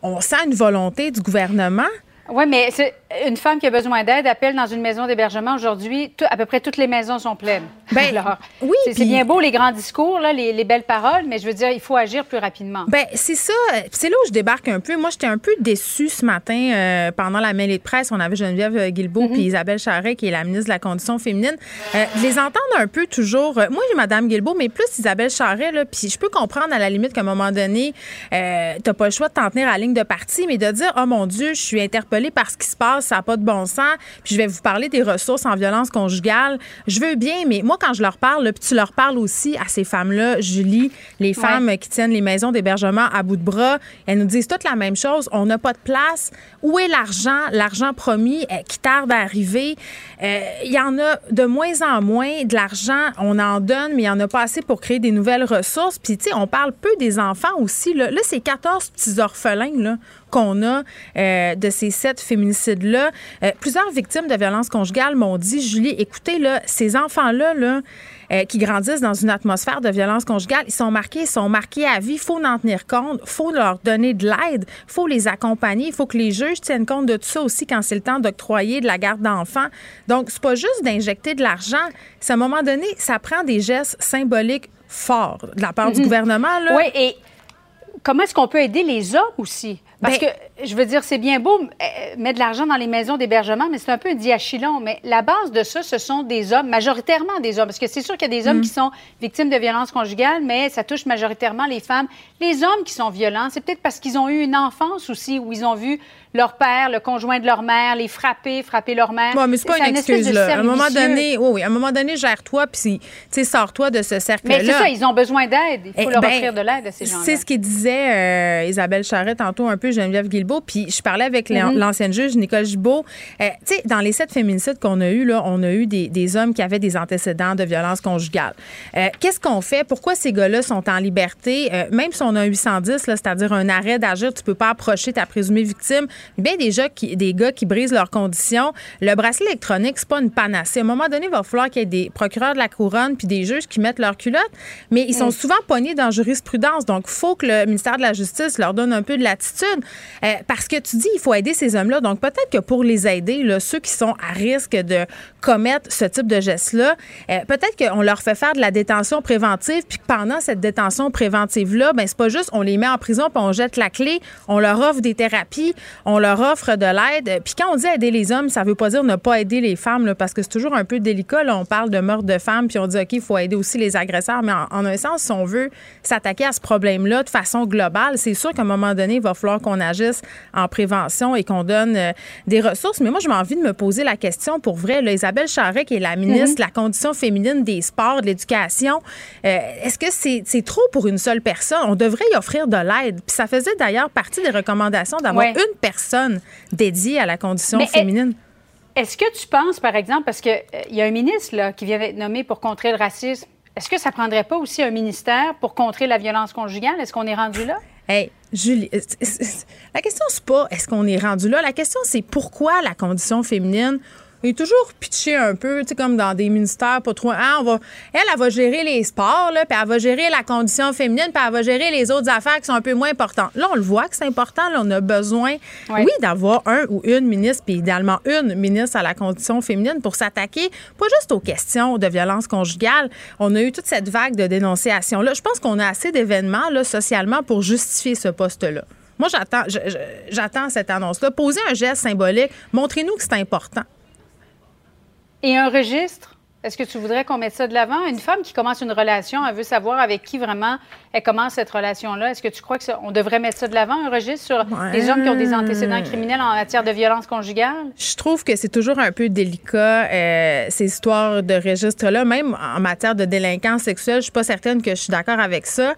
on sent une volonté du gouvernement oui, mais une femme qui a besoin d'aide appelle dans une maison d'hébergement aujourd'hui. À peu près toutes les maisons sont pleines. Ben, Alors, oui, c'est bien beau les grands discours, là, les, belles paroles, mais je veux dire, il faut agir plus rapidement. Ben c'est ça. C'est là où je débarque un peu. Moi, j'étais un peu déçue ce matin euh, pendant la mêlée de presse. On avait Geneviève Guilbeault mm-hmm. puis Isabelle Charret, qui est la ministre de la Condition féminine. Euh, les entendre un peu toujours. Euh, moi, j'ai Mme Guilbeault, mais plus Isabelle Charret. Là, puis je peux comprendre à la limite qu'à un moment donné, tu n'as pas le choix de t'en tenir à la ligne de parti, mais de dire, oh mon Dieu, je suis interpellée par ce qui se passe, ça n'a pas de bon sens. Puis je vais vous parler des ressources en violence conjugale. Je veux bien, mais moi, quand je leur parle, puis tu leur parles aussi à ces femmes-là, Julie, les femmes qui tiennent les maisons d'hébergement à bout de bras, elles nous disent toutes la même chose. On n'a pas de place. Où est l'argent? L'argent promis euh, qui tarde à arriver? Euh, il y en a de moins en moins de l'argent. On en donne, mais il n'y en a pas assez pour créer des nouvelles ressources. Puis, tu sais, on parle peu des enfants aussi. Là, là c'est 14 petits orphelins là, qu'on a euh, de ces sept féminicides-là. Euh, plusieurs victimes de violences conjugales m'ont dit, Julie, écoutez, là, ces enfants-là, là, euh, qui grandissent dans une atmosphère de violence conjugale, ils sont marqués, ils sont marqués à vie. Il faut en tenir compte, il faut leur donner de l'aide, il faut les accompagner, il faut que les juges tiennent compte de tout ça aussi quand c'est le temps d'octroyer de la garde d'enfants. Donc, c'est pas juste d'injecter de l'argent. C'est à un moment donné, ça prend des gestes symboliques forts de la part du mhm. gouvernement. Là. Oui, et comment est-ce qu'on peut aider les hommes aussi? Parce ben, que, je veux dire, c'est bien beau euh, mettre de l'argent dans les maisons d'hébergement, mais c'est un peu un diachylon. Mais la base de ça, ce sont des hommes, majoritairement des hommes. Parce que c'est sûr qu'il y a des hommes mm. qui sont victimes de violences conjugales, mais ça touche majoritairement les femmes. Les hommes qui sont violents, c'est peut-être parce qu'ils ont eu une enfance aussi où ils ont vu leur père, le conjoint de leur mère, les frapper, frapper leur mère. Oui, mais c'est pas une excuse, là. À un moment donné, oui, oui, à un moment donné, gère-toi, puis, tu sais, sors-toi de ce cercle-là. Mais c'est ça, ils ont besoin d'aide. Il faut eh leur ben, offrir de l'aide à ces gens-là. C'est ce qu'il disait euh, Isabelle Charret tantôt, un peu Geneviève Guilbeault, puis je parlais avec mm-hmm. l'ancienne juge Nicole Gibault. Euh, tu sais, dans les sept féminicides qu'on a eu là, on a eu des, des, hommes qui avaient des antécédents de violence conjugale. Euh, qu'est-ce qu'on fait? Pourquoi ces gars-là sont en liberté? même si on a un 810, c'est-à-dire un arrêt d'agir, tu peux pas approcher ta présumée victime. Bien déjà des gars qui brisent leurs conditions. Le bracelet électronique, c'est pas une panacée. À un moment donné, il va falloir qu'il y ait des procureurs de la couronne puis des juges qui mettent leur culotte, mais ils sont mm. souvent pognés dans jurisprudence. Donc, il faut que le ministère de la Justice leur donne un peu de latitude. Euh, parce que tu dis, il faut aider ces hommes-là. Donc, peut-être que pour les aider, là, ceux qui sont à risque de commettre ce type de geste-là, euh, peut-être qu'on leur fait faire de la détention préventive, puis que pendant cette détention préventive-là, ben c'est pas juste on les met en prison puis on jette la clé, on leur offre des thérapies, on leur offre de l'aide. Puis quand on dit aider les hommes, ça veut pas dire ne pas aider les femmes, là, parce que c'est toujours un peu délicat. Là. On parle de meurtre de femmes, puis on dit, OK, il faut aider aussi les agresseurs. Mais en, un sens, si on veut s'attaquer à ce problème-là de façon globale, c'est sûr qu'à un moment donné, il va falloir qu'on agisse en prévention et qu'on donne euh, des ressources. Mais moi, j'ai envie de me poser la question pour vrai. Là, Isabelle Charret, qui est la ministre de la condition féminine des sports, de l'éducation, euh, est-ce que c'est trop pour une seule personne? On devrait y offrir de l'aide. Puis ça faisait d'ailleurs partie des recommandations d'avoir une personne dédiée à la condition féminine. Est-ce que tu penses, par exemple, parce qu'il euh, y a un ministre là, qui vient d'être nommé pour contrer le racisme, est-ce que ça prendrait pas aussi un ministère pour contrer la violence conjugale? Est-ce qu'on est rendu là? Hey, Julie, euh, la question, c'est pas est-ce qu'on est rendu là. La question, c'est pourquoi la condition féminine il est toujours pitché un peu, tu sais, comme dans des ministères pas trop. Hein, on va, elle, elle va gérer les sports, là, puis elle va gérer la condition féminine, puis elle va gérer les autres affaires qui sont un peu moins importantes. Là, on le voit que c'est important. Là, on a besoin, oui, d'avoir un ou une ministre, puis idéalement une ministre à la condition féminine pour s'attaquer, pas juste aux questions de violence conjugale. On a eu toute cette vague de dénonciations-là. Je pense qu'on a assez d'événements, là, socialement, pour justifier ce poste-là. Moi, j'attends, j'attends cette annonce-là. Posez un geste symbolique. Montrez-nous que c'est important. Et un registre? Est-ce que tu voudrais qu'on mette ça de l'avant? Une femme qui commence une relation, elle veut savoir avec qui vraiment elle commence cette relation-là. Est-ce que tu crois qu'on devrait mettre ça de l'avant, un registre sur les hommes qui ont des antécédents criminels en matière de violence conjugale? Je trouve que c'est toujours un peu délicat, euh, ces histoires de registre-là. Même en matière de délinquance sexuelle, je suis pas certaine que je suis d'accord avec ça.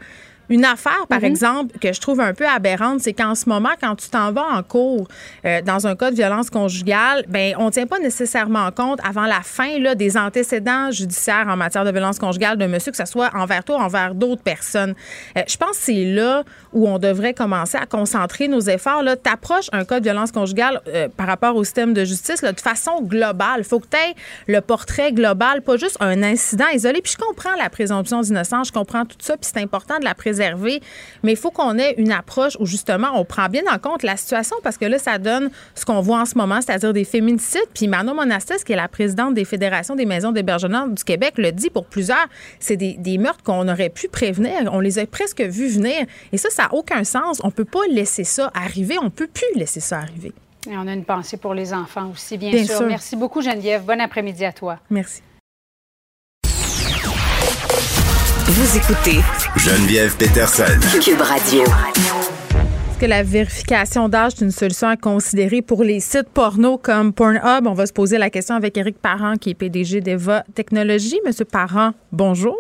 Une affaire, par mhm. exemple, que je trouve un peu aberrante, c'est qu'en ce moment, quand tu t'en vas en cours euh, dans un cas de violence conjugale, ben on tient pas nécessairement compte avant la fin là, des antécédents judiciaires en matière de violence conjugale de monsieur, que ce soit envers toi ou envers d'autres personnes. Euh, je pense que c'est là où on devrait commencer à concentrer nos efforts. Tu approches un cas de violence conjugale euh, par rapport au système de justice là, de façon globale. Il faut que tu aies le portrait global, pas juste un incident isolé. Puis je comprends la présomption d'innocence, je comprends tout ça, puis c'est important de la préserver mais il faut qu'on ait une approche où justement on prend bien en compte la situation parce que là, ça donne ce qu'on voit en ce moment, c'est-à-dire des féminicides. Puis Manon Monastis, qui est la présidente des fédérations des maisons d'hébergement du Québec, le dit pour plusieurs, c'est des, des meurtres qu'on aurait pu prévenir. On les a presque vus venir. Et ça, ça n'a aucun sens. On peut pas laisser ça arriver. On peut plus laisser ça arriver. Et on a une pensée pour les enfants aussi, bien, sûr. Merci beaucoup, Geneviève. Bon après-midi à toi. Merci. Vous écoutez Geneviève Peterson. Cube Radio. Est-ce que la vérification d'âge est une solution à considérer pour les sites porno comme Pornhub? On va se poser la question avec Éric Parent, qui est PDG d'Eva Technologies. Monsieur Parent, bonjour.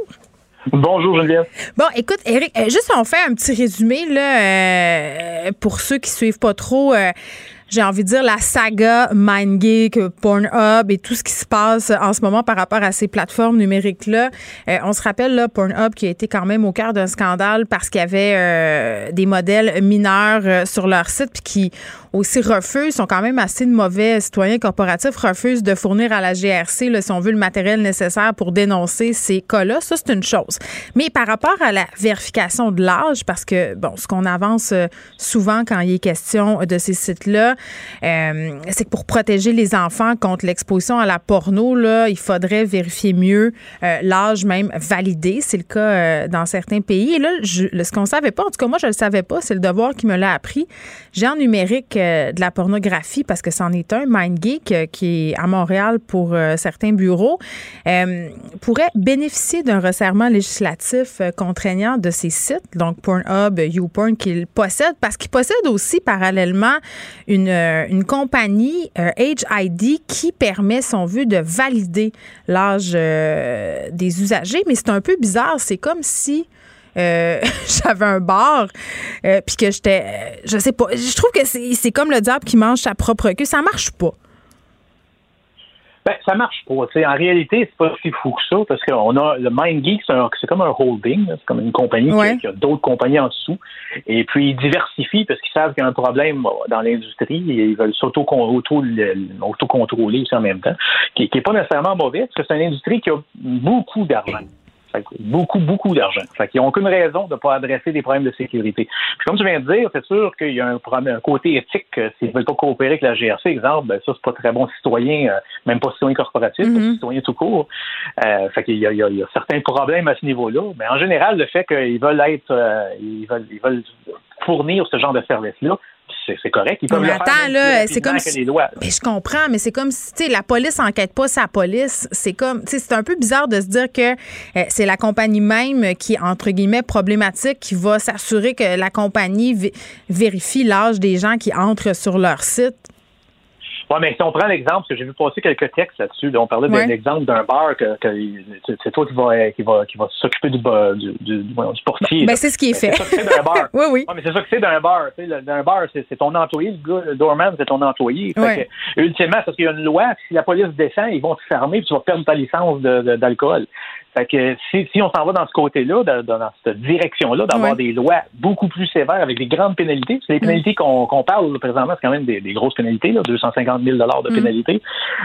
Bonjour Geneviève. Bon, écoute, Éric, euh, juste on fait un petit résumé là euh, pour ceux qui suivent pas trop. Euh, j'ai envie de dire, la saga MindGeek, Pornhub et tout ce qui se passe en ce moment par rapport à ces plateformes numériques-là. Euh, on se rappelle, là, Pornhub qui a été quand même au cœur d'un scandale parce qu'il y avait euh, des modèles mineurs euh, sur leur site puis qui aussi refusent, sont quand même assez de mauvais citoyens corporatifs, refusent de fournir à la GRC, là, si on le matériel nécessaire pour dénoncer ces cas-là. Ça, c'est une chose. Mais par rapport à la vérification de l'âge, parce que, bon, ce qu'on avance souvent quand il est question de ces sites-là, euh, c'est que pour protéger les enfants contre l'exposition à la porno, là, il faudrait vérifier mieux euh, l'âge même validé. C'est le cas euh, dans certains pays. Et là, ce qu'on savait pas, en tout cas moi je le savais pas, c'est le devoir qui me l'a appris. J'ai en numérique de la pornographie parce que c'en est un, MindGeek, qui est à Montréal pour certains bureaux, pourrait bénéficier d'un resserrement législatif contraignant de ces sites, donc Pornhub, YouPorn, qu'il possède, parce qu'il possède aussi parallèlement une euh, une, compagnie, Age euh, ID, qui permet, son vue de valider l'âge euh, des usagers. Mais c'est un peu bizarre. C'est comme si j'avais un bar puis que j'étais je sais pas je trouve que c'est comme le diable qui mange sa propre queue ça marche pas ben, ça marche pas. En réalité, c'est pas si fou que ça, parce qu'on a le MindGeek, c'est comme un holding, c'est comme une compagnie qui, a, d'autres compagnies en dessous. Et puis ils diversifient parce qu'ils savent qu'il y a un problème dans l'industrie et ils veulent s'auto-contrôler aussi en même temps, qui n'est pas nécessairement mauvais, parce que c'est une industrie qui a beaucoup d'argent. Beaucoup, beaucoup d'argent. Fait qu'ils n'ont aucune raison de ne pas adresser des problèmes de sécurité. Puis comme tu viens de dire, c'est sûr qu'il y a un, un côté éthique. S'ils ne veulent pas coopérer avec la GRC, exemple, ben ça, c'est pas très bon citoyen, euh, même pas citoyen corporatif, mm citoyen tout court. Euh, fait qu'il y, y, a certains problèmes à ce niveau-là. Mais en général, le fait qu'ils veulent être, euh, ils, veulent, ils veulent fournir ce genre de service-là, c'est correct. Ils peuvent mais attends, là, c'est comme si... Mais je comprends, mais c'est comme si, tu sais, la police enquête pas sa police. C'est comme, tu sais, c'est un peu bizarre de se dire que euh, c'est la compagnie même qui est, entre guillemets, problématique, qui va s'assurer que la compagnie vérifie l'âge des gens qui entrent sur leur site. Oui, mais si on prend l'exemple, parce que j'ai vu passer quelques textes là-dessus, on parlait d'un exemple d'un bar que, c'est toi qui va, qui va, qui va s'occuper du, du, du, du, portier. Ben, c'est ce qui est fait. C'est ça d'un bar. oui, oui. mais c'est ça que c'est d'un bar. D'un bar, c'est ton employé, le gars, le doorman, c'est ton employé. Fait que, ultimement, parce qu'il y a une loi, si la police descend, ils vont te fermer, puis tu vas perdre ta licence d'alcool. Fait que si, si on s'en va dans ce côté-là, dans, dans, cette direction-là, d'avoir des lois beaucoup plus sévères avec des grandes pénalités, parce que les pénalités qu'on parle présentement, c'est quand même des, grosses pénalités, là, 250 000 de pénalités,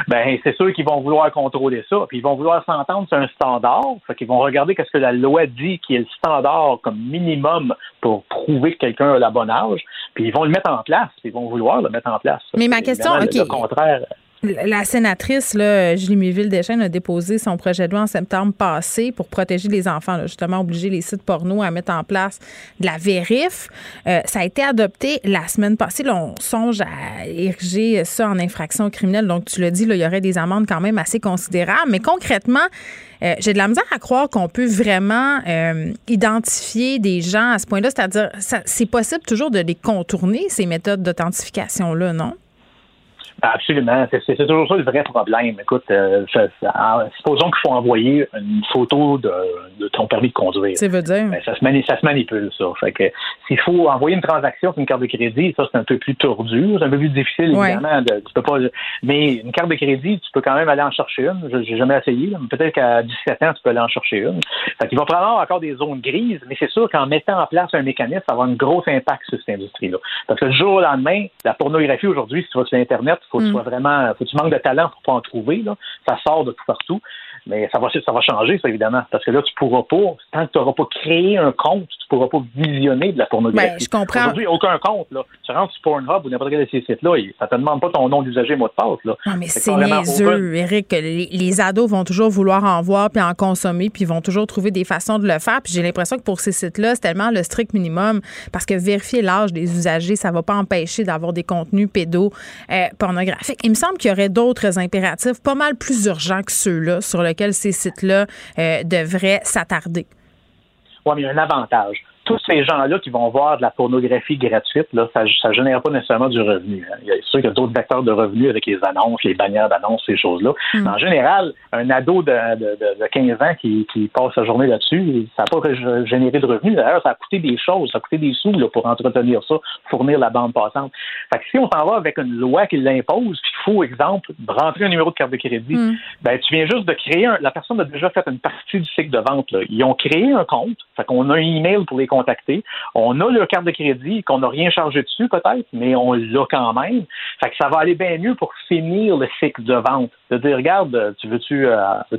ben c'est sûr qu'ils vont vouloir contrôler ça, puis ils vont vouloir s'entendre sur un standard, fait qu'ils vont regarder qu'est-ce que la loi dit qui est le standard comme minimum pour prouver que quelqu'un a la bonne âge, puis ils vont le mettre en place, ils vont vouloir le mettre en place. Mais ma question, OK. Le contraire la sénatrice, là, Julie Méville-Deschênes, a déposé son projet de loi en septembre passé pour protéger les enfants, justement, obliger les sites porno à mettre en place de la vérif. Euh, ça a été adopté la semaine passée. Là, on songe à ériger ça en infraction criminelle. Donc, tu l'as dit, là, il y aurait des amendes quand même assez considérables. Mais concrètement, euh, j'ai de la misère à croire qu'on peut vraiment euh, identifier des gens à ce point-là. C'est-à-dire, c'est possible toujours de les contourner, ces méthodes d'authentification-là, non? Absolument. C'est toujours ça le vrai problème. Écoute, euh, supposons qu'il faut envoyer une photo de, ton permis de conduire. Ça veut dire? Ben, ça, se ça se manipule, ça. Fait que s'il faut envoyer une transaction sur une carte de crédit, ça, c'est un peu plus tordu. C'est un peu plus difficile, évidemment. tu peux pas, mais une carte de crédit, tu peux quand même aller en chercher une. Je n'ai jamais essayé. Peut-être qu'à 17 ans, tu peux aller en chercher une. Fait qu'il va falloir encore des zones grises, mais c'est sûr qu'en mettant en place un mécanisme, ça va avoir un gros impact sur cette industrie-là. Parce que le jour au lendemain, la pornographie aujourd'hui, si tu vas sur Internet, faut que tu mm. sois vraiment, faut que tu manques de talent pour pas en trouver, là. Ça sort de tout partout. Mais ça va, ça va changer, ça, évidemment. Parce que là, tu pourras pas, tant que tu n'auras pas créé un compte, tu pourras pas visionner de la pornographie. Ben, je comprends. Aujourd'hui, aucun compte, là. Tu rentres sur Pornhub ou n'importe quel de ces sites-là, ça te demande pas ton nom d'usager, mot de passe, là. Non, mais c'est niaiseux, Eric. Les, les, ados vont toujours vouloir en voir puis en consommer, puis ils vont toujours trouver des façons de le faire. Puis j'ai l'impression que pour ces sites-là, c'est tellement le strict minimum parce que vérifier l'âge des usagers, ça va pas empêcher d'avoir des contenus pédo euh, pornographiques. Il me semble qu'il y aurait d'autres impératifs pas mal plus urgents que ceux-là sur lesquels ces sites-là euh, devrait s'attarder. Oui, mais il y a un avantage tous ces gens-là qui vont voir de la pornographie gratuite, là, ça ne génère pas nécessairement du revenu. Hein. Il y a sûr qu'il y a d'autres vecteurs de revenus avec les annonces, les bannières d'annonces, ces choses-là. Mm. En général, un ado de, de, de, 15 ans qui, qui passe sa journée là-dessus, ça n'a pas généré de revenus. D'ailleurs, ça a coûté des choses, ça a coûté des sous là, pour entretenir ça, fournir la bande passante. Fait que si on s'en va avec une loi qui l'impose, puis il faut, exemple, rentrer un numéro de carte de crédit, mm. ben, tu viens juste de créer un, la personne a déjà fait une partie du cycle de vente. Là. Ils ont créé un compte, fait qu'on a un email pour les contacter. On a leur carte de crédit qu'on n'a rien chargé dessus peut-être, mais on l'a quand même. Fait que ça va aller bien mieux pour finir le cycle de vente. De dire, regarde, tu veux-tu euh,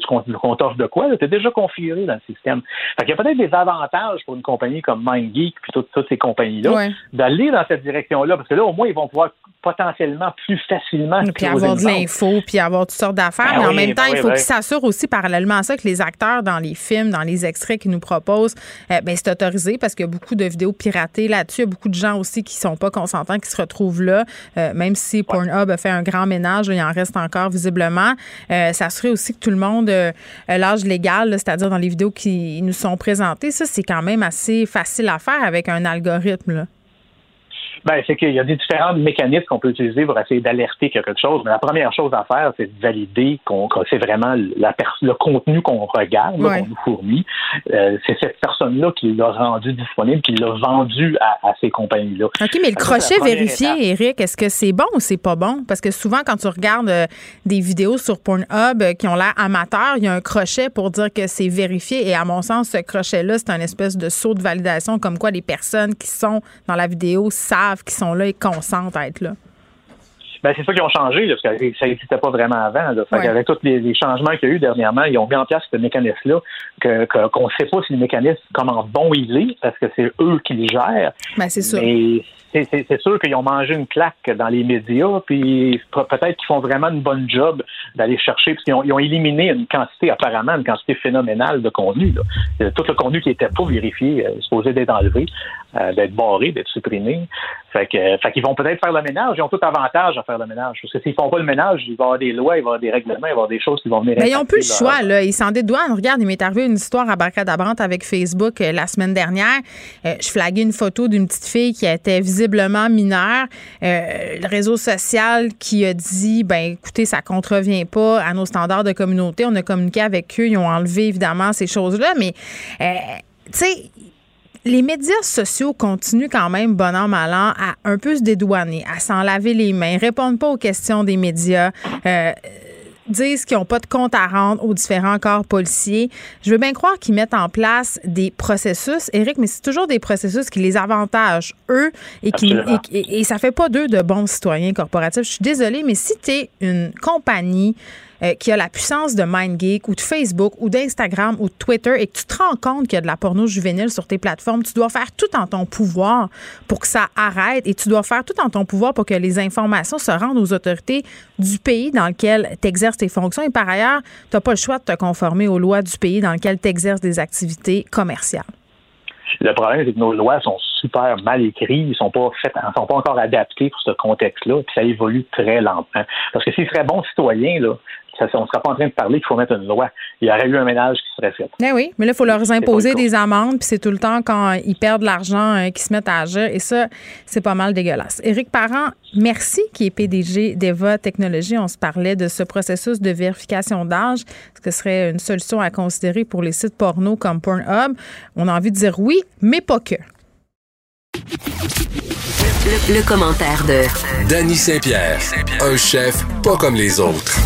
qu'on t'offre de quoi? Tu es déjà configuré dans le système. Fait qu'il y a peut-être des avantages pour une compagnie comme MindGeek puis toutes, toutes ces compagnies-là d'aller dans cette direction-là. Parce que là, au moins, ils vont pouvoir potentiellement plus facilement. Puis avoir de l'info, puis avoir toutes sortes d'affaires. Ben mais en même temps, ben il faut qu'ils s'assurent aussi parallèlement à ça que les acteurs dans les films, dans les extraits qu'ils nous proposent, euh, ben, c'est autorisé parce qu'il y a beaucoup de vidéos piratées là-dessus. Il y a beaucoup de gens aussi qui sont pas consentants, qui se retrouvent là, euh, même si Pornhub a fait un grand ménage, il en reste encore visiblement. Euh, ça serait aussi que tout le monde l'âge légal, c'est-à-dire dans les vidéos qui nous sont présentées. Ça, c'est quand même assez facile à faire avec un algorithme. Là. Ben, c'est qu'il y a des différents mécanismes qu'on peut utiliser pour essayer d'alerter quelque chose. Mais la première chose à faire, c'est de valider qu'on, que c'est vraiment la le contenu qu'on regarde, qu'on nous fournit. Euh, c'est cette personne-là qui l'a rendu disponible, qui l'a vendu à, ces compagnies-là. OK, mais le crochet vérifié, Eric, est-ce que c'est bon ou c'est pas bon? Parce que souvent, quand tu regardes euh, des vidéos sur Pornhub euh, qui ont l'air amateurs, il y a un crochet pour dire que c'est vérifié. Et à mon sens, ce crochet-là, c'est un espèce de saut de validation, comme quoi les personnes qui sont dans la vidéo savent qui sont là et consentent à être là. Ben, c'est ça qu'ils ont changé, là, parce que ça n'existait pas vraiment avant. Là. Fait Ouais. Avec tous les, les changements qu'il y a eu dernièrement, ils ont mis en place ce mécanisme-là, que, que- qu'on ne sait pas si le mécanisme, comment bon il est, parce que c'est eux qui le gèrent. Ben, c'est. Mais c'est, c'est- c'est sûr qu'ils ont mangé une claque dans les médias, puis pe- peut-être qu'ils font vraiment une bonne job d'aller chercher, parce qu'ils ont, ils ont éliminé une quantité, apparemment, une quantité phénoménale de contenu. là. Euh, Tout le contenu qui était pas vérifié, euh, supposé d'être enlevé, euh, d'être barré, d'être supprimé. Fait que, fait qu'ils vont peut-être faire le ménage. Ils ont tout avantage à faire le ménage. Parce que s'ils font pas le ménage, il va y avoir des lois, il va y avoir des règlements, il va y avoir des choses qui vont venir. Ben, ils n'ont plus le choix, là. Ils s'en dédouanent. Regarde, il m'est arrivé une histoire à Barcadabrante avec Facebook euh, la semaine dernière. Euh, je flaguais une photo d'une petite fille qui était visiblement mineure. Le réseau social qui a dit, ben écoutez, ça contrevient pas à nos standards de communauté. On a communiqué avec eux. Ils ont enlevé, évidemment, ces choses-là. Mais, tu sais, les médias sociaux continuent quand même, bon an, mal an, à un peu se dédouaner, à s'en laver les mains, répondent pas aux questions des médias, euh, disent qu'ils n'ont pas de compte à rendre aux différents corps policiers. Je veux bien croire qu'ils mettent en place des processus, Éric, mais c'est toujours des processus qui les avantagent, eux, et qui et, et- et ça fait pas d'eux de bons citoyens corporatifs. Je suis désolée, mais si tu es une compagnie euh, qui a la puissance de MindGeek ou de Facebook ou d'Instagram ou de Twitter et que tu te rends compte qu'il y a de la porno juvénile sur tes plateformes, tu dois faire tout en ton pouvoir pour que ça arrête et tu dois faire tout en ton pouvoir pour que les informations se rendent aux autorités du pays dans lequel tu exerces tes fonctions. Et par ailleurs, tu n'as pas le choix de te conformer aux lois du pays dans lequel tu exerces des activités commerciales. Le problème, c'est que nos lois sont super mal écrites, ils sont pas faites, ils sont pas encore adaptés pour ce contexte-là, puis ça évolue très lentement. Parce que s'ils seraient bons citoyens, là, ça, on ne serait pas en train de parler qu'il faut mettre une loi. Il y aurait eu un ménage qui serait fait. Ben oui, mais là, il faut leur imposer des amendes, puis c'est tout le temps quand ils perdent de l'argent euh, qu'ils se mettent à agir. Et ça, c'est pas mal dégueulasse. Éric Parent, merci, qui est PDG d'Eva Technologies. On se parlait de ce processus de vérification d'âge. Est-ce que ce serait une solution à considérer pour les sites porno comme Pornhub? On a envie de dire oui, mais pas que. Le, le commentaire de Danny Saint-Pierre, un chef pas comme les autres.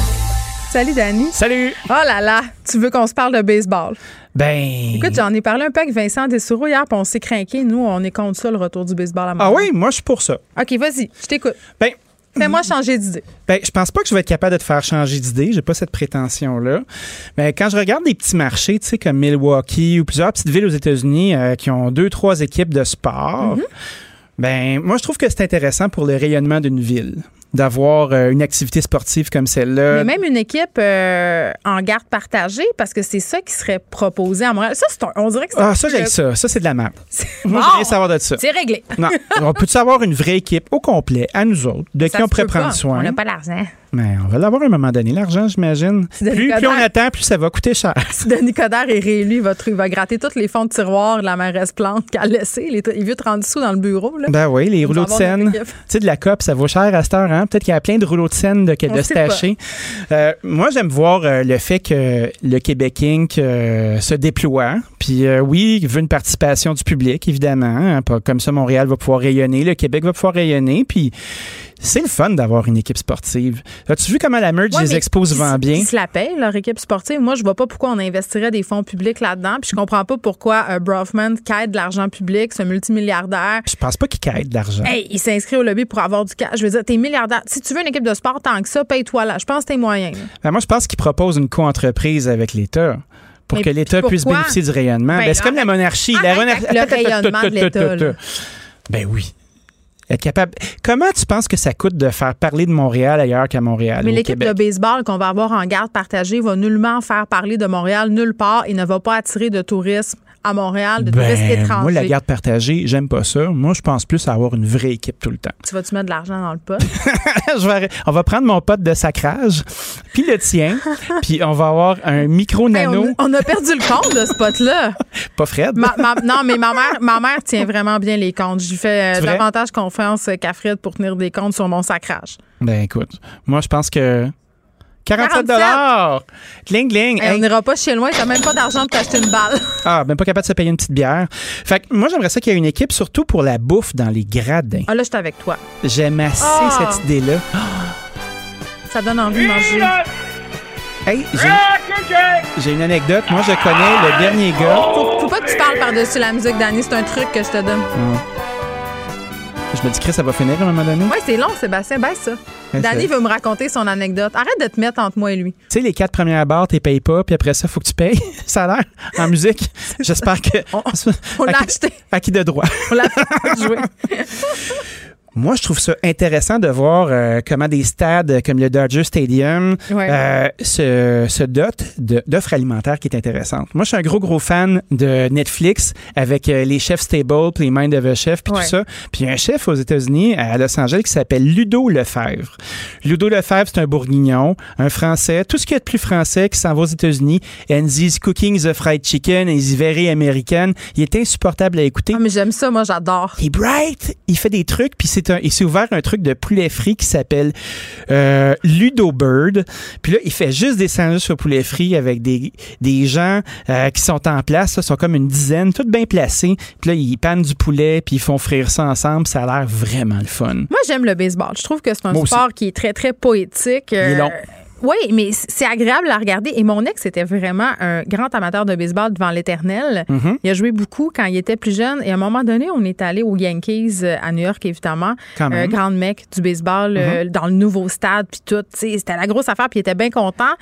Salut, Dani. Salut! Oh là là, tu veux qu'on se parle de baseball? Ben. Écoute, j'en ai parlé un peu avec Vincent Dessoureau hier, puis on s'est craqué. Nous, on est contre ça, le retour du baseball à Ah Montréal. oui, moi, je suis pour ça. OK, vas-y, je t'écoute. Ben. Fais-moi changer d'idée. Ben, je pense pas que je vais être capable de te faire changer d'idée. J'ai pas cette prétention-là. Mais quand je regarde des petits marchés, tu sais, comme Milwaukee ou plusieurs petites villes aux États-Unis euh, qui ont deux, trois équipes de sport, Mm-hmm. ben, moi, je trouve que c'est intéressant pour le rayonnement d'une ville d'avoir euh, une activité sportive comme celle-là. Mais même une équipe euh, en garde partagée, parce que c'est ça qui serait proposé à Montréal. Ça, c'est un- on dirait que c'est Ah, ça, j'ai ça. Ça, c'est de la merde. Moi, je rien savoir de ça. C'est réglé. Non, on peut savoir une vraie équipe au complet, à nous autres, de Ça qui on pourrait pas. prendre soin? On n'a pas l'argent. Mais on va l'avoir à un moment donné, l'argent, j'imagine. Plus, on attend, plus ça va coûter cher. Si Denis Coderre est réélu, il va, il va gratter tous les fonds de tiroir de la mairesse Plante qu'elle a laissé. Tr- les vieux 30 sous dans le bureau. Là. Ben oui, les rouleaux de scène. Tu sais, de la COP, ça vaut cher à cette heure. Hein? Peut-être qu'il y a plein de rouleaux de scène de, de stacher. Euh, moi, j'aime voir euh, le fait que le Québec Inc. euh, se déploie. Puis euh, oui, il veut une participation du public, évidemment. hein. Comme ça, Montréal va pouvoir rayonner, le Québec va pouvoir rayonner. Puis c'est le fun d'avoir une équipe sportive. As-tu vu comment la merge Ouais, les mais expos vend bien? Ils se la payent, leur équipe sportive. Moi, je vois pas pourquoi on investirait des fonds publics là-dedans. Puis je comprends pas pourquoi euh, Brofman quête de l'argent public, ce multimilliardaire. Je pense pas qu'il caille de l'argent. Hey, il s'inscrit au lobby pour avoir du cash. Je veux dire, t'es milliardaire. Si tu veux une équipe de sport tant que ça, paye-toi là. Je pense que t'es moyen. Ben, moi, je pense qu'il propose une co-entreprise avec l'État pour Mais que l'État puisse bénéficier du rayonnement. Ben, Ben, c'est comme la monarchie. La rayonnement de l'État. Ben oui. Être capable. Comment tu penses que ça coûte de faire parler de Montréal ailleurs qu'à Montréal? Mais l'équipe de baseball qu'on va avoir en garde partagée va nullement faire parler de Montréal nulle part et ne va pas attirer de tourisme à Montréal, de touristes Ben, étrangers. moi, la garde partagée, j'aime pas ça. Moi, je pense plus à avoir une vraie équipe tout le temps. Tu vas-tu mettre de l'argent dans le pot? Je vais on va prendre mon pote de sacrage, puis le tien, puis on va avoir un micro Hey, nano, on, on a perdu le compte de ce pot-là. pas Fred. Ma- ma- non, mais ma mère, ma mère tient vraiment bien les comptes. J'y fais euh, davantage confiance qu'à Fred pour tenir des comptes sur mon sacrage. Ben écoute, moi, je pense que 47 47. dollars. Cling. Hey, On n'ira pas chez loin, t'as même pas d'argent pour t'acheter une balle. Ah, ben pas capable de se payer une petite bière. Fait que moi, j'aimerais ça qu'il y ait une équipe, surtout pour la bouffe dans les gradins. Ah là, je suis avec toi. J'aime assez Ah. cette idée-là. Ça donne envie de manger. Hey, j'ai une anecdote. Moi, je connais le dernier gars. Faut, faut pas que tu parles par-dessus la musique, Danny. C'est un truc que je te donne. Je me dis que ça va finir à un moment donné. Oui, c'est long, Sébastien. Baisse ça. Ouais, Danny veut me raconter son anecdote. Arrête de te mettre entre moi et lui. Tu sais, les quatre premières barres, tu payes pas, puis après ça, faut que tu payes. ça a l'air en musique. J'espère que. On l'a Acquis- acheté. Acquis de droit? On l'a fait jouer. Moi, je trouve ça intéressant de voir euh, comment des stades comme le Dodger Stadium Ouais. euh, se, se dotent d'offres alimentaires qui est intéressantes. Moi, je suis un gros, gros fan de Netflix avec euh, les chefs Stable, puis les Mind of a Chef, puis Ouais. tout ça. Puis un chef aux États-Unis, à Los Angeles, qui s'appelle Ludo Lefebvre. Ludo Lefebvre, c'est un bourguignon, un Français, tout ce qu'il y a de plus français qui s'en va aux États-Unis. And he's cooking the fried chicken, and he's very American. Il est insupportable à écouter. Ah, mais j'aime ça, moi, j'adore. Il est bright, il fait des trucs, puis c'est un, il s'est ouvert un truc de poulet frit qui s'appelle euh, Ludo Bird. Puis là, il fait juste des sandwichs au poulet frit avec des, des gens euh, qui sont en place, là, sont comme une dizaine, toutes bien placés. Puis là, ils pannent du poulet, puis ils font frire ça ensemble. Ça a l'air vraiment le fun. Moi, j'aime le baseball. Je trouve que c'est un Moi aussi. sport qui est très, très poétique. Euh, Il est long. Oui, mais c'est agréable à regarder. Et mon ex était vraiment un grand amateur de baseball devant l'éternel. Mhm. Il a joué beaucoup quand il était plus jeune. Et à un moment donné, on est allé aux Yankees euh, à New York, évidemment. Euh, grande mec du baseball euh, dans le nouveau stade, puis tout. C'était la grosse affaire, puis il était bien content.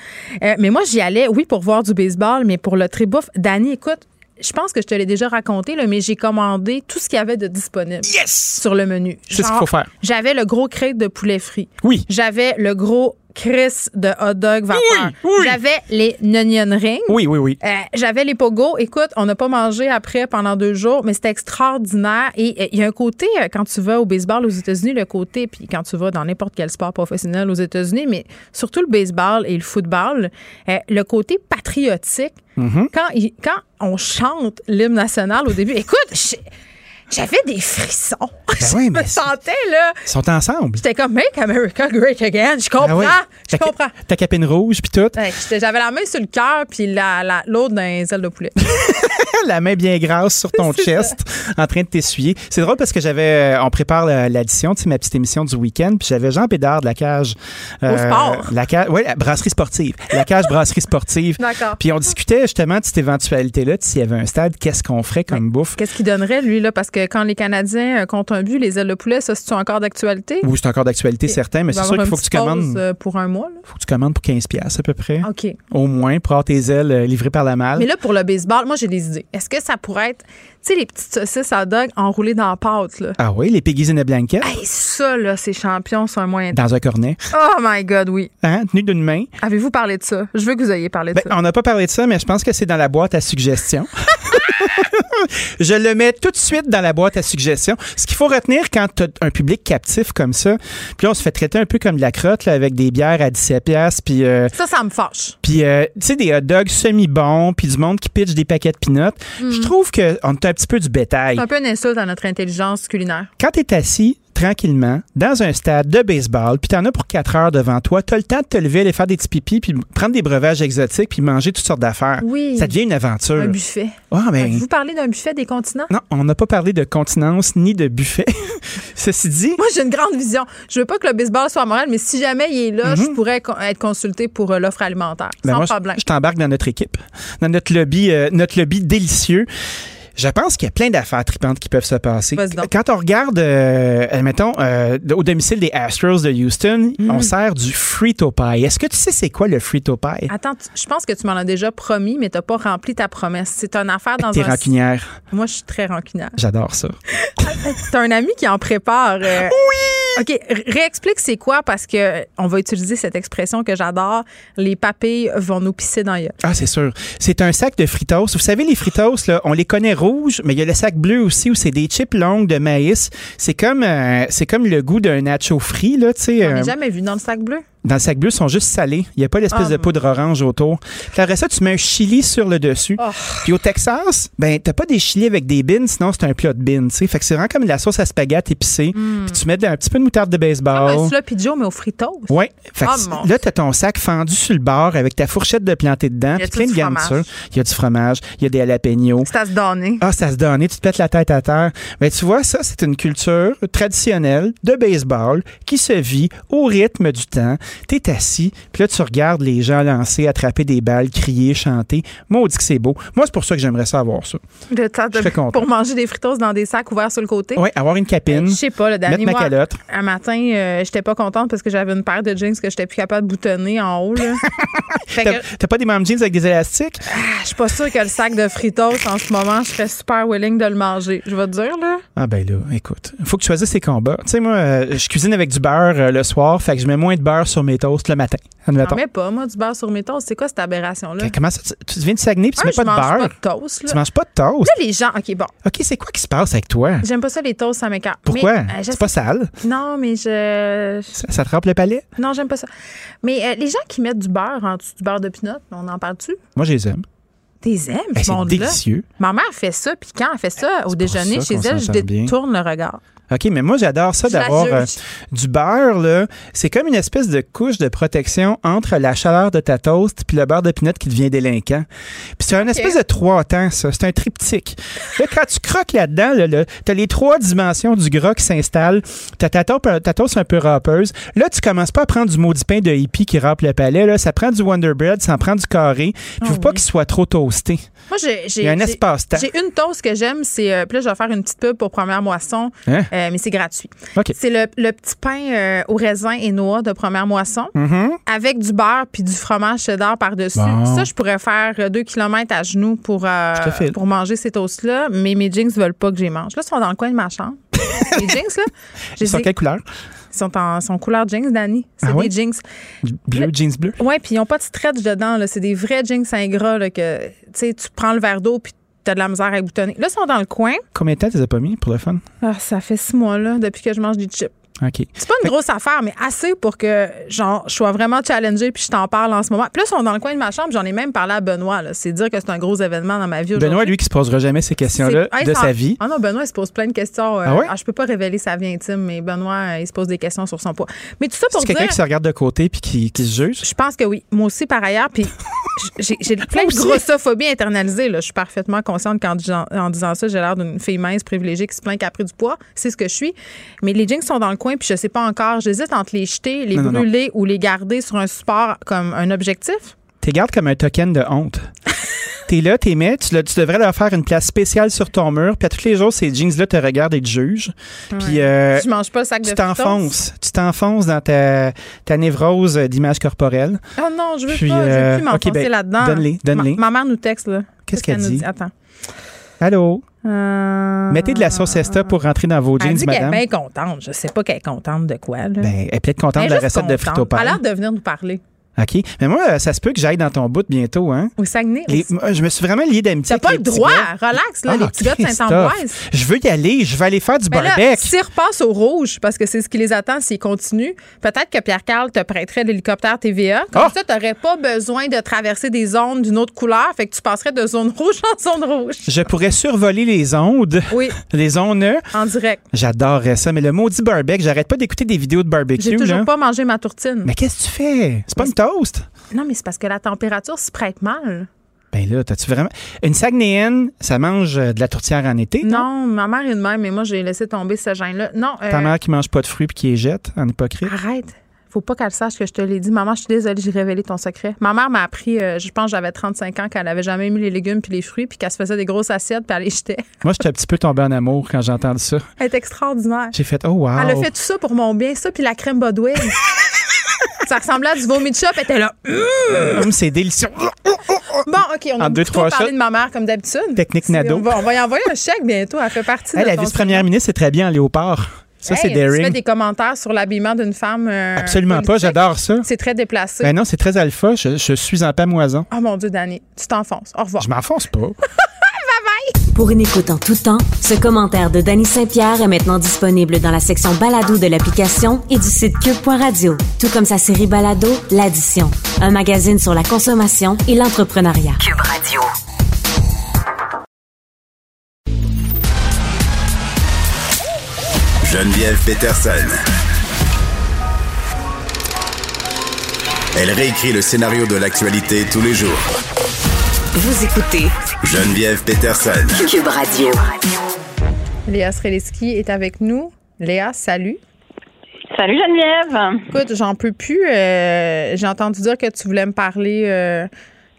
Euh, mais moi, j'y allais, oui, pour voir du baseball, mais pour le tribouffe. Danny, écoute, je pense que je te l'ai déjà raconté, là, mais j'ai commandé tout ce qu'il y avait de disponible sur le menu. C'est ce qu'il faut faire. J'avais le gros crête de poulet frit. Oui. J'avais le gros Chris de hot dog vapeur. J'avais les onion rings. Oui, oui, oui. Euh, J'avais les pogos. Écoute, on n'a pas mangé après pendant deux jours, mais c'était extraordinaire. Et euh, il y a un côté, euh, quand tu vas au baseball aux États-Unis, le côté, puis quand tu vas dans n'importe quel sport professionnel aux États-Unis, mais surtout le baseball et le football, euh, le côté patriotique, Mhm. quand, il- quand on chante l'hymne national au début, écoute, j'avais des frissons. je oui, me Ben mais c'est- sentais, là. Ils sont ensemble. J'étais comme, Make America Great Again. Je comprends. Oui. Je comprends. Ta capine rouge, puis tout. Ouais, j'étais- J'avais la main sur le cœur, puis la- la- l'autre dans les ailes de poulet. la main bien grasse sur ton chest, en train de t'essuyer. C'est drôle parce que j'avais, euh, on prépare la- l'addition, tu sais, ma petite émission du week-end, puis j'avais Jean Pédard de la cage. Au sport. La cage, oui, brasserie sportive. La cage brasserie sportive. D'accord. Puis on discutait justement de cette éventualité-là, s'il y avait un stade, qu'est-ce qu'on ferait comme bouffe? Qu'est-ce qu'il donnerait, lui, là? Parce que quand les Canadiens euh, comptent un but, les ailes de poulet, ça, c'est encore d'actualité? Oui, c'est encore d'actualité, certain, mais c'est sûr qu'il faut que tu commandes. euh, pour un mois, là. faut que tu commandes pour 15$ piastres à peu près. OK. Au moins, pour avoir tes ailes euh, livrées par la malle. Mais là, pour le baseball, moi, j'ai des idées. Est-ce que ça pourrait être, tu sais, les petites saucisses à dog enroulées dans la pâte, là? Ah oui, les piggies in a blanket Hey, ça, là, ces champions sont un moyen. dans un cornet. Oh my God, oui. Hein, tenu d'une main. Avez-vous parlé de ça? Je veux que vous ayez parlé de Ben, ça. on n'a pas parlé de ça, mais je pense que c'est dans la boîte à suggestions. je le mets tout de suite dans la boîte à suggestions. Ce qu'il faut retenir quand tu as un public captif comme ça, puis là, on se fait traiter un peu comme de la crotte là, avec des bières à 17 pièces puis euh, Ça, ça me fâche. puis euh, tu sais des hot dogs semi-bons, puis du monde qui pitch des paquets de peanuts. Je trouve qu'on est un petit peu du bétail. C'est un peu une insulte à notre intelligence culinaire. Quand tu es assis tranquillement dans un stade de baseball, puis t'en as pour quatre heures devant toi, t'as le temps de te lever, aller faire des petits pipis, puis prendre des breuvages exotiques, puis manger toutes sortes d'affaires. Oui. Ça devient une aventure. Un buffet. Ah, ben, Vous parlez d'un buffet des continents? non, on n'a pas parlé de continence ni de buffet. Ceci dit, Moi, j'ai une grande vision. Je veux pas que le baseball soit à Montréal, mais si jamais il est là, Mhm. je pourrais co- être consulté pour euh, l'offre alimentaire. ben sans moi, je- problème. je t'embarque dans notre équipe, dans notre lobby, euh, notre lobby délicieux. Je pense qu'il y a plein d'affaires tripantes qui peuvent se passer. Quand on regarde, euh, admettons, euh, au domicile des Astros de Houston, Mhm. on sert du frito pie. Est-ce que tu sais c'est quoi le frito pie? Attends, je pense que tu m'en as déjà promis, mais tu n'as pas rempli ta promesse. C'est une affaire dans T'es un. rancunière. Moi, je suis très rancunière. J'adore ça. T'as un ami qui en prépare. oui! OK, réexplique c'est quoi parce que on va utiliser cette expression que j'adore. Les papilles vont nous pisser dans l'œil. Ah, c'est sûr. C'est un sac de fritos. Vous savez, les fritos, là, on les connaît mais il y a le sac bleu aussi où c'est des chips longues de maïs. C'est comme, euh, c'est comme le goût d'un nacho frit, là, tu sais. On euh, jamais vu dans le sac bleu. Dans le sac bleu, ils sont juste salés. Il n'y a pas l'espèce Ah, de poudre orange autour. Puis après ça, tu mets un chili sur le dessus. Oh. Puis au Texas, ben, t'as pas des chili avec des bins, sinon c'est un plat de bins, tu sais. Fait que c'est vraiment comme de la sauce à spaghetti épicée. Puis tu mets de- un petit peu de moutarde de Hmm. Comme baseball. un Joe, mais au fritos. Ouais. Fait que Ah, mon là, t'as ton sac fendu sur le bord avec ta fourchette de planté dedans. Puis plein de garnitures. Il y a du fromage, il y a des jalapenos. À se donner. Ah, ça se donne, tu te pètes la tête à terre. Mais tu vois, ça, c'est une culture traditionnelle de baseball qui se vit au rythme du temps. T'es assis, puis là, tu regardes les gens lancer, attraper des balles, crier, chanter. Moi, on dit que c'est beau. Moi, c'est pour ça que j'aimerais savoir ça. Le temps de- content. pour manger des fritos dans des sacs ouverts sur le côté. Oui, avoir une capine. Je sais pas, le dernier Mettre ma calotte. un matin, euh, j'étais pas contente parce que j'avais une paire de jeans que j'étais plus capable de boutonner en haut. Que, T'as t'as pas des mêmes jeans avec des élastiques? ah, je suis pas sûre que le sac de fritos, en ce moment, je serais super willing de le manger. Je vais te dire, là. Ah ben là, écoute, faut que tu choisisses tes combats. Tu sais, moi, euh, je cuisine avec du beurre euh, le soir, fait que je mets moins de beurre sur mes toasts le matin. admettons. J'en mets pas, moi, du beurre sur mes toasts. C'est quoi cette aberration-là? Comment ça, tu, tu viens de Saguenay puis tu Un, mets pas je de mange beurre? pas de toast, là. Tu manges pas de toast? Là, les gens, OK, bon. OK, c'est quoi qui se passe avec toi? J'aime pas ça, les toasts, ça m'écarte. Pourquoi? Mais, euh, je c'est pas sais- sale? Non, mais je. Ça, ça te rampe le palais? Non, j'aime pas ça. Mais euh, les gens qui mettent du beurre en dessous du beurre de pinot, on en parle-tu? Moi, je les aime. T'es aimes, Ben, ce c'est monde-là? délicieux. Ma mère fait ça, puis quand elle fait ça au déjeuner ça chez qu'on elle, je s'entend bien. détourne le regard. OK, mais moi, j'adore ça d'avoir euh, du beurre, là. C'est comme une espèce de couche de protection entre la chaleur de ta toast puis le beurre de pinot qui devient délinquant. Puis c'est un espèce de trois temps, ça. C'est un triptyque. Là, quand tu croques là-dedans, là, là, t'as les trois dimensions du gras qui s'installent. T'as ta, taupe- ta toast un peu râpeuse. Là, tu commences pas à prendre du maudit pain de hippie qui râpe le palais. Là. Ça prend du Wonder Bread, ça en prend du carré. Puis faut pas qu'il soit trop toasté. Moi, j'ai. Il un espace-temps. J'ai une toast que j'aime, c'est. euh, puis là, je vais faire une petite pub pour Première Moisson, Hein? euh, mais c'est gratuit. C'est le, le petit pain euh, au raisin et noix de Première Moisson. Mhm. Avec du beurre puis du fromage cheddar par-dessus. Bon. Ça, je pourrais faire euh, deux kilomètres à genoux pour, euh, pour manger ces toasts-là, mais mes jeans veulent pas que j'y mange. Là, ils sont dans le coin de ma chambre. les jeans, là? Ils sont ai- quelle couleur? Ils sont en sont couleur jeans, Danny. C'est Ah des oui? jeans. Bleu, jeans bleu. Ouais, puis ils n'ont pas de stretch dedans. là. C'est des vrais jeans ingrats là, que tu sais, tu prends le verre d'eau puis tu as de la misère à boutonner. Là, ils sont dans le coin. Combien de temps tu les as pas mis pour le fun? Ah, ça fait six mois là, depuis que je mange des chips. OK. C'est pas une grosse affaire, mais assez pour que genre, je sois vraiment challengée puis je t'en parle en ce moment. Puis là, ils sont dans le coin de ma chambre. J'en ai même parlé à Benoît. C'est dire que c'est un gros événement dans ma vie aujourd'hui. Benoît, lui, qui se posera jamais ces questions-là C'est- Hey, de sa vie. Ah non, Benoît, il se pose plein de questions. euh, Ah ouais? je peux pas révéler sa vie intime, mais Benoît, euh, il se pose des questions sur son poids. Mais tout ça pour C'est dire. quelqu'un qui se regarde de côté puis qui, qui se juge? Je pense que oui. Moi aussi, par ailleurs. Puis j'ai plein de grossophobie internalisée. Là. Je suis parfaitement consciente qu'en disant, en disant ça, j'ai l'air d'une fille mince privilégiée qui se plaint qu'elle a pris du poids. C'est ce que je suis. Mais les jeans sont dans le coin, puis je sais pas encore. J'hésite entre les jeter, les Non, non, non. brûler ou les garder sur un support comme un objectif? T'es gardes comme un token de honte. T'es là, t'es mets, tu, le- tu devrais leur faire une place spéciale sur ton mur, puis à tous les jours, ces jeans-là te regardent et te jugent. Puis euh, je mange pas le sac de tu t'enfonces. Tu t'enfonces dans ta, ta névrose d'image corporelle. Oh non, je veux Puis, pas. Je veux euh, plus m'enfoncer ok, ben, là-dedans. donne-les, donne-les. Ma, ma mère nous texte, là. Qu'est-ce qu'elle nous dit? Attends. Allô? Euh, Mettez de la sauce Esta pour rentrer dans vos Elle jeans, dit qu'elle est madame. bien contente. Je sais pas qu'elle est contente de quoi. Là. Ben, elle est peut-être contente Elle de est la recette de frites au Elle a l'air de venir nous parler. OK. Mais moi, euh, ça se peut que j'aille dans ton bout bientôt, hein? Au Saguenay. Les- je me suis vraiment lié d'amitié. T'as pas le droit. Relax, là, Ah, les petits gars de. Saint-Ambroise. Je veux y aller. Je vais aller faire du barbecue. s'ils repassent au rouge, parce que c'est ce qui les attend s'ils continuent, peut-être que Pierre-Carl te prêterait l'hélicoptère TVA. Comme Ah! ça, tu n'aurais pas besoin de traverser des zones d'une autre couleur. Fait que tu passerais de zone rouge en zone rouge. Je pourrais survoler les ondes. Oui. Les ondes. En direct. J'adorerais ça. Mais le maudit barbecue, j'arrête pas d'écouter des vidéos de barbecue. J'ai toujours là. pas mangé ma tourtine. Mais qu'est-ce que tu fais? C'est pas une toast? Non, mais c'est parce que la température se prête mal. Ben là, t'as-tu vraiment. Une Saguenéenne, ça mange euh, de la tourtière en été? Non, ma mère est de même, mais moi, j'ai laissé tomber ce gène-là. Non. euh, Ta mère qui mange pas de fruits puis qui les jette en hypocrite? Arrête. Faut pas qu'elle sache que je te l'ai dit. Maman, je suis désolée, j'ai révélé ton secret. Ma mère m'a appris, euh, je pense j'avais 35 ans, qu'elle avait jamais mis les légumes puis les fruits, puis qu'elle se faisait des grosses assiettes, puis elle les jetait. Moi, j'étais un petit peu tombé en amour quand j'ai entendu ça. Elle est extraordinaire. J'ai fait, oh wow. Elle a fait tout ça pour mon bien, ça, puis la crème Bodwin. ça ressemblait à du vomi de chat, elle était là. Hum. Hum, c'est délicieux. Bon, OK, on a En deux, trois parlé shots. de ma mère, comme d'habitude. Technique Nado. On va, on va y envoyer un chèque bientôt. Elle fait partie Elle, de la vice-première ministre, c'est très bien en léopard. Ça, Hey, c'est Tu fais daring. des commentaires sur l'habillement d'une femme. euh, Absolument pas, j'adore ça. C'est très déplacé. Ben non, c'est très alpha. Je, je suis en pamoison. Oh mon Dieu, Danny, tu t'enfonces. Au revoir. Je m'enfonce pas. Pour une écoute en tout temps, ce commentaire de Danny Saint-Pierre est maintenant disponible dans la section balado de l'application et du site cube.radio, tout comme sa série balado L'Addition, un magazine sur la consommation et l'entrepreneuriat. Cube Radio. Geneviève Peterson. Elle réécrit le scénario de l'actualité tous les jours. Vous écoutez Geneviève Peterson. Cube Radio. Léa Streliski est avec nous. Léa, salut. Salut Geneviève. Écoute, j'en peux plus. Euh, j'ai entendu dire que tu voulais me parler euh,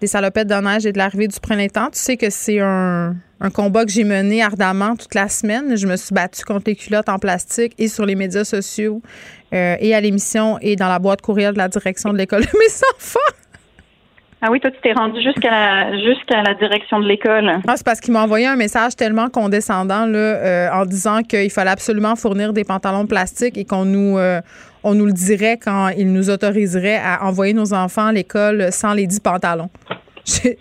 des salopettes de neige et de l'arrivée du printemps. Tu sais que c'est un, un combat que j'ai mené ardemment toute la semaine. Je me suis battue contre les culottes en plastique et sur les médias sociaux euh, et à l'émission et dans la boîte courriel de la direction de l'école de mes enfants. Ah oui, toi, tu t'es rendu jusqu'à la, la direction de l'école. Ah, c'est parce qu'il m'a envoyé un message tellement condescendant là, euh, en disant qu'il fallait absolument fournir des pantalons de plastique et qu'on nous, euh, nous le dirait quand il nous autoriserait à envoyer nos enfants à l'école sans les dix pantalons.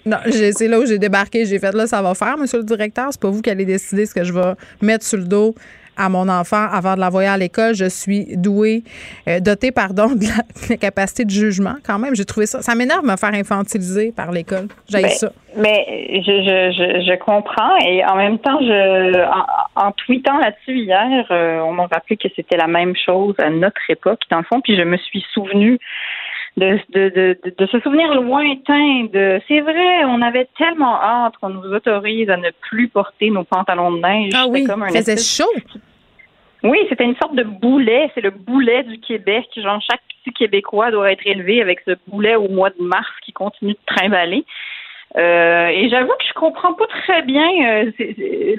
Non, c'est là où j'ai débarqué. J'ai fait là, ça va faire, monsieur le directeur. C'est pas vous qui allez décider ce que je vais mettre sur le dos à mon enfant avant de l'envoyer à l'école. Je suis douée, euh, dotée, pardon, de la, capacité de jugement quand même. J'ai trouvé ça. Ça m'énerve de me faire infantiliser par l'école. J'ai ben, ça. Mais je, je, je, comprends et en même temps, je en, tweetant là-dessus hier, euh, on m'a rappelé que c'était la même chose à notre époque, dans le fond, puis je me suis souvenue de, de, de, de, ce souvenir lointain de c'est vrai, on avait tellement hâte qu'on nous autorise à ne plus porter nos pantalons de neige. Ah oui, comme un faisait chaud. Oui, c'était une sorte de boulet. C'est le boulet du Québec. Genre, chaque petit Québécois doit être élevé avec ce boulet au mois de mars qui continue de trimballer. Euh, et j'avoue que je comprends pas très bien euh,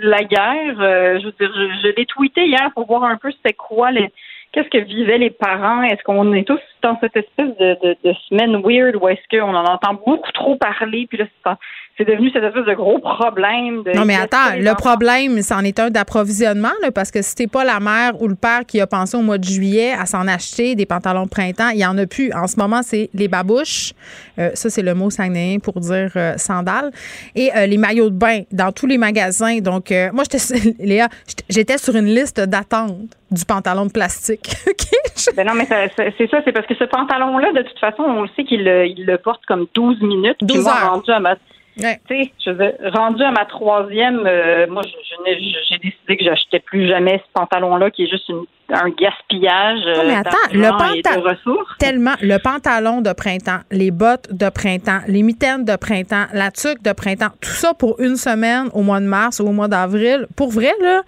la guerre. Euh, je veux dire, je, je l'ai tweeté hier pour voir un peu c'était quoi les, qu'est-ce que vivaient les parents? Est-ce qu'on est tous dans cette espèce de, de, de semaine weird ou est-ce qu'on en entend beaucoup trop parler? Puis là, c'est devenu cette espèce de gros problème. De non, mais attends, le problème, c'en est un d'approvisionnement, parce que si t'es pas la mère ou le père qui a pensé au mois de juillet à s'en acheter des pantalons de printemps, il y en a plus. En ce moment, c'est les babouches. Euh, ça, c'est le mot sangnéen pour dire euh, sandales. Et euh, les maillots de bain dans tous les magasins. Donc, moi, j'étais, Léa, j'étais sur une liste d'attente du pantalon de plastique. ben non, mais c'est ça, c'est parce que ce pantalon-là, de toute façon, on le sait qu'il le, porte comme 12 minutes. 12 heures. Rendu à ma, je rendu à ma troisième, euh, moi, j'ai décidé que j'achetais plus jamais ce pantalon-là, qui est juste un gaspillage. Non, mais euh, attends, le pantalon, tellement, le pantalon de printemps, les bottes de printemps, les mitaines de printemps, la tuque de printemps, tout ça pour une semaine au mois de mars ou au mois d'avril. Pour vrai, là,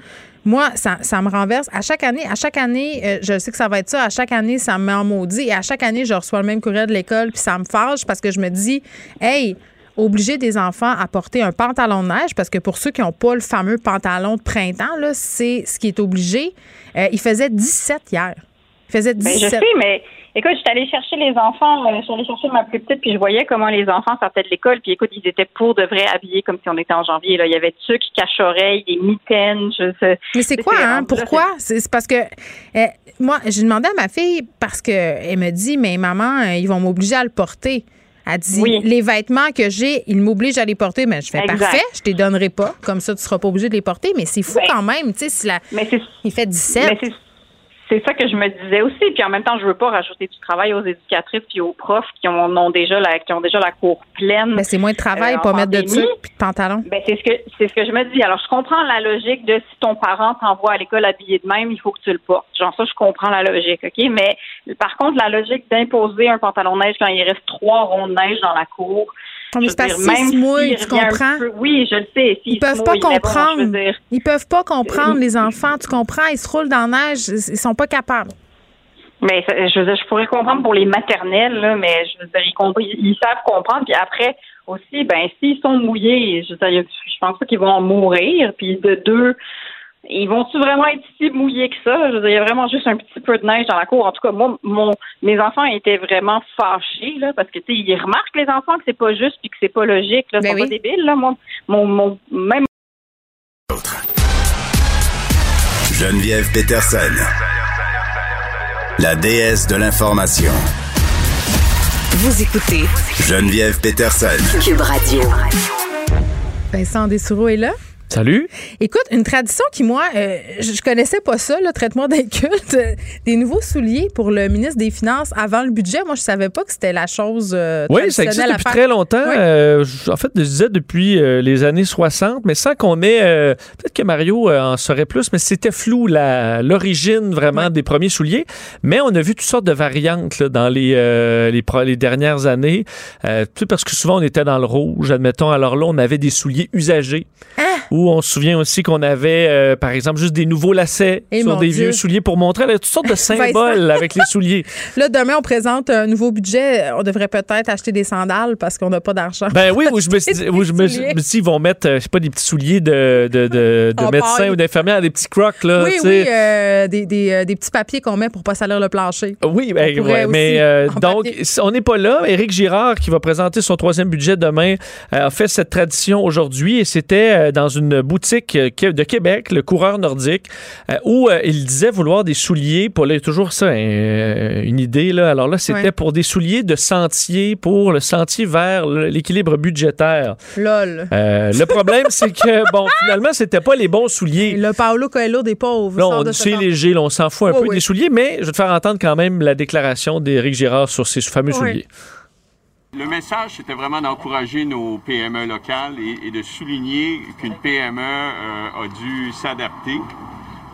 moi, ça, ça, me renverse. À chaque année, à chaque année, euh, je sais que ça va être ça. À chaque année, ça me met en maudit. Et à chaque année, je reçois le même courriel de l'école, puis ça me fâche parce que je me dis, hey, obliger des enfants à porter un pantalon de neige, parce que pour ceux qui n'ont pas le fameux pantalon de printemps, là, c'est ce qui est obligé. Euh, il faisait 17 hier. Il faisait 17. Ben, je sais, mais Écoute, j'étais allée chercher les enfants, euh, je suis allée chercher ma plus petite, puis je voyais comment les enfants sortaient de l'école, puis écoute, ils étaient pour de vrai habillés comme si on était en janvier. Là. Il y avait trucs, cache-oreilles, des mitaines. Je sais. Mais c'est quoi, hein? Pourquoi? C'est parce que euh, moi, j'ai demandé à ma fille parce que elle me dit, mais maman, euh, ils vont m'obliger à le porter. Elle dit les vêtements que j'ai, ils m'obligent à les porter. Mais je fais parfait, je te les donnerai pas. Comme ça, tu seras pas obligé de les porter. Mais c'est fou quand même, tu sais, si la... il fait 17 c'est ça que je me disais aussi. Puis en même temps, je veux pas rajouter du travail aux éducatrices puis aux profs qui ont, déjà la qui ont déjà la cour pleine. Mais c'est moins de travail, euh, pas mettre de trucs puis de pantalon. Ben c'est ce que c'est ce que je me dis. Alors je comprends la logique de si ton parent t'envoie à l'école habillé de même, il faut que tu le portes. Genre ça, je comprends la logique, ok? Mais par contre, la logique d'imposer un pantalon neige quand il reste trois ronds de neige dans la cour. Comme c'est parce qu'ils tu comprends? oui, je le sais. Ils peuvent pas comprendre. ils peuvent pas comprendre, les enfants. Tu comprends? Ils se roulent dans la neige. Ils sont pas capables. Mais je veux dire, je pourrais comprendre pour les maternelles, là, mais je veux dire, ils, ils, savent comprendre. Puis après, aussi, ben, s'ils sont mouillés, je, veux dire, je pense pas qu'ils vont en mourir. Puis de deux, ils vont-tu vraiment être si mouillés que ça? Je veux dire, il y a vraiment juste un petit peu de neige dans la cour. En tout cas, moi, mon, mes enfants étaient vraiment fâchés, là, parce que, tu sais, ils remarquent, les enfants, que c'est pas juste puis que c'est pas logique, là. Ils sont ben pas débiles, là. Mon, mon, mon, même. Geneviève Peterson. La déesse de l'information. Vous écoutez Geneviève Peterson. Cube Radio. Vincent Dessoureau est là. Salut. Écoute, une tradition qui, moi, euh, je, connaissais pas ça, le traitement d'inculte. Euh, des nouveaux souliers pour le ministre des Finances avant le budget. Moi, je savais pas que c'était la chose. Euh, oui, ça existe depuis très longtemps. en fait, je disais depuis les années 60, mais sans qu'on ait. Peut-être que Mario en saurait plus, mais c'était flou l'origine vraiment des premiers souliers. Mais on a vu toutes sortes de variantes dans les, les, les, dernières années. parce que souvent, on était dans le rouge, admettons. Alors là, on avait des souliers usagés. Hein? où on se souvient aussi qu'on avait, euh, par exemple, juste des nouveaux lacets Et sur des Dieu. vieux souliers pour montrer là, toutes sortes de symboles avec les souliers. Là, demain, on présente un nouveau budget. On devrait peut-être acheter des sandales parce qu'on n'a pas d'argent. Ben oui, où je me suis dit, je me, ils vont mettre, euh, je sais pas, des petits souliers de, de, de, médecins ou d'infirmières, des petits crocs, là. oui, oui, euh, des, des, des petits papiers qu'on met pour pas salir le plancher. Oui, ben, ouais, mais euh, donc, papier. on n'est pas là. Éric Girard, qui va présenter son troisième budget demain, a fait cette tradition aujourd'hui et c'était dans une boutique euh, de Québec, le coureur nordique, euh, où euh, il disait vouloir des souliers pour là, il y a toujours ça, un- une idée. Là. Alors là, c'était Ouais. pour des souliers de sentier, pour le sentier vers l'équilibre budgétaire. Lol. Euh, le problème, c'est que, bon, finalement, c'était pas les bons souliers. Le Paolo Coelho des pauvres. Là, sort on de c'est léger, là, on s'en fout un Oui, peu oui. des souliers, mais je vais te faire entendre quand même la déclaration d'Éric Girard sur ces fameux Oui. souliers. Le message, c'était vraiment d'encourager nos PME locales et, et de souligner qu'une PME euh, a dû s'adapter.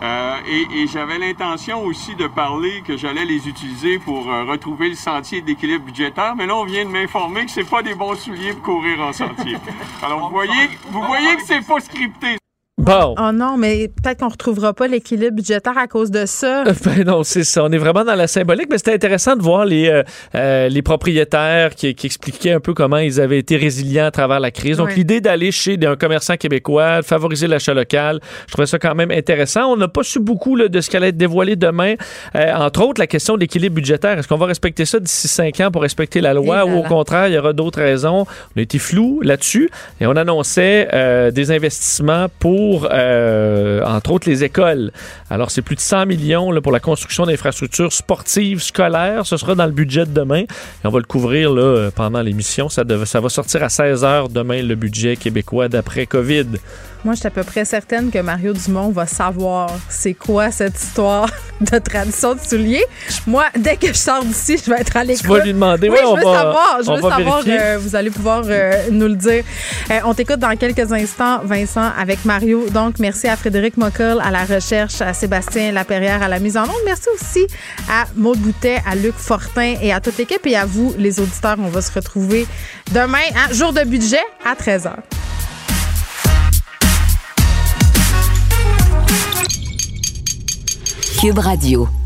Euh, et et j'avais l'intention aussi de parler que j'allais les utiliser pour euh, retrouver le sentier d'équilibre budgétaire, mais là, on vient de m'informer que c'est pas des bons souliers pour courir en sentier. Alors, vous voyez, vous voyez que c'est pas scripté. Bon. Oh non, mais peut-être qu'on retrouvera pas l'équilibre budgétaire à cause de ça. Ben non, c'est ça. On est vraiment dans la symbolique, mais c'était intéressant de voir les, euh, euh, les propriétaires qui, qui expliquaient un peu comment ils avaient été résilients à travers la crise. Donc, Ouais. l'idée d'aller chez un commerçant québécois, favoriser l'achat local, je trouvais ça quand même intéressant. On n'a pas su beaucoup là, de ce qui allait être dévoilé demain. Euh, entre autres, la question de l'équilibre budgétaire. Est-ce qu'on va respecter ça d'ici cinq ans pour respecter la loi? Là ou au contraire, il y aura d'autres raisons? On a été flou là-dessus et on annonçait euh, des investissements pour, euh, entre autres, les écoles. Alors, c'est plus de 100 millions pour la construction d'infrastructures sportives, scolaires. Ce sera dans le budget de demain. On va le couvrir pendant l'émission. Ça, ça va sortir à 16 h demain, le budget québécois d'après COVID. Moi, je suis à peu près certaine que Mario Dumont va savoir c'est quoi cette histoire de tradition de souliers. Moi, dès que je sors d'ici, je vais être à l'écoute. vas lui demander. Oui, Oui, je on veux va- savoir. Je veux savoir. euh, vous allez pouvoir euh, nous le dire. Euh, on t'écoute dans quelques instants, Vincent, avec Mario. Donc, merci à Frédéric Mockel à la recherche, à Sébastien Laperrière à la mise en onde. Merci aussi à Maude Boutet, à Luc Fortin et à toute l'équipe. Et à vous, les auditeurs, on va se retrouver demain, hein, jour de budget, à 13h. Cube Radio.